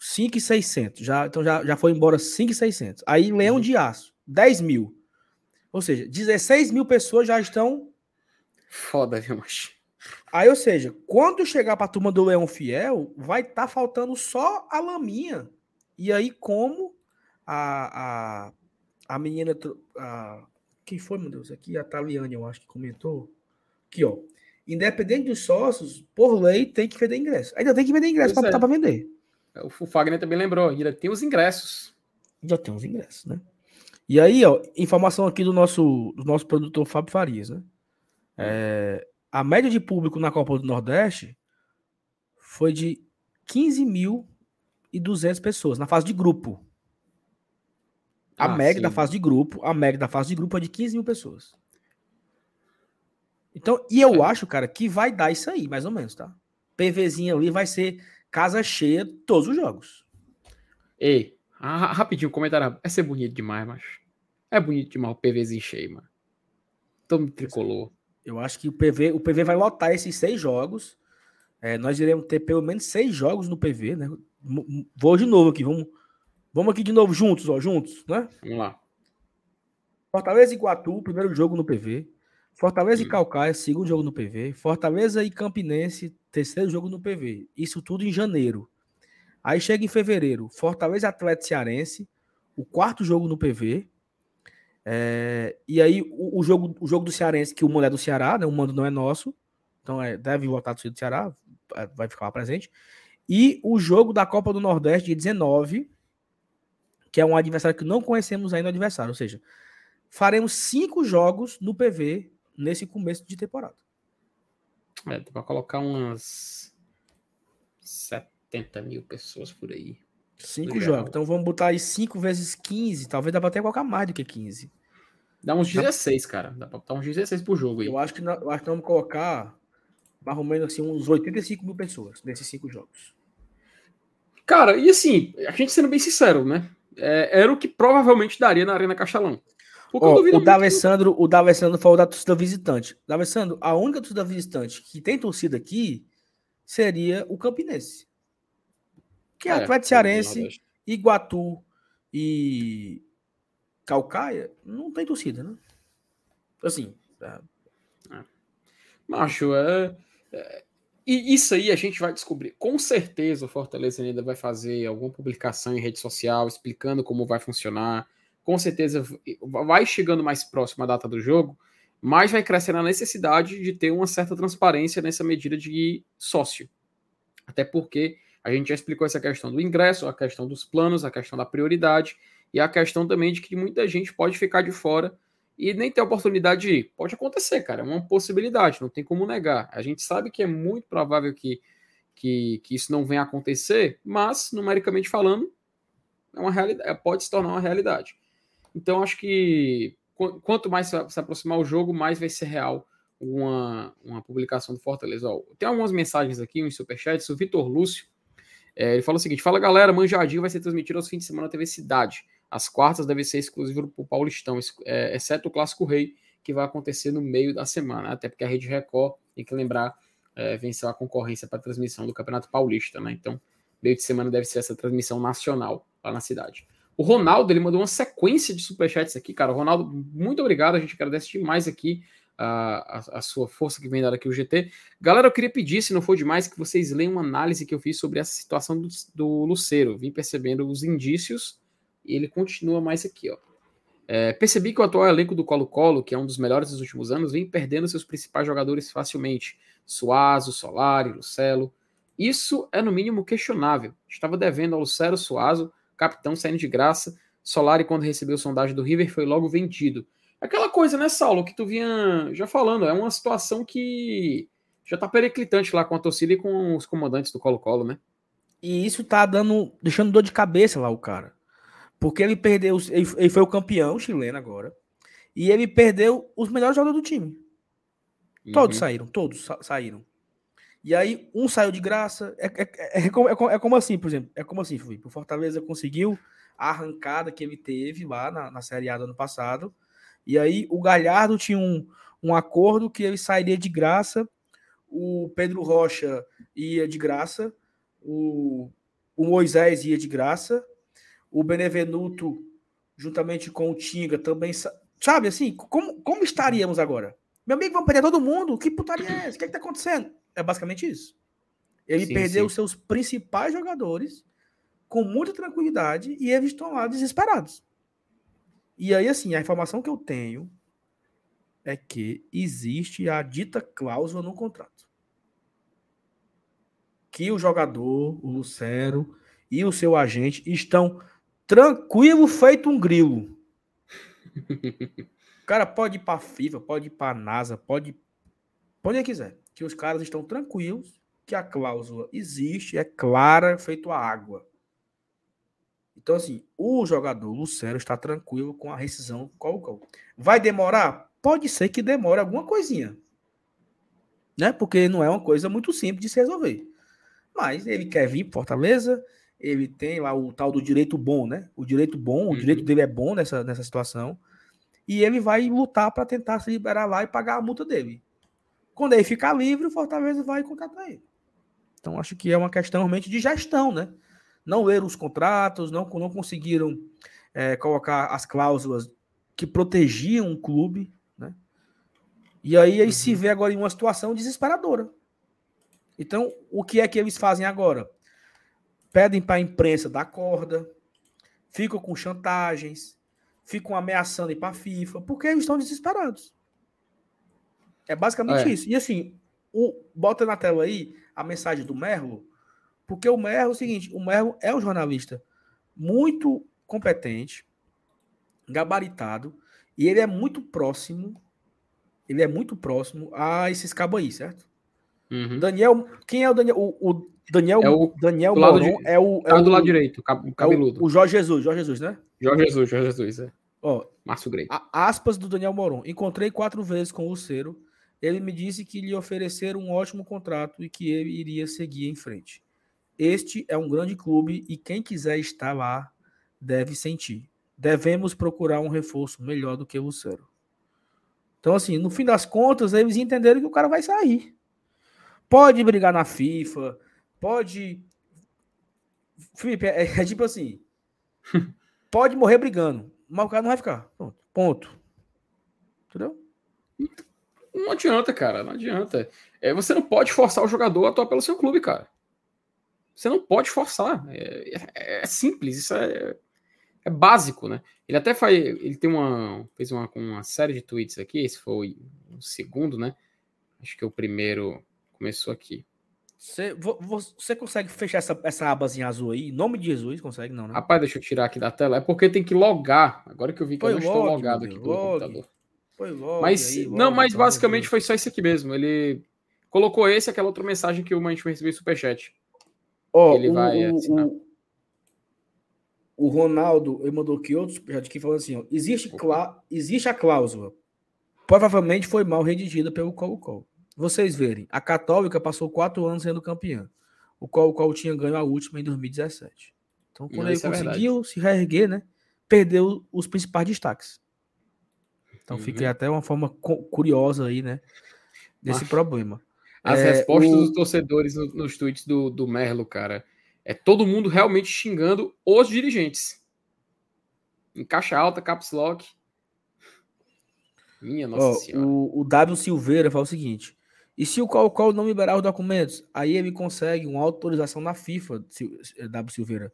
Speaker 1: 5.600. Já, então já, já foi embora 5.600. Aí, Leão uhum. de Aço, 10 mil. Ou seja, 16 mil pessoas já estão.
Speaker 2: Foda, viu, macho?
Speaker 1: Aí, ou seja, quando chegar para a turma do Leão Fiel, vai estar tá faltando só a laminha. E aí, como a, a, a menina. A, quem foi, meu Deus? Aqui, a Taliane, eu acho que comentou. Aqui, ó. Independente dos sócios, por lei, tem que vender ingresso. Ainda tem que vender ingresso para é. botar para vender.
Speaker 2: É, o Fagner também lembrou, ainda tem os ingressos.
Speaker 1: Já tem os ingressos, né? E aí, ó, informação aqui do nosso, do nosso produtor Fábio Farias, né? É, a média de público na Copa do Nordeste foi de 15.200 pessoas na fase de grupo. A ah, média sim. da fase de grupo, a média da fase de grupo é de 15 mil pessoas. Então, e eu é. acho, cara, que vai dar isso aí, mais ou menos, tá? PVzinho ali vai ser casa cheia todos os jogos.
Speaker 2: Ei, rapidinho, comentário. Vai ser bonito demais, mas é bonito demais o PVzinho cheio, mano. Todo tricolor.
Speaker 1: Eu acho que o PV, o PV vai lotar esses seis jogos. É, nós iremos ter pelo menos seis jogos no PV, né? Vou de novo aqui, vamos, vamos aqui de novo juntos, ó, juntos, né?
Speaker 2: Vamos lá.
Speaker 1: Fortaleza e Iguatu, primeiro jogo no PV. Fortaleza hum. e Calcaia, segundo jogo no PV. Fortaleza e Campinense, terceiro jogo no PV. Isso tudo em janeiro. Aí chega em fevereiro, Fortaleza Atlético Cearense, o quarto jogo no PV. É, e aí o, o, jogo, o jogo do Cearense, que o mando é do Ceará, né, o mando não é nosso, então é, deve voltar do Ceará, é, vai ficar lá presente. E o jogo da Copa do Nordeste de 19, que é um adversário que não conhecemos ainda o adversário, ou seja, faremos cinco jogos no PV nesse começo de temporada.
Speaker 2: É, para colocar umas 70 mil pessoas por aí.
Speaker 1: Cinco jogos. Então vamos botar aí 5 vezes 15. Talvez dá pra até colocar mais do que 15.
Speaker 2: Dá uns 16, cara. Dá pra botar uns 16 por jogo aí.
Speaker 1: Eu acho que, eu acho que vamos colocar mais ou menos assim, uns 85 mil pessoas nesses cinco jogos.
Speaker 2: Cara, e assim, a gente sendo bem sincero, né? É, era o que provavelmente daria na Arena Castelão.
Speaker 1: Oh, o D'Alessandro, o D'Alessandro falou da torcida visitante. D'Alessandro, a única torcida visitante que tem torcida aqui seria o Campinense. Que é, Atlético Cearense, Iguatu e Calcaia não tem torcida, né? Assim. É...
Speaker 2: É. Macho, é, é, E isso aí a gente vai descobrir. Com certeza o Fortaleza ainda vai fazer alguma publicação em rede social explicando como vai funcionar. Com certeza vai chegando mais próximo a data do jogo, mas vai crescendo a necessidade de ter uma certa transparência nessa medida de sócio. Até porque a gente já explicou essa questão do ingresso, a questão dos planos, a questão da prioridade e a questão também de que muita gente pode ficar de fora e nem ter oportunidade de ir. Pode acontecer, cara, é uma possibilidade, não tem como negar. A gente sabe que é muito provável que, que, que isso não venha a acontecer, mas, numericamente falando, é uma realidade, é, pode se tornar uma realidade. Então, acho que quanto mais se aproximar o jogo, mais vai ser real uma, uma publicação do Fortaleza. Ó, tem algumas mensagens aqui, uns superchats. O Vitor Lúcio, é, ele fala o seguinte: Fala galera, Manjadinho vai ser transmitido aos fins de semana na TV Cidade. As quartas devem ser exclusivas para o Paulistão, é, exceto o Clássico Rei, que vai acontecer no meio da semana, até porque a Rede Record, tem que lembrar, é, venceu a concorrência para a transmissão do Campeonato Paulista, né? Então, meio de semana deve ser essa transmissão nacional lá na cidade. O Ronaldo, ele mandou uma sequência de superchats aqui, cara. Ronaldo, muito obrigado, a gente agradece demais aqui a, a, sua força que vem dada aqui o GT. Galera, eu queria pedir, se não for demais, que vocês leiam uma análise que eu fiz sobre essa situação do, do Luceiro. Vim percebendo os indícios e ele continua mais aqui, ó. É, percebi que o atual elenco do Colo-Colo, que é um dos melhores dos últimos anos, vem perdendo seus principais jogadores facilmente. Suazo, Solari, Lucelo. Isso é no mínimo questionável. Estava devendo ao Lucero Suazo, capitão saindo de graça. Solari, quando recebeu sondagem do River, foi logo vendido. Aquela coisa, né, Saulo, que tu vinha já falando, é uma situação que já tá periclitante lá com a torcida e com os comandantes do Colo-Colo, né?
Speaker 1: E isso tá dando, deixando dor de cabeça lá o cara. Porque ele perdeu, ele foi o campeão chileno agora. E ele perdeu os melhores jogadores do time. Uhum. Todos saíram, todos sa saíram. E aí, um saiu de graça. É, é, é, é, como, é, como assim, por exemplo. É como assim, Felipe. O Fortaleza conseguiu a arrancada que ele teve lá na, na Série A do ano passado. E aí, o Galhardo tinha um, um acordo que ele sairia de graça. O Pedro Rocha ia de graça. O, o Moisés ia de graça o Benevenuto, juntamente com o Tinga, também. Sabe assim, como, como estaríamos agora? Meu amigo, vamos perder todo mundo? Que putaria é essa? O que, é que tá acontecendo? É basicamente isso. Ele sim, perdeu sim. seus principais jogadores com muita tranquilidade e eles estão lá desesperados. E aí, assim, a informação que eu tenho é que existe a dita cláusula no contrato. Que o jogador, o Lucero e o seu agente estão Tranquilo, feito um grilo. O cara pode ir para FIFA, pode ir para NASA, pode onde quiser. Que os caras estão tranquilos, que a cláusula existe, é clara, feito a água. Então, assim, o jogador Lucero está tranquilo com a rescisão qual qual. Vai demorar? Pode ser que demore alguma coisinha. Né? Porque não é uma coisa muito simples de se resolver. Mas ele quer vir para Fortaleza, ele tem lá o tal do direito bom, né? O direito bom, o direito uhum. dele é bom nessa, nessa situação. E ele vai lutar para tentar se liberar lá e pagar a multa dele. Quando ele ficar livre, o Fortaleza vai contratar ele. Então acho que é uma questão realmente de gestão, né? Não leram os contratos, não, não conseguiram é, colocar as cláusulas que protegiam o clube, né? E aí ele uhum. se vê agora em uma situação desesperadora. Então, o que é que eles fazem agora? pedem para a imprensa dar corda, ficam com chantagens, ficam ameaçando ir para a FIFA, porque eles estão desesperados. É basicamente é. isso. E assim, o, bota na tela aí a mensagem do Merlo, porque o Merlo é o seguinte: o Merlo é um jornalista muito competente, gabaritado, e ele é muito próximo. Ele é muito próximo a esses cabos aí, certo? Uhum. Daniel, quem é o Daniel? O, o Daniel,
Speaker 2: é o,
Speaker 1: Daniel Moron de,
Speaker 2: é o. É
Speaker 1: tá
Speaker 2: do lado direito, o cabeludo.
Speaker 1: É o, o, Jorge Jesus, Jorge Jesus, né?
Speaker 2: Jorge Jesus, Jorge Jesus, é.
Speaker 1: Ó, Márcio Grey. Aspas do Daniel Moron. Encontrei quatro vezes com o Lucero. Ele me disse que lhe ofereceram um ótimo contrato e que ele iria seguir em frente. Este é um grande clube e quem quiser estar lá deve sentir. Devemos procurar um reforço melhor do que o Lucero. Então, assim, no fim das contas, eles entenderam que o cara vai sair. Pode brigar na FIFA, pode. Felipe, é, é tipo assim: pode morrer brigando, mas o cara não vai ficar. Pronto. Ponto. Entendeu?
Speaker 2: Não adianta, cara, não adianta. É, você não pode forçar o jogador a atuar pelo seu clube, cara. Você não pode forçar. É, é, é simples, isso é, é, básico, né? Ele até faz. Ele tem uma. fez uma, uma série de tweets aqui. Esse foi o segundo, né? Acho que o primeiro começou aqui.
Speaker 1: Você, você consegue fechar essa, essa abazinha azul aí? Em nome de Jesus, consegue não, né?
Speaker 2: Rapaz, deixa eu tirar aqui da tela. É porque tem que logar. Agora que eu vi que foi eu não estou logado aqui pelo computador. Foi logo. Mas, aí, não, mas basicamente foi só isso aqui mesmo. Ele colocou esse aquela outra mensagem que o gente recebeu superchat.
Speaker 1: Ó, ele o, vai o, o, Ronaldo ele mandou aqui outro superchat aqui falando assim: ó, existe, clá, existe a cláusula. Provavelmente foi mal redigida pelo Colo-Colo. Vocês verem, a Católica passou quatro anos sendo campeã. O Colo-Colo tinha ganho a última em 2017. Então, quando Não, ele é conseguiu é se reerguer, né? Perdeu os principais destaques. Então uhum. fica até uma forma curiosa aí, né? Desse Mas, problema.
Speaker 2: As é, respostas o... dos torcedores nos, tweets do, do Merlo, cara, é todo mundo realmente xingando os dirigentes. Em caixa alta, caps lock.
Speaker 1: Minha nossa senhora. O, o W Silveira fala o seguinte: e se o Qual não liberar os documentos, aí ele consegue uma autorização na FIFA, W Silveira,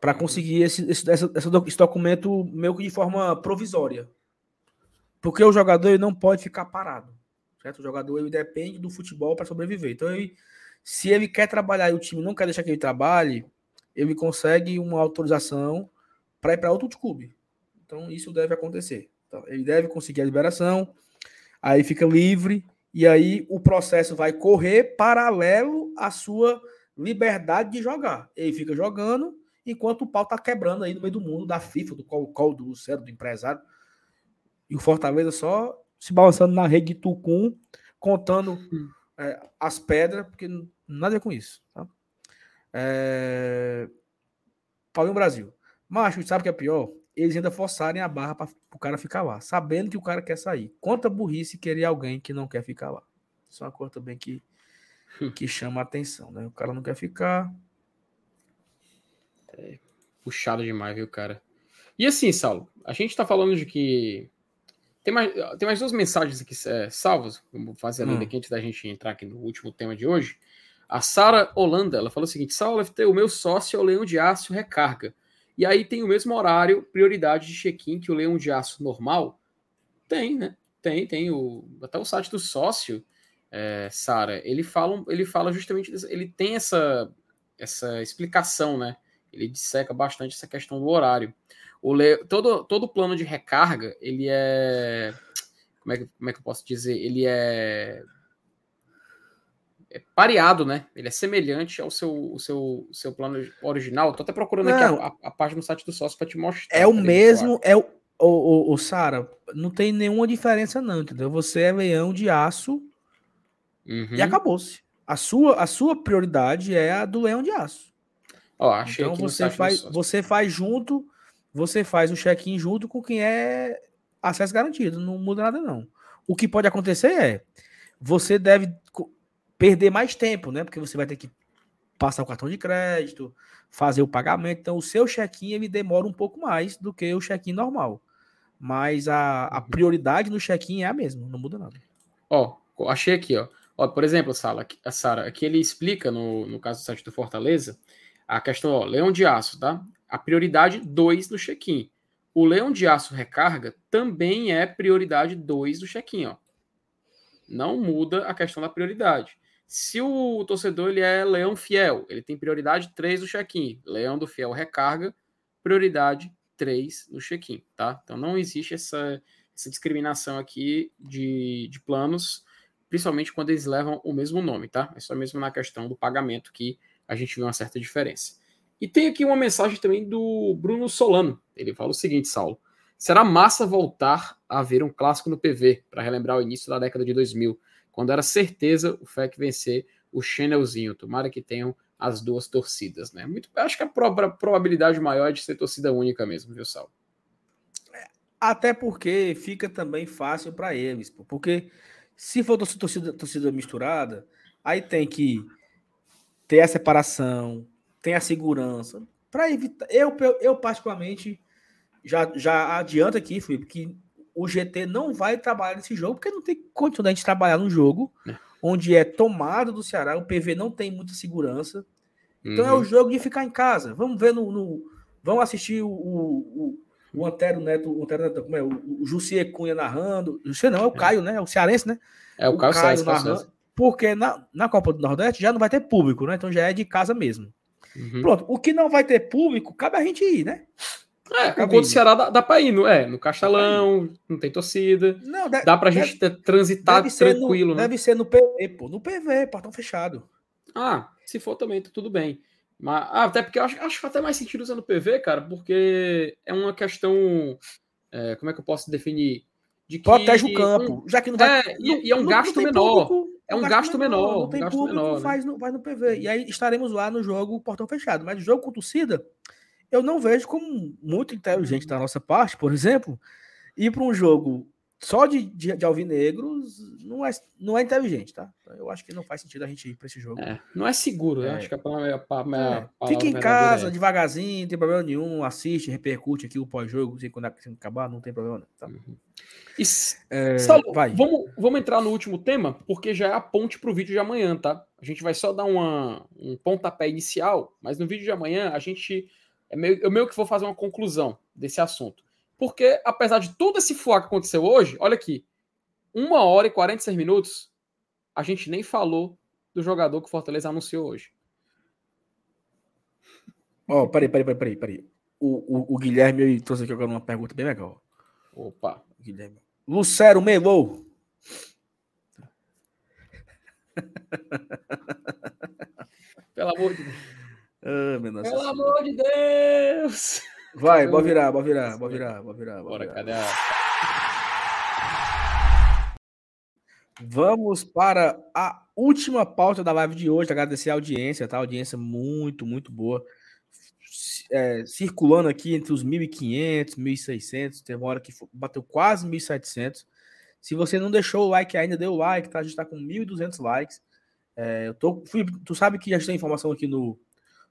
Speaker 1: para uhum. conseguir esse, esse, esse, esse documento meio que de forma provisória. Porque o jogador ele não pode ficar parado. Certo? O jogador ele depende do futebol para sobreviver. Então, ele, se ele quer trabalhar e o time não quer deixar que ele trabalhe, ele consegue uma autorização para ir para outro clube. Então, isso deve acontecer. Então, ele deve conseguir a liberação, aí fica livre, e aí o processo vai correr paralelo à sua liberdade de jogar. Ele fica jogando enquanto o pau tá quebrando aí no meio do mundo da FIFA, do Col-Col, do Lucero, do empresário. E o Fortaleza só se balançando na rede de Tucum, contando hum. é, as pedras, porque nada a ver com isso. Tá? É... Paulinho Brasil. Macho, sabe o que é pior? Eles ainda forçarem a barra para o cara ficar lá, sabendo que o cara quer sair. Conta burrice querer alguém que não quer ficar lá. Isso é uma coisa também que, que chama a atenção, né? O cara não quer ficar.
Speaker 2: É puxado demais, viu, cara? E assim, Saulo, a gente tá falando de que tem mais, tem mais duas mensagens aqui é, salvas. Vamos fazer a lenda hum. aqui antes da gente entrar aqui no último tema de hoje. A Sara Holanda, ela falou o seguinte: Saulo FT, o meu sócio é o Leão de Aço Recarga. E aí tem o mesmo horário, prioridade de check-in que o Leão de Aço normal? Tem, né? Tem, tem. O, até o site do sócio, é, Sara, ele fala, ele fala justamente, ele tem essa, essa explicação, né? Ele disseca bastante essa questão do horário. O todo, todo plano de recarga, ele é. Como é, que, como é que eu posso dizer? Ele é. É pareado, né? Ele é semelhante ao seu, o seu, seu plano original. Tô até procurando não, aqui a, a, a, página do site do sócio para te mostrar.
Speaker 1: É o mesmo, é o, o, o, o Sara, não tem nenhuma diferença, não, entendeu? Você é leão de aço uhum. e acabou-se. A sua, a sua prioridade é a do leão de aço. Ó, achei então você faz, você faz junto você faz o check-in junto com quem é acesso garantido. Não muda nada, não. O que pode acontecer é você deve perder mais tempo, né? Porque você vai ter que passar o cartão de crédito, fazer o pagamento. Então, o seu check-in ele demora um pouco mais do que o check-in normal. Mas a, a uhum. prioridade no check-in é a mesma, não muda nada.
Speaker 2: Ó, achei aqui, ó. ó por exemplo, Sara, a Sara, aqui ele explica no, no caso do site do Fortaleza a questão, ó, leão de aço, tá? A prioridade 2 no check-in. O leão de aço recarga também é prioridade 2 do check-in. Ó. Não muda a questão da prioridade. Se o torcedor ele é leão fiel, ele tem prioridade 3 no check-in. Leão do fiel recarga, prioridade 3 no check-in. Tá? Então não existe essa, essa discriminação aqui de, de planos, principalmente quando eles levam o mesmo nome. Tá? É só mesmo na questão do pagamento que a gente vê uma certa diferença. E tem aqui uma mensagem também do Bruno Solano. Ele fala o seguinte, Saulo. Será massa voltar a ver um clássico no PV, para relembrar o início da década de 2000, quando era certeza o FEC vencer o Chanelzinho. Tomara que tenham as duas torcidas, né? Muito, acho que a probabilidade maior é de ser torcida única mesmo, viu, Saulo?
Speaker 1: Até porque fica também fácil para eles, porque se for torcida, torcida misturada, aí tem que ter a separação, tem a segurança. Para evitar. Eu, eu, particularmente, já, já adianto aqui, Felipe, que o GT não vai trabalhar nesse jogo, porque não tem condição da gente trabalhar num jogo é. onde é tomado do Ceará, o PV não tem muita segurança. Então uhum. é o jogo de ficar em casa. Vamos ver no. no vamos assistir o, o, o Antero Neto, o Antero Neto, como é? O, o Jussier Cunha narrando. Jussier não, é o é. Caio, né? É o cearense, né?
Speaker 2: É o, o Caio, Caio narrando.
Speaker 1: Porque na, na Copa do Nordeste já não vai ter público, né? Então já é de casa mesmo. Uhum. Pronto, o que não vai ter público, cabe a gente ir, né?
Speaker 2: É, contra o Ceará dá, dá pra ir, não é? No Castelão, não tem torcida. Não, deve, dá pra deve, gente ter, transitar deve tranquilo,
Speaker 1: no,
Speaker 2: né?
Speaker 1: Deve ser no PV, pô. No PV, portão fechado.
Speaker 2: Ah, se for também, tá tudo bem. Mas, ah, até porque eu acho, acho até mais sentido usando PV, cara, porque é uma questão. É, como é que eu posso definir?
Speaker 1: De que, Protege o campo. já que não
Speaker 2: vai. É, e, e é um gasto menor. Público, é um gasto, gasto menor. menor.
Speaker 1: Não tem
Speaker 2: um
Speaker 1: público,
Speaker 2: menor,
Speaker 1: né? faz, no, vai no PV. E aí estaremos lá no jogo portão fechado. Mas o jogo com torcida, eu não vejo como muito inteligente da nossa parte, por exemplo, ir para um jogo só de, de, de, alvinegros não é, não é inteligente, tá? Eu acho que não faz sentido a gente ir para esse jogo.
Speaker 2: É, não é seguro, é. acho que a palavra,
Speaker 1: é. Fica em casa, é. devagarzinho, não tem problema nenhum, assiste, repercute aqui o pós-jogo, quando acabar, não tem problema não, tá? Uhum.
Speaker 2: E, é, Saulo. Vamos, vamos entrar no último tema, porque já é a ponte para o vídeo de amanhã, tá? A gente vai só dar uma, um pontapé inicial, mas no vídeo de amanhã a gente é meio, eu meio que vou fazer uma conclusão desse assunto. Porque, apesar de todo esse fuá que aconteceu hoje, olha aqui, uma hora e 46 minutos, a gente nem falou do jogador que o Fortaleza anunciou hoje.
Speaker 1: Ó, oh, peraí, peraí, peraí, peraí. O, o, o Guilherme trouxe aqui agora uma pergunta bem legal.
Speaker 2: Opa.
Speaker 1: Guilherme. Lucero Melou.
Speaker 2: Pelo amor de Deus.
Speaker 1: Ah,
Speaker 2: Pelo amor de Deus!
Speaker 1: Vai, bora virar, bora virar, bora virar, bora virar. Bora, cadê a... Vamos para a última pauta da live de hoje. Agradecer a audiência, tá? Audiência muito, muito boa. É, circulando aqui entre os 1.500, 1.600. Teve uma hora que bateu quase 1.700. Se você não deixou o like ainda, dê o like, tá? A gente está com 1.200 likes. É, eu tô, tu sabe que a gente tem informação aqui no,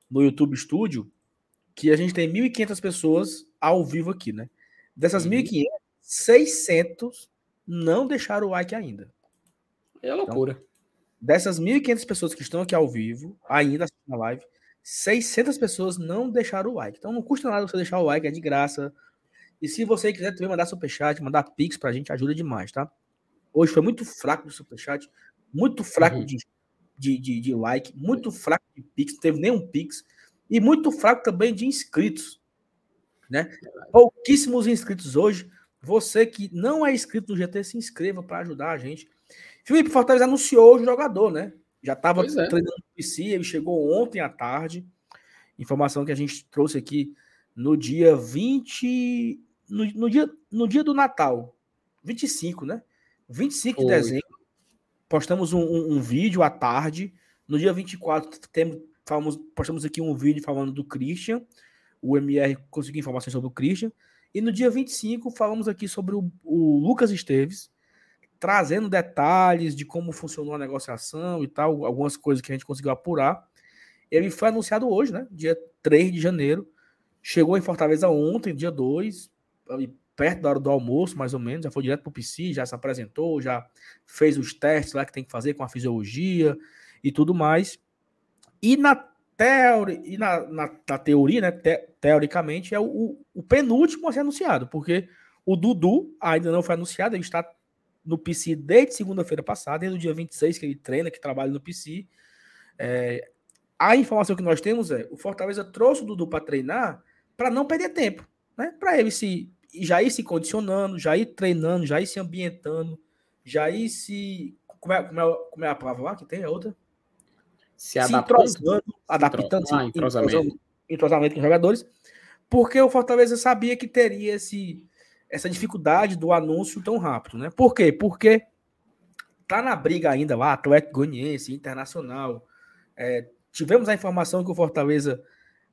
Speaker 1: no YouTube Studio que a gente tem 1.500 pessoas ao vivo aqui, né? Dessas uhum. 1.500, 600 não deixaram o like ainda.
Speaker 2: É loucura. Então,
Speaker 1: dessas 1.500 pessoas que estão aqui ao vivo, ainda na live, 600 pessoas não deixaram o like. Então não custa nada você deixar o like, é de graça. E se você quiser também mandar superchat, mandar pix pra gente, ajuda demais, tá? Hoje foi muito fraco o superchat, muito fraco uhum. de, de, de, de, like, muito fraco de pix, não teve nenhum pix. E muito fraco também de inscritos. Né? Pouquíssimos inscritos hoje. Você que não é inscrito no GT, se inscreva para ajudar a gente. Felipe Fortaleza anunciou o jogador, né? Já estava é. treinando no PC, ele chegou ontem à tarde. Informação que a gente trouxe aqui no dia 20. No, no dia, no dia do Natal. 25, né? 25 Oi. de dezembro. Postamos um, um, um, vídeo à tarde. No dia 24, temos, falamos, postamos aqui um vídeo falando do Christian. O MR conseguiu informações sobre o Christian. E no dia 25 falamos aqui sobre o, o Lucas Esteves, trazendo detalhes de como funcionou a negociação e tal, algumas coisas que a gente conseguiu apurar. Ele foi anunciado hoje, né? Dia 3 de janeiro. Chegou em Fortaleza ontem, dia 2, perto da hora do almoço, mais ou menos. Já foi direto para o PC, já se apresentou, já fez os testes lá que tem que fazer com a fisiologia e tudo mais. E na, teori, e na, na, na teoria, né, te, teoricamente, é o, o, penúltimo a ser anunciado, porque o Dudu ainda não foi anunciado, ele está no PC desde segunda-feira passada, desde o dia 26 que ele treina, que trabalha no PC. É, a informação que nós temos é o Fortaleza trouxe o Dudu para treinar para não perder tempo, né? Para ele se já ir se condicionando, já ir treinando, já ir se ambientando, já ir se como é, como é, como é a palavra lá que tem a outra?
Speaker 2: Se, adaptando, se entrosando,
Speaker 1: adaptando, ah, entrosamento. entrosamento com os jogadores, porque o Fortaleza sabia que teria esse, essa dificuldade do anúncio tão rápido, né? Por quê? Porque tá na briga ainda lá, Atlético Goianiense, Internacional. É, tivemos a informação que o Fortaleza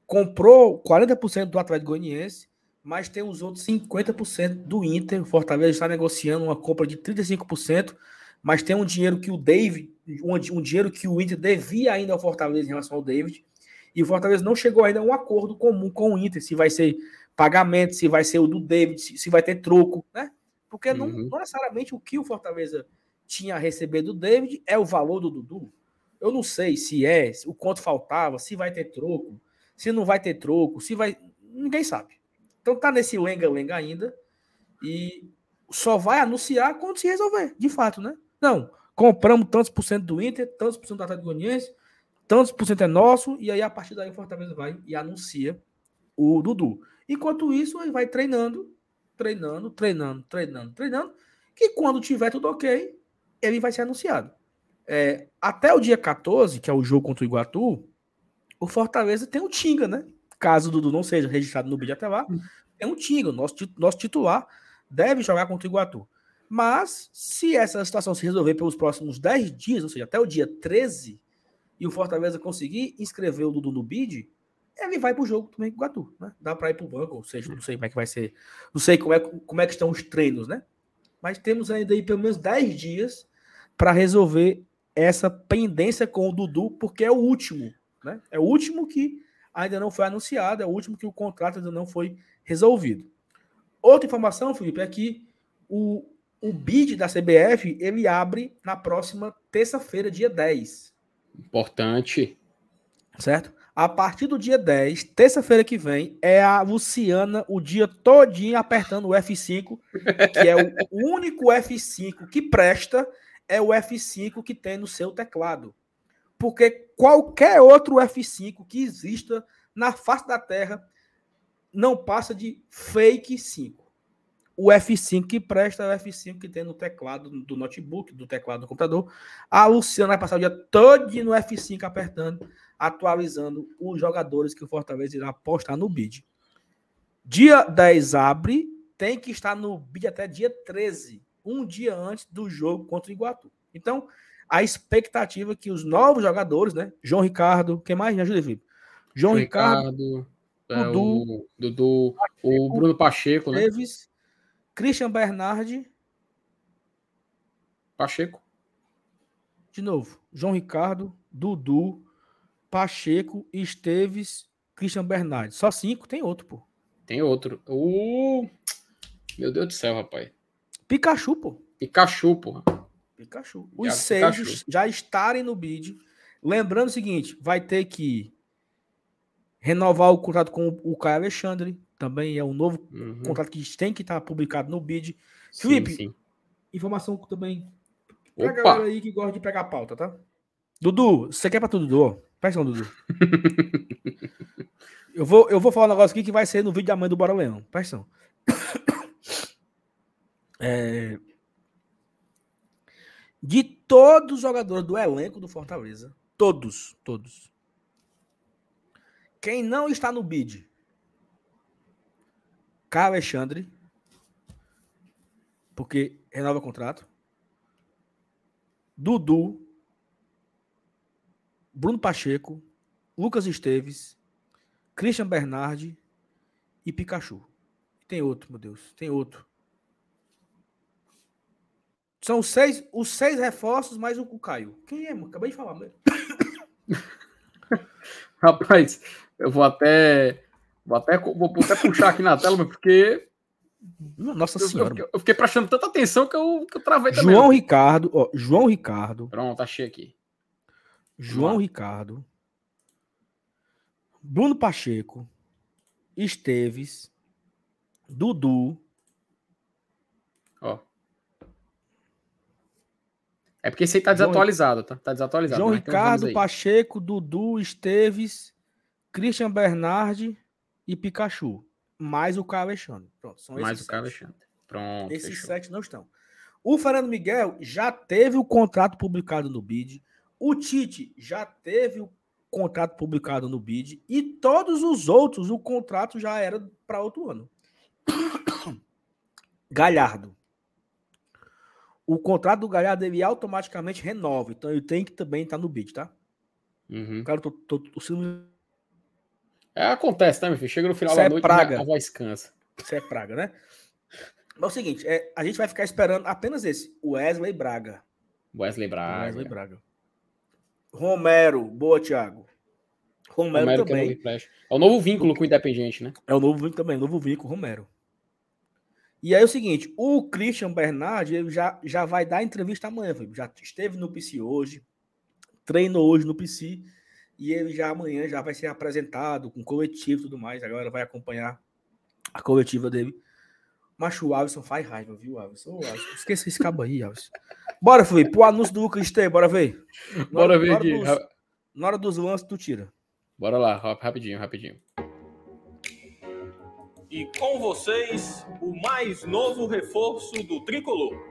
Speaker 1: comprou 40% do Atlético Goianiense, mas tem os outros 50% do Inter. O Fortaleza está negociando uma compra de 35%, mas tem um dinheiro que o David um, um dinheiro que o Inter devia ainda ao Fortaleza em relação ao David. E o Fortaleza não chegou ainda a um acordo comum com o Inter, se vai ser pagamento, se vai ser o do David, se, se vai ter troco, né? Porque uhum. não, não, necessariamente o que o Fortaleza tinha a receber do David é o valor do Dudu. Eu não sei se é, o quanto faltava, se vai ter troco, se não vai ter troco, se vai. Ninguém sabe. Então tá nesse lenga-lenga ainda. E só vai anunciar quando se resolver, de fato, né? Não, compramos tantos por cento do Inter, tantos por cento do Atlético Goianiense, tantos por cento é nosso, e aí a partir daí o Fortaleza vai e anuncia o Dudu. Enquanto isso, ele vai treinando, treinando, treinando, treinando, treinando, que quando tiver tudo ok, ele vai ser anunciado. É, até o dia 14, que é o jogo contra o Iguatu, o Fortaleza tem o Tinga, né? Caso o Dudu não seja registrado no vídeo até lá, tem um Tinga, nosso, nosso titular, deve jogar contra o Iguatu. Mas, se essa situação se resolver pelos próximos 10 dias, ou seja, até o dia 13, e o Fortaleza conseguir inscrever o Dudu no bid, ele vai para o jogo também com o Iguatu, né? Dá para ir para o banco, ou seja, não sei como é que vai ser, não sei como é, como é que estão os treinos, né? Mas temos ainda aí pelo menos 10 dias para resolver essa pendência com o Dudu, porque é o último, né? É o último que ainda não foi anunciado, é o último que o contrato ainda não foi resolvido. Outra informação, Felipe, é que o, o bid da CBF ele abre na próxima terça-feira, dia 10.
Speaker 2: Importante.
Speaker 1: Certo? A partir do dia 10, terça-feira que vem, é a Luciana o dia todinho apertando o F5, que é o único F5 que presta, é o F5 que tem no seu teclado. Porque qualquer outro F5 que exista na face da Terra não passa de fake 5 o F5 que presta é o F5 que tem no teclado do notebook, do teclado do computador. A Luciana vai passar o dia todo no F5 apertando, atualizando os jogadores que o Fortaleza irá postar no bid. Dia 10 abre, tem que estar no bid até dia 13, um dia antes do jogo contra o Iguatu. Então, a expectativa é que os novos jogadores, né? João Ricardo, quem mais? Me ajuda, Felipe.
Speaker 2: João Ricardo, Ricardo é, Dudu, o, Dudu Pacheco, o Bruno Pacheco, né?
Speaker 1: Christian Bernardi.
Speaker 2: Pacheco.
Speaker 1: De novo, João Ricardo, Dudu, Pacheco, Esteves, Christian Bernardi. Só cinco, tem outro, pô.
Speaker 2: Tem outro. Uh, meu Deus do céu, rapaz.
Speaker 1: Pikachu, pô.
Speaker 2: Pikachu, pô.
Speaker 1: Pikachu. Os seis Pikachu. já estarem no bid. Lembrando o seguinte, vai ter que renovar o contrato com o Caio Alexandre, também é um novo uhum. contrato que tem que estar tá publicado no bid. Felipe, sim. informação também pra Opa. galera aí que gosta de pegar pauta, tá? Dudu, você quer pra tudo, Dudu? Presta Dudu. eu, vou, eu vou falar um negócio aqui que vai ser no vídeo da mãe do Bora Leão. Presta é... De todos os jogadores do elenco do Fortaleza, todos, todos. Quem não está no bid Caio Alexandre, porque renova contrato. Dudu, Bruno Pacheco, Lucas Esteves, Christian Bernardi e Pikachu. Tem outro, meu Deus, tem outro. São seis, os seis reforços mais o Caio. Quem é, mano? Acabei de falar.
Speaker 2: Rapaz, eu vou até Vou até, vou até puxar aqui na tela, porque.
Speaker 1: Nossa
Speaker 2: eu,
Speaker 1: Senhora.
Speaker 2: Eu fiquei, eu fiquei, prestando tanta atenção que eu, que eu travei
Speaker 1: também. João Ricardo, ó, João Ricardo.
Speaker 2: Pronto, achei aqui.
Speaker 1: João Ricardo. Bruno Pacheco. Esteves. Dudu.
Speaker 2: Ó. É porque esse aí tá desatualizado, tá? Tá desatualizado.
Speaker 1: João Ricardo, Pacheco, Dudu, Esteves, Christian Bernardi e Pikachu, mais o Caio Alexandre. Pronto,
Speaker 2: são mais o Caio Alexandre. Pronto.
Speaker 1: Esses fechou. sete não estão. O Fernando Miguel já teve o contrato publicado no BID. O Tite já teve o contrato publicado no BID. E todos os outros, o contrato já era para outro ano. Galhardo. O contrato do Galhardo ele automaticamente renova. Então ele tem que também estar tá no BID, tá?
Speaker 2: Uhum.
Speaker 1: Cara, tô, tô, tô, tô
Speaker 2: é, acontece, né, meu filho? Chega no final Isso da é noite
Speaker 1: praga.
Speaker 2: a voz cansa.
Speaker 1: Isso é praga, né? Mas é o seguinte, é, a gente vai ficar esperando apenas esse, Wesley Braga.
Speaker 2: Wesley Braga.
Speaker 1: Wesley Braga. Romero, boa, Thiago. Romero, Romero também.
Speaker 2: É, é o novo vínculo com o Independente, né?
Speaker 1: É o novo vínculo também, novo vínculo, Romero. E aí é o seguinte, o Christian Bernard ele já, já vai dar entrevista amanhã, já esteve no PC hoje, treinou hoje no PC, e ele já amanhã já vai ser apresentado com coletivo e tudo mais, agora vai acompanhar a coletiva dele. Mas o Alisson faz raiva, viu, Alisson? Oh, Alisson esqueça esse cabo aí, Alisson. Bora, Felipe, o anúncio do Lucas Stey, bora ver.
Speaker 2: bora ver aqui.
Speaker 1: Dos, na hora dos lances, tu tira.
Speaker 2: Bora lá, rapidinho, rapidinho.
Speaker 11: E com vocês, o mais novo reforço do Tricolor.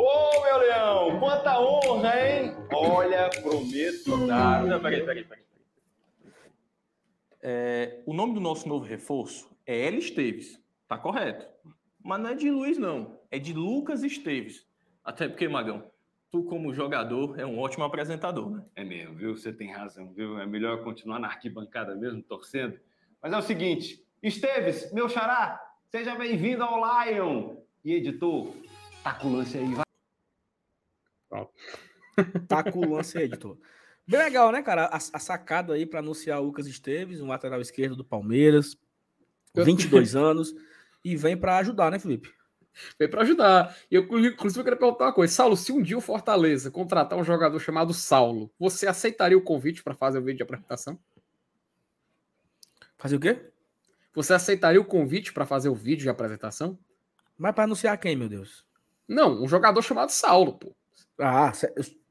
Speaker 11: Ô, meu leão, quanta honra, hein? Olha, prometo dar... Não, peraí, peraí, peraí. É, o nome do nosso novo reforço é L. Esteves, tá correto. Mas não é de Luiz, não. É de Lucas Esteves. Até porque, Magão, tu, como jogador, é um ótimo apresentador, né?
Speaker 12: É mesmo, viu? Você tem razão, viu? É melhor continuar na arquibancada mesmo, torcendo. Mas é o seguinte, Esteves, meu xará, seja bem-vindo ao Lion. E editor, tá com o lance aí, vai.
Speaker 1: Tá com o lance aí, editor. Bem legal, né, cara? A, a sacada aí para anunciar o Lucas Esteves, um lateral esquerdo do Palmeiras, 22 anos, e vem para ajudar, né, Felipe?
Speaker 2: Veio para ajudar. E eu, inclusive, eu queria perguntar uma coisa. Saulo, se um dia o Fortaleza contratar um jogador chamado Saulo, você aceitaria o convite para fazer o vídeo de apresentação?
Speaker 1: Fazer o quê?
Speaker 2: Você aceitaria o convite para fazer o vídeo de apresentação?
Speaker 1: Mas para anunciar quem, meu Deus?
Speaker 2: Não, um jogador chamado Saulo, pô.
Speaker 1: Ah,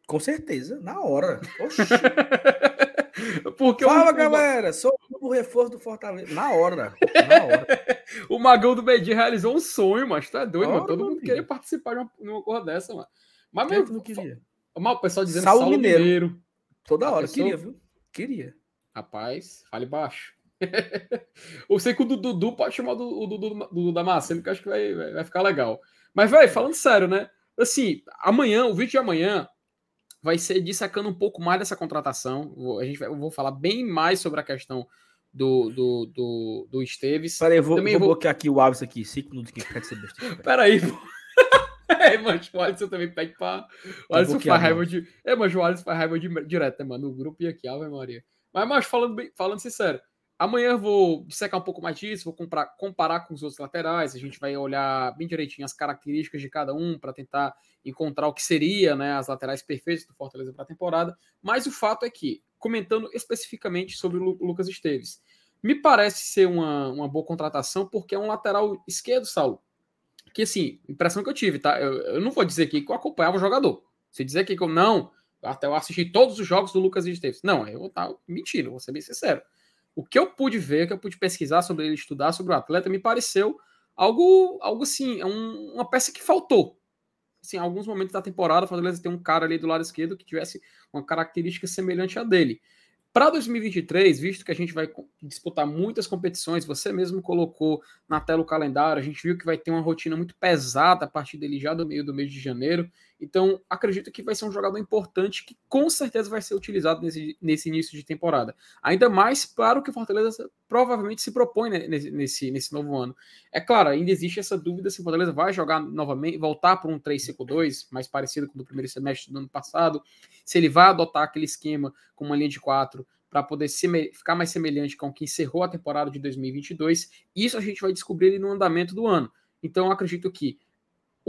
Speaker 1: com certeza, na hora. Oxi.
Speaker 2: Porque
Speaker 1: Fala, galera, sou o reforço do Fortaleza. Na hora, na hora.
Speaker 2: o Magão do Medir realizou um sonho, mas tá doido, mano. Todo mundo queria participar de uma, uma coisa dessa, mano. Mas
Speaker 1: mesmo não queria.
Speaker 2: Mal, o pessoal dizendo
Speaker 1: Saulo, Saulo Mineiro. Mineiro. Toda hora,
Speaker 2: pessoa...
Speaker 1: queria, viu? Queria.
Speaker 2: Rapaz, fale baixo. eu sei que o Dudu pode chamar o Dudu, Dudu da Massa, que eu acho que vai, vai ficar legal. Mas, velho, falando sério, né? Assim, amanhã, o vídeo de amanhã vai ser dissecando um pouco mais dessa contratação. A gente vai, eu vou falar bem mais sobre a questão do, do, do, do Esteves.
Speaker 1: Peraí, eu vou, Também vou, vou bloquear aqui o Alves aqui, cinco minutos que quer ser besteira.
Speaker 2: Peraí, pô. É, mas o Alisson também pede pra. O Alisson faz raiva de. É, mas o Alisson faz raiva de direto, né, mano? No grupo e aqui, Ave Maria. Mas, mas falando, bem, falando sincero, Amanhã eu vou dissecar um pouco mais disso, vou comparar, comparar com os outros laterais, a gente vai olhar bem direitinho as características de cada um para tentar encontrar o que seria né, as laterais perfeitas do Fortaleza para a temporada. Mas o fato é que, comentando especificamente sobre o Lucas Esteves, me parece ser uma, uma boa contratação porque é um lateral esquerdo, Saulo. Que assim, impressão que eu tive, tá? Eu, eu não vou dizer aqui que eu acompanhava o jogador. Se dizer aqui que eu não, até eu assisti todos os jogos do Lucas Esteves. Não, eu vou estar mentindo, vou ser bem sincero o que eu pude ver, o que eu pude pesquisar sobre ele, estudar sobre o atleta, me pareceu algo, algo assim, é um, uma peça que faltou. Assim, em alguns momentos da temporada, o Fortaleza tem um cara ali do lado esquerdo que tivesse uma característica semelhante à dele. Para 2023, visto que a gente vai disputar muitas competições, você mesmo colocou na tela o calendário, a gente viu que vai ter uma rotina muito pesada a partir dele já do meio do mês de janeiro. Então, acredito que vai ser um jogador importante que com certeza vai ser utilizado nesse, nesse início de temporada. Ainda mais para o que o Fortaleza provavelmente se propõe nesse, nesse, nesse novo ano. É claro, ainda existe essa dúvida se o Fortaleza vai jogar novamente, voltar para um 3-5-2, mais parecido com o do primeiro semestre do ano passado, se ele vai adotar aquele esquema com uma linha de quatro para poder ficar mais semelhante com o que encerrou a temporada de 2022. Isso a gente vai descobrir no andamento do ano. Então, acredito que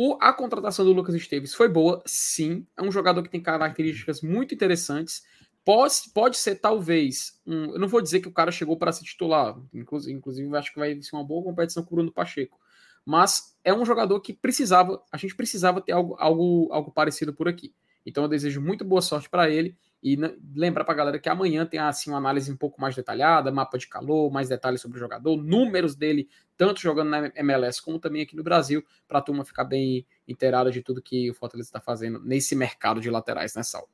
Speaker 2: o, a contratação do Lucas Esteves foi boa, sim. É um jogador que tem características muito interessantes. Pode, pode ser, talvez, um, eu não vou dizer que o cara chegou para ser titular, inclusive, inclusive acho que vai ser uma boa competição com o Bruno Pacheco. Mas é um jogador que precisava, a gente precisava ter algo, algo, algo parecido por aqui. Então eu desejo muito boa sorte para ele e lembrar para a galera que amanhã tem assim uma análise um pouco mais detalhada, mapa de calor, mais detalhes sobre o jogador, números dele, tanto jogando na MLS como também aqui no Brasil, para a turma ficar bem inteirada de tudo que o Fortaleza está fazendo nesse mercado de laterais, né, Sal?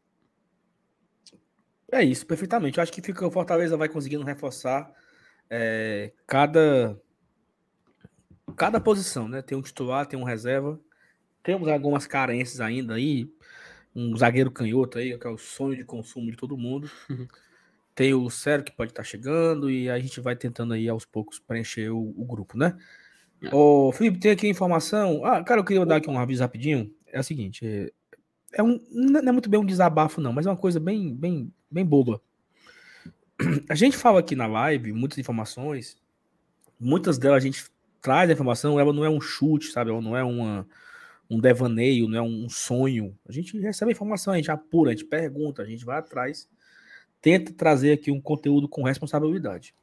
Speaker 1: É isso, perfeitamente. Eu acho que fica, o Fortaleza vai conseguindo reforçar é, cada cada posição, né? Tem um titular, tem um reserva. Temos algumas carências ainda aí um zagueiro canhoto aí, que é o sonho de consumo de todo mundo. Tem o Sério que pode estar chegando e a gente vai tentando aí aos poucos preencher o, o grupo, né? É. Ô, Felipe, tem aqui informação. Ah, cara, eu queria dar aqui um aviso rapidinho. É o seguinte, é, é um, não é muito bem um desabafo, não, mas é uma coisa bem, bem, bem boba. A gente fala aqui na live muitas informações, muitas delas a gente traz a informação, ela não é um chute, sabe? Ela não é uma, um devaneio, não é um sonho. A gente recebe informação, a gente apura, a gente pergunta, a gente vai atrás, tenta trazer aqui um conteúdo com responsabilidade.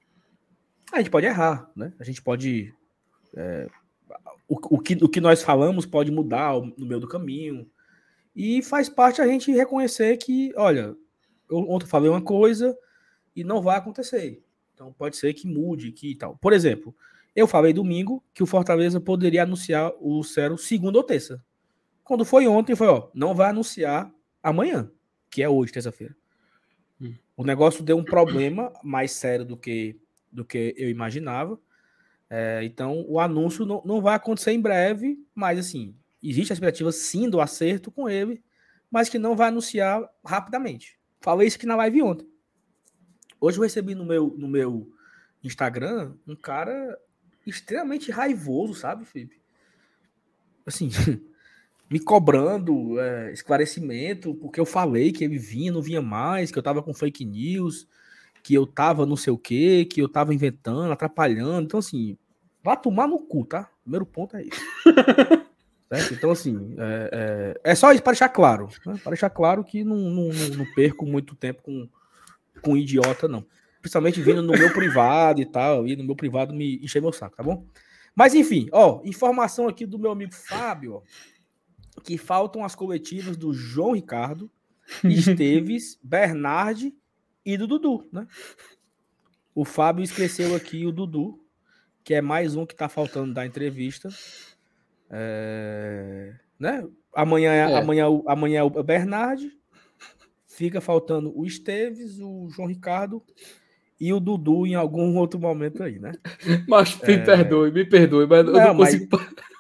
Speaker 1: A gente pode errar, né? A gente pode. É, o, o, que, o que nós falamos pode mudar no meio do caminho. E faz parte a gente reconhecer que, olha, eu ontem falei uma coisa e não vai acontecer. Então pode ser que mude, que tal. Por exemplo, eu falei domingo que o Fortaleza poderia anunciar o Cero segunda ou terça. Quando foi ontem, foi, ó, não vai anunciar amanhã, que é hoje, terça-feira. Hum. O negócio deu um problema mais sério do que, do que eu imaginava. É, então, o anúncio não, não vai acontecer em breve, mas assim, existe a expectativa sim do acerto com ele, mas que não vai anunciar rapidamente. Falei isso aqui na live ontem. Hoje eu recebi no meu, no meu Instagram um cara extremamente raivoso, sabe, Felipe? Assim, me cobrando é, esclarecimento, porque eu falei que ele vinha, não vinha mais, que eu tava com fake news, que eu tava não sei o quê, que eu tava inventando, atrapalhando. Então, assim, vá tomar no cu, tá? Primeiro ponto é isso. certo? Então, assim, é, é, é, só isso para deixar claro. Né? Para deixar claro que não, não, não, perco muito tempo com, com idiota, não principalmente vindo no meu privado e tal, e no meu privado me encher meu saco, tá bom? Mas enfim, ó, informação aqui do meu amigo Fábio, ó, que faltam as coletivas do João Ricardo, Esteves, Bernardi e do Dudu, né? O Fábio esqueceu aqui o Dudu, que é mais um que tá faltando da entrevista. É... Né? Amanhã, é. amanhã, amanhã é o Bernardi, fica faltando o Esteves, o João Ricardo e o Dudu em algum outro momento aí, né?
Speaker 2: Mas me é... perdoe, me perdoe, mas não, eu não consigo. Mas...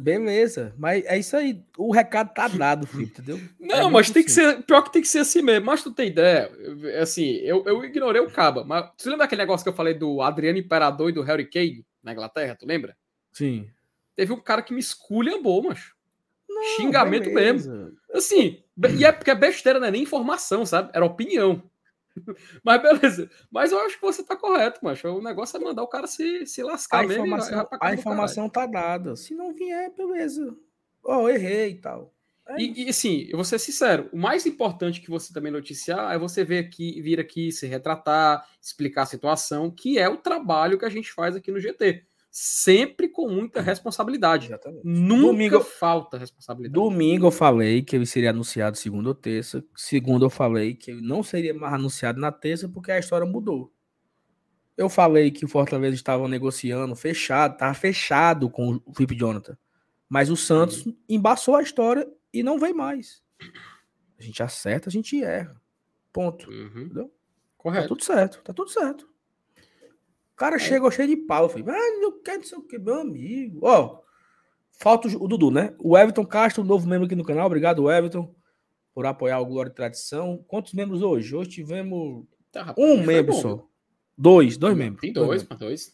Speaker 1: Beleza, mas é isso aí. O recado tá dado, filho, entendeu?
Speaker 2: Não, é mas tem que ser. Pior que tem que ser assim mesmo. Mas tu tem ideia? Assim, eu, eu ignorei o Caba, mas você lembra aquele negócio que eu falei do Adriano Imperador e do Harry Kane na Inglaterra? Tu lembra?
Speaker 1: Sim.
Speaker 2: Teve um cara que me esculhambou, macho. Não, Xingamento beleza. mesmo. Assim, e é porque é besteira, não é nem informação, sabe? Era opinião. Mas beleza. Mas eu acho que você tá correto, macho. O negócio é mandar o cara se, se lascar
Speaker 1: a mesmo. Informação, a informação tá dada. Se não vier, beleza. Oh, errei e tal.
Speaker 2: É e, e assim, eu vou ser sincero, o mais importante que você também noticiar é você vir aqui, vir aqui, se retratar, explicar a situação, que é o trabalho que a gente faz aqui no GT sempre com muita responsabilidade. Exatamente. Nunca domingo, falta responsabilidade.
Speaker 1: Domingo eu falei que ele seria anunciado segunda ou terça. Segundo eu falei que ele não seria mais anunciado na terça porque a história mudou. Eu falei que o Fortaleza estava negociando, fechado, estava fechado com o Felipe Jonathan. Mas o Santos uhum. embaçou a história e não vem mais. A gente acerta, a gente erra. Ponto. Uhum. Entendeu? Tá
Speaker 2: Correto.
Speaker 1: Tá tudo certo, tá tudo certo cara é. chegou cheio de pau. Eu falei, ah, não quero não sei o que, meu amigo. Ó, falta o, Dudu, né? O Everton Castro, novo membro aqui no canal. Obrigado, Everton, por apoiar o Glória e Tradição. Quantos membros hoje? Hoje tivemos tá, um membro só. Dois, dois
Speaker 2: tem,
Speaker 1: membros.
Speaker 2: Tem dois, dois.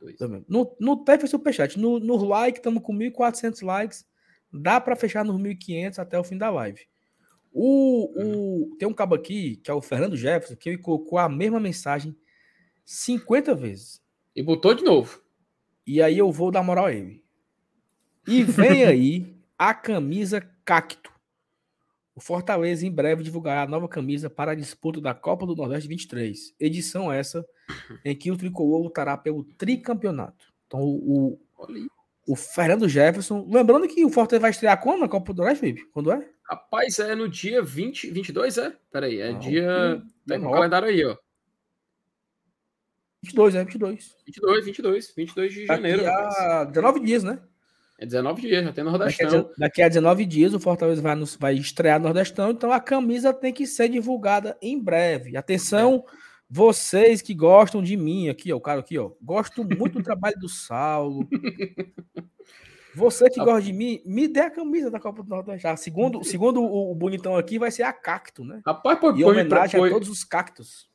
Speaker 2: dois. dois
Speaker 1: no, no TEF Superchat. No, no like, estamos com 1.400 likes. Dá para fechar nos 1.500 até o fim da live. O, o, hum. tem um cabo aqui, que é o Fernando Jefferson, que ele colocou a mesma mensagem 50 vezes.
Speaker 2: E botou de novo.
Speaker 1: E aí eu vou dar moral a ele. E vem aí a camisa Cacto. O Fortaleza em breve divulgará a nova camisa para a disputa da Copa do Nordeste 23. Edição essa em que o tricolor lutará pelo tricampeonato. Então o, o Fernando Jefferson, lembrando que o Fortaleza vai estrear quando na Copa do Nordeste, Felipe? Quando é?
Speaker 2: Rapaz, é no dia 20, 22, é? Peraí, é ah, dia. Tem no calendário aí, ó.
Speaker 1: 22, é 22.
Speaker 2: 22, 22. 22 de janeiro.
Speaker 1: Daqui a 19 dias, né?
Speaker 2: É 19 dias, já tem no Nordestão.
Speaker 1: Daqui a, daqui a 19 dias o Fortaleza vai, nos, vai estrear no Nordestão, então a camisa tem que ser divulgada em breve. Atenção, é. vocês que gostam de mim, aqui, ó, o cara aqui, ó. Gosto muito do trabalho do Saulo. Você que gosta de mim, me dê a camisa da Copa do Nordeste. Ah, segundo, segundo o, o, bonitão aqui, vai ser a Cacto, né?
Speaker 2: Rapaz, pô,
Speaker 1: em homenagem a todos os cactos.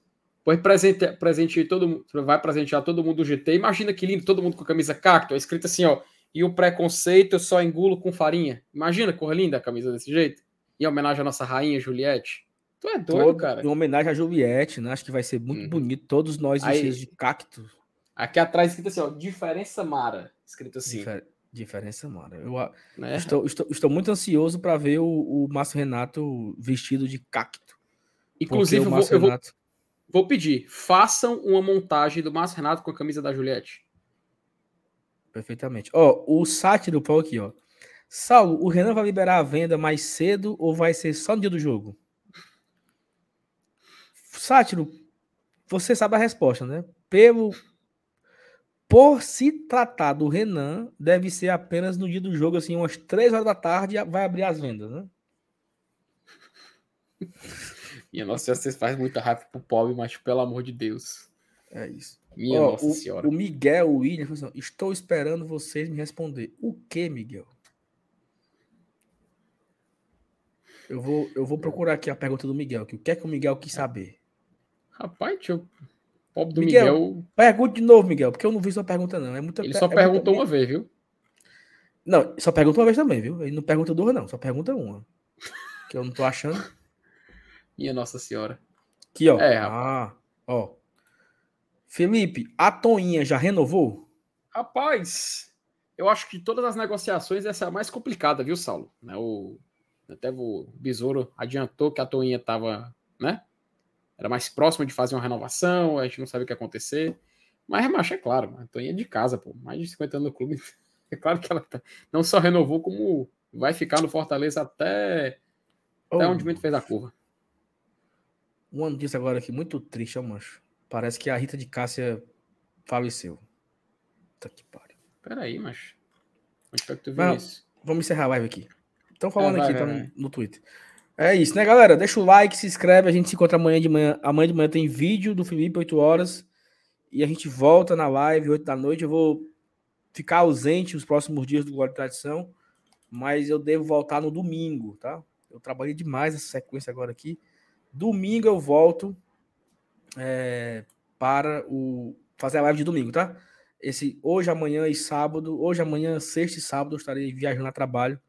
Speaker 2: Pois presente, presente todo mundo, vai presentear todo mundo do GT. Imagina que lindo, todo mundo com a camisa cacto, é escrito assim, ó. E o preconceito eu só engulo com farinha. Imagina cor linda a camisa desse jeito. Em homenagem à nossa rainha Juliette. Tu é doido, Todo, cara.
Speaker 1: Em homenagem a Juliette, né? Acho que vai ser muito uhum. bonito. Todos nós vestidos de cacto.
Speaker 2: Aqui atrás escrito assim, ó, diferença Mara. Escrito assim. Difer
Speaker 1: diferença Mara. Eu né? estou, estou, estou, muito ansioso para ver o, o Márcio Renato vestido de cacto.
Speaker 2: Inclusive, vou, eu vou, vou pedir, façam uma montagem do Márcio Renato com a camisa da Juliette.
Speaker 1: Perfeitamente. Ó, o sátiro Paulo aqui, ó. Saulo, o Renan vai liberar a venda mais cedo ou vai ser só no dia do jogo? Sátiro, você sabe a resposta, né? Pelo por se tratar do Renan, deve ser apenas no dia do jogo, assim, umas 3 horas da tarde, vai abrir as vendas, né?
Speaker 2: Minha nossa, vocês fazem muita raiva pro pobre, mas pelo amor de Deus.
Speaker 1: É isso.
Speaker 2: Minha Ó, nossa
Speaker 1: o,
Speaker 2: senhora.
Speaker 1: O Miguel William assim, estou esperando vocês me responder. O que, Miguel? Eu vou, eu vou procurar aqui a pergunta do Miguel. Que o que é que o Miguel quis saber?
Speaker 2: Rapaz, deixa eu Pobre do Miguel, Miguel.
Speaker 1: Pergunte de novo, Miguel, porque eu não vi sua pergunta, não. É muita,
Speaker 2: Ele só
Speaker 1: é
Speaker 2: perguntou muita... uma vez, viu?
Speaker 1: Não, só pergunta uma vez também, viu? Ele não pergunta duas, não. Só pergunta uma. Que eu não tô achando.
Speaker 2: Minha Nossa Senhora.
Speaker 1: Aqui, ó. É, ah, ó. Felipe, a Toinha já renovou?
Speaker 2: Rapaz, eu acho que todas as negociações essa é a mais complicada, viu, Saulo? Né, o, até o Besouro adiantou que a Toinha tava, né? era mais próximo de fazer uma renovação, a gente não sabe o que ia acontecer. Mas, macho, é claro, a Toninha é de casa, pô, mais de 50 anos no clube. É claro que ela tá, não só renovou, como vai ficar no Fortaleza até, oh. até onde o fez a curva.
Speaker 1: Um ano disso agora aqui, muito triste, ó, macho. Parece que a Rita de Cássia faleceu. Puta que pariu.
Speaker 2: Peraí, macho. Onde foi que tu viu isso?
Speaker 1: Vamos encerrar a live aqui. Estão falando é, vai, aqui, vai, tá. No, no Twitter. É isso, né, galera? Deixa o like, se inscreve. A gente se encontra amanhã de manhã. Amanhã de manhã tem vídeo do Felipe, 8 horas. E a gente volta na live, 8 da noite. Eu vou ficar ausente os próximos dias do Glória e Tradição. Mas eu devo voltar no domingo, tá? Eu trabalhei demais essa sequência agora aqui. Domingo eu volto é, para o fazer a live de domingo, tá? Esse hoje, amanhã e sábado. Hoje, amanhã, sexta e sábado eu estarei viajando a trabalho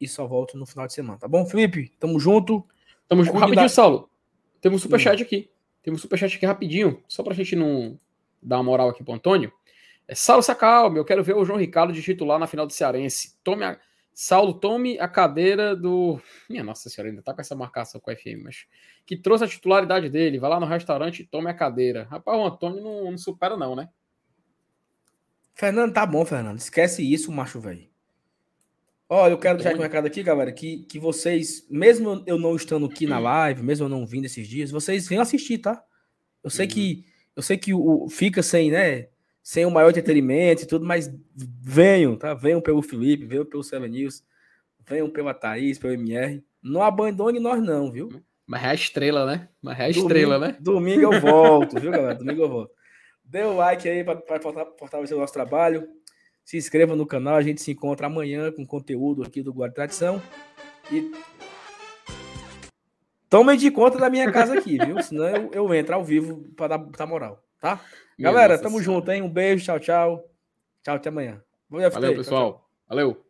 Speaker 1: e só volto no final de semana, tá bom, Felipe? Tamo junto.
Speaker 2: Tamo junto. Rapidinho, da... Saulo. Temos um superchat hum. aqui. Temos um superchat aqui rapidinho, só pra gente não dar uma moral aqui pro Antônio. É, Saulo Sacalme, eu quero ver o João Ricardo de titular na final do Cearense. Tome a... Saulo, tome a cadeira do. Minha Nossa Senhora, ainda tá com essa marcação com o FM, mas. Que trouxe a titularidade dele. Vai lá no restaurante e tome a cadeira. Rapaz, o Antônio não, não supera, não, né?
Speaker 1: Fernando, tá bom, Fernando. Esquece isso, macho, velho. Ó, eu quero deixar um recado aqui, galera, que, que vocês, mesmo eu não estando aqui na live, mesmo eu não vindo esses dias, vocês venham assistir, tá? Eu sei uhum. que eu sei que o, fica sem, né, sem o maior entretenimento e tudo, mas venham, tá? Venham pelo Felipe, venham pelo Seven News, venham pela Thaís, pelo MR. Não abandone nós não, viu?
Speaker 2: Mas é a estrela, né? Mas é a estrela,
Speaker 1: domingo,
Speaker 2: né?
Speaker 1: Domingo eu volto, viu, galera? Domingo eu volto. Dê o like aí para fortalecer o nosso trabalho. Se inscreva no canal, a gente se encontra amanhã com conteúdo aqui do Guarda Tradição. E tomem de conta da minha casa aqui, viu? Senão eu, eu entro ao vivo para dar, dar moral, tá? Galera, tamo junto, hein? Um beijo, tchau, tchau. Tchau, até amanhã.
Speaker 2: Valeu, pessoal. Tchau, tchau. Valeu.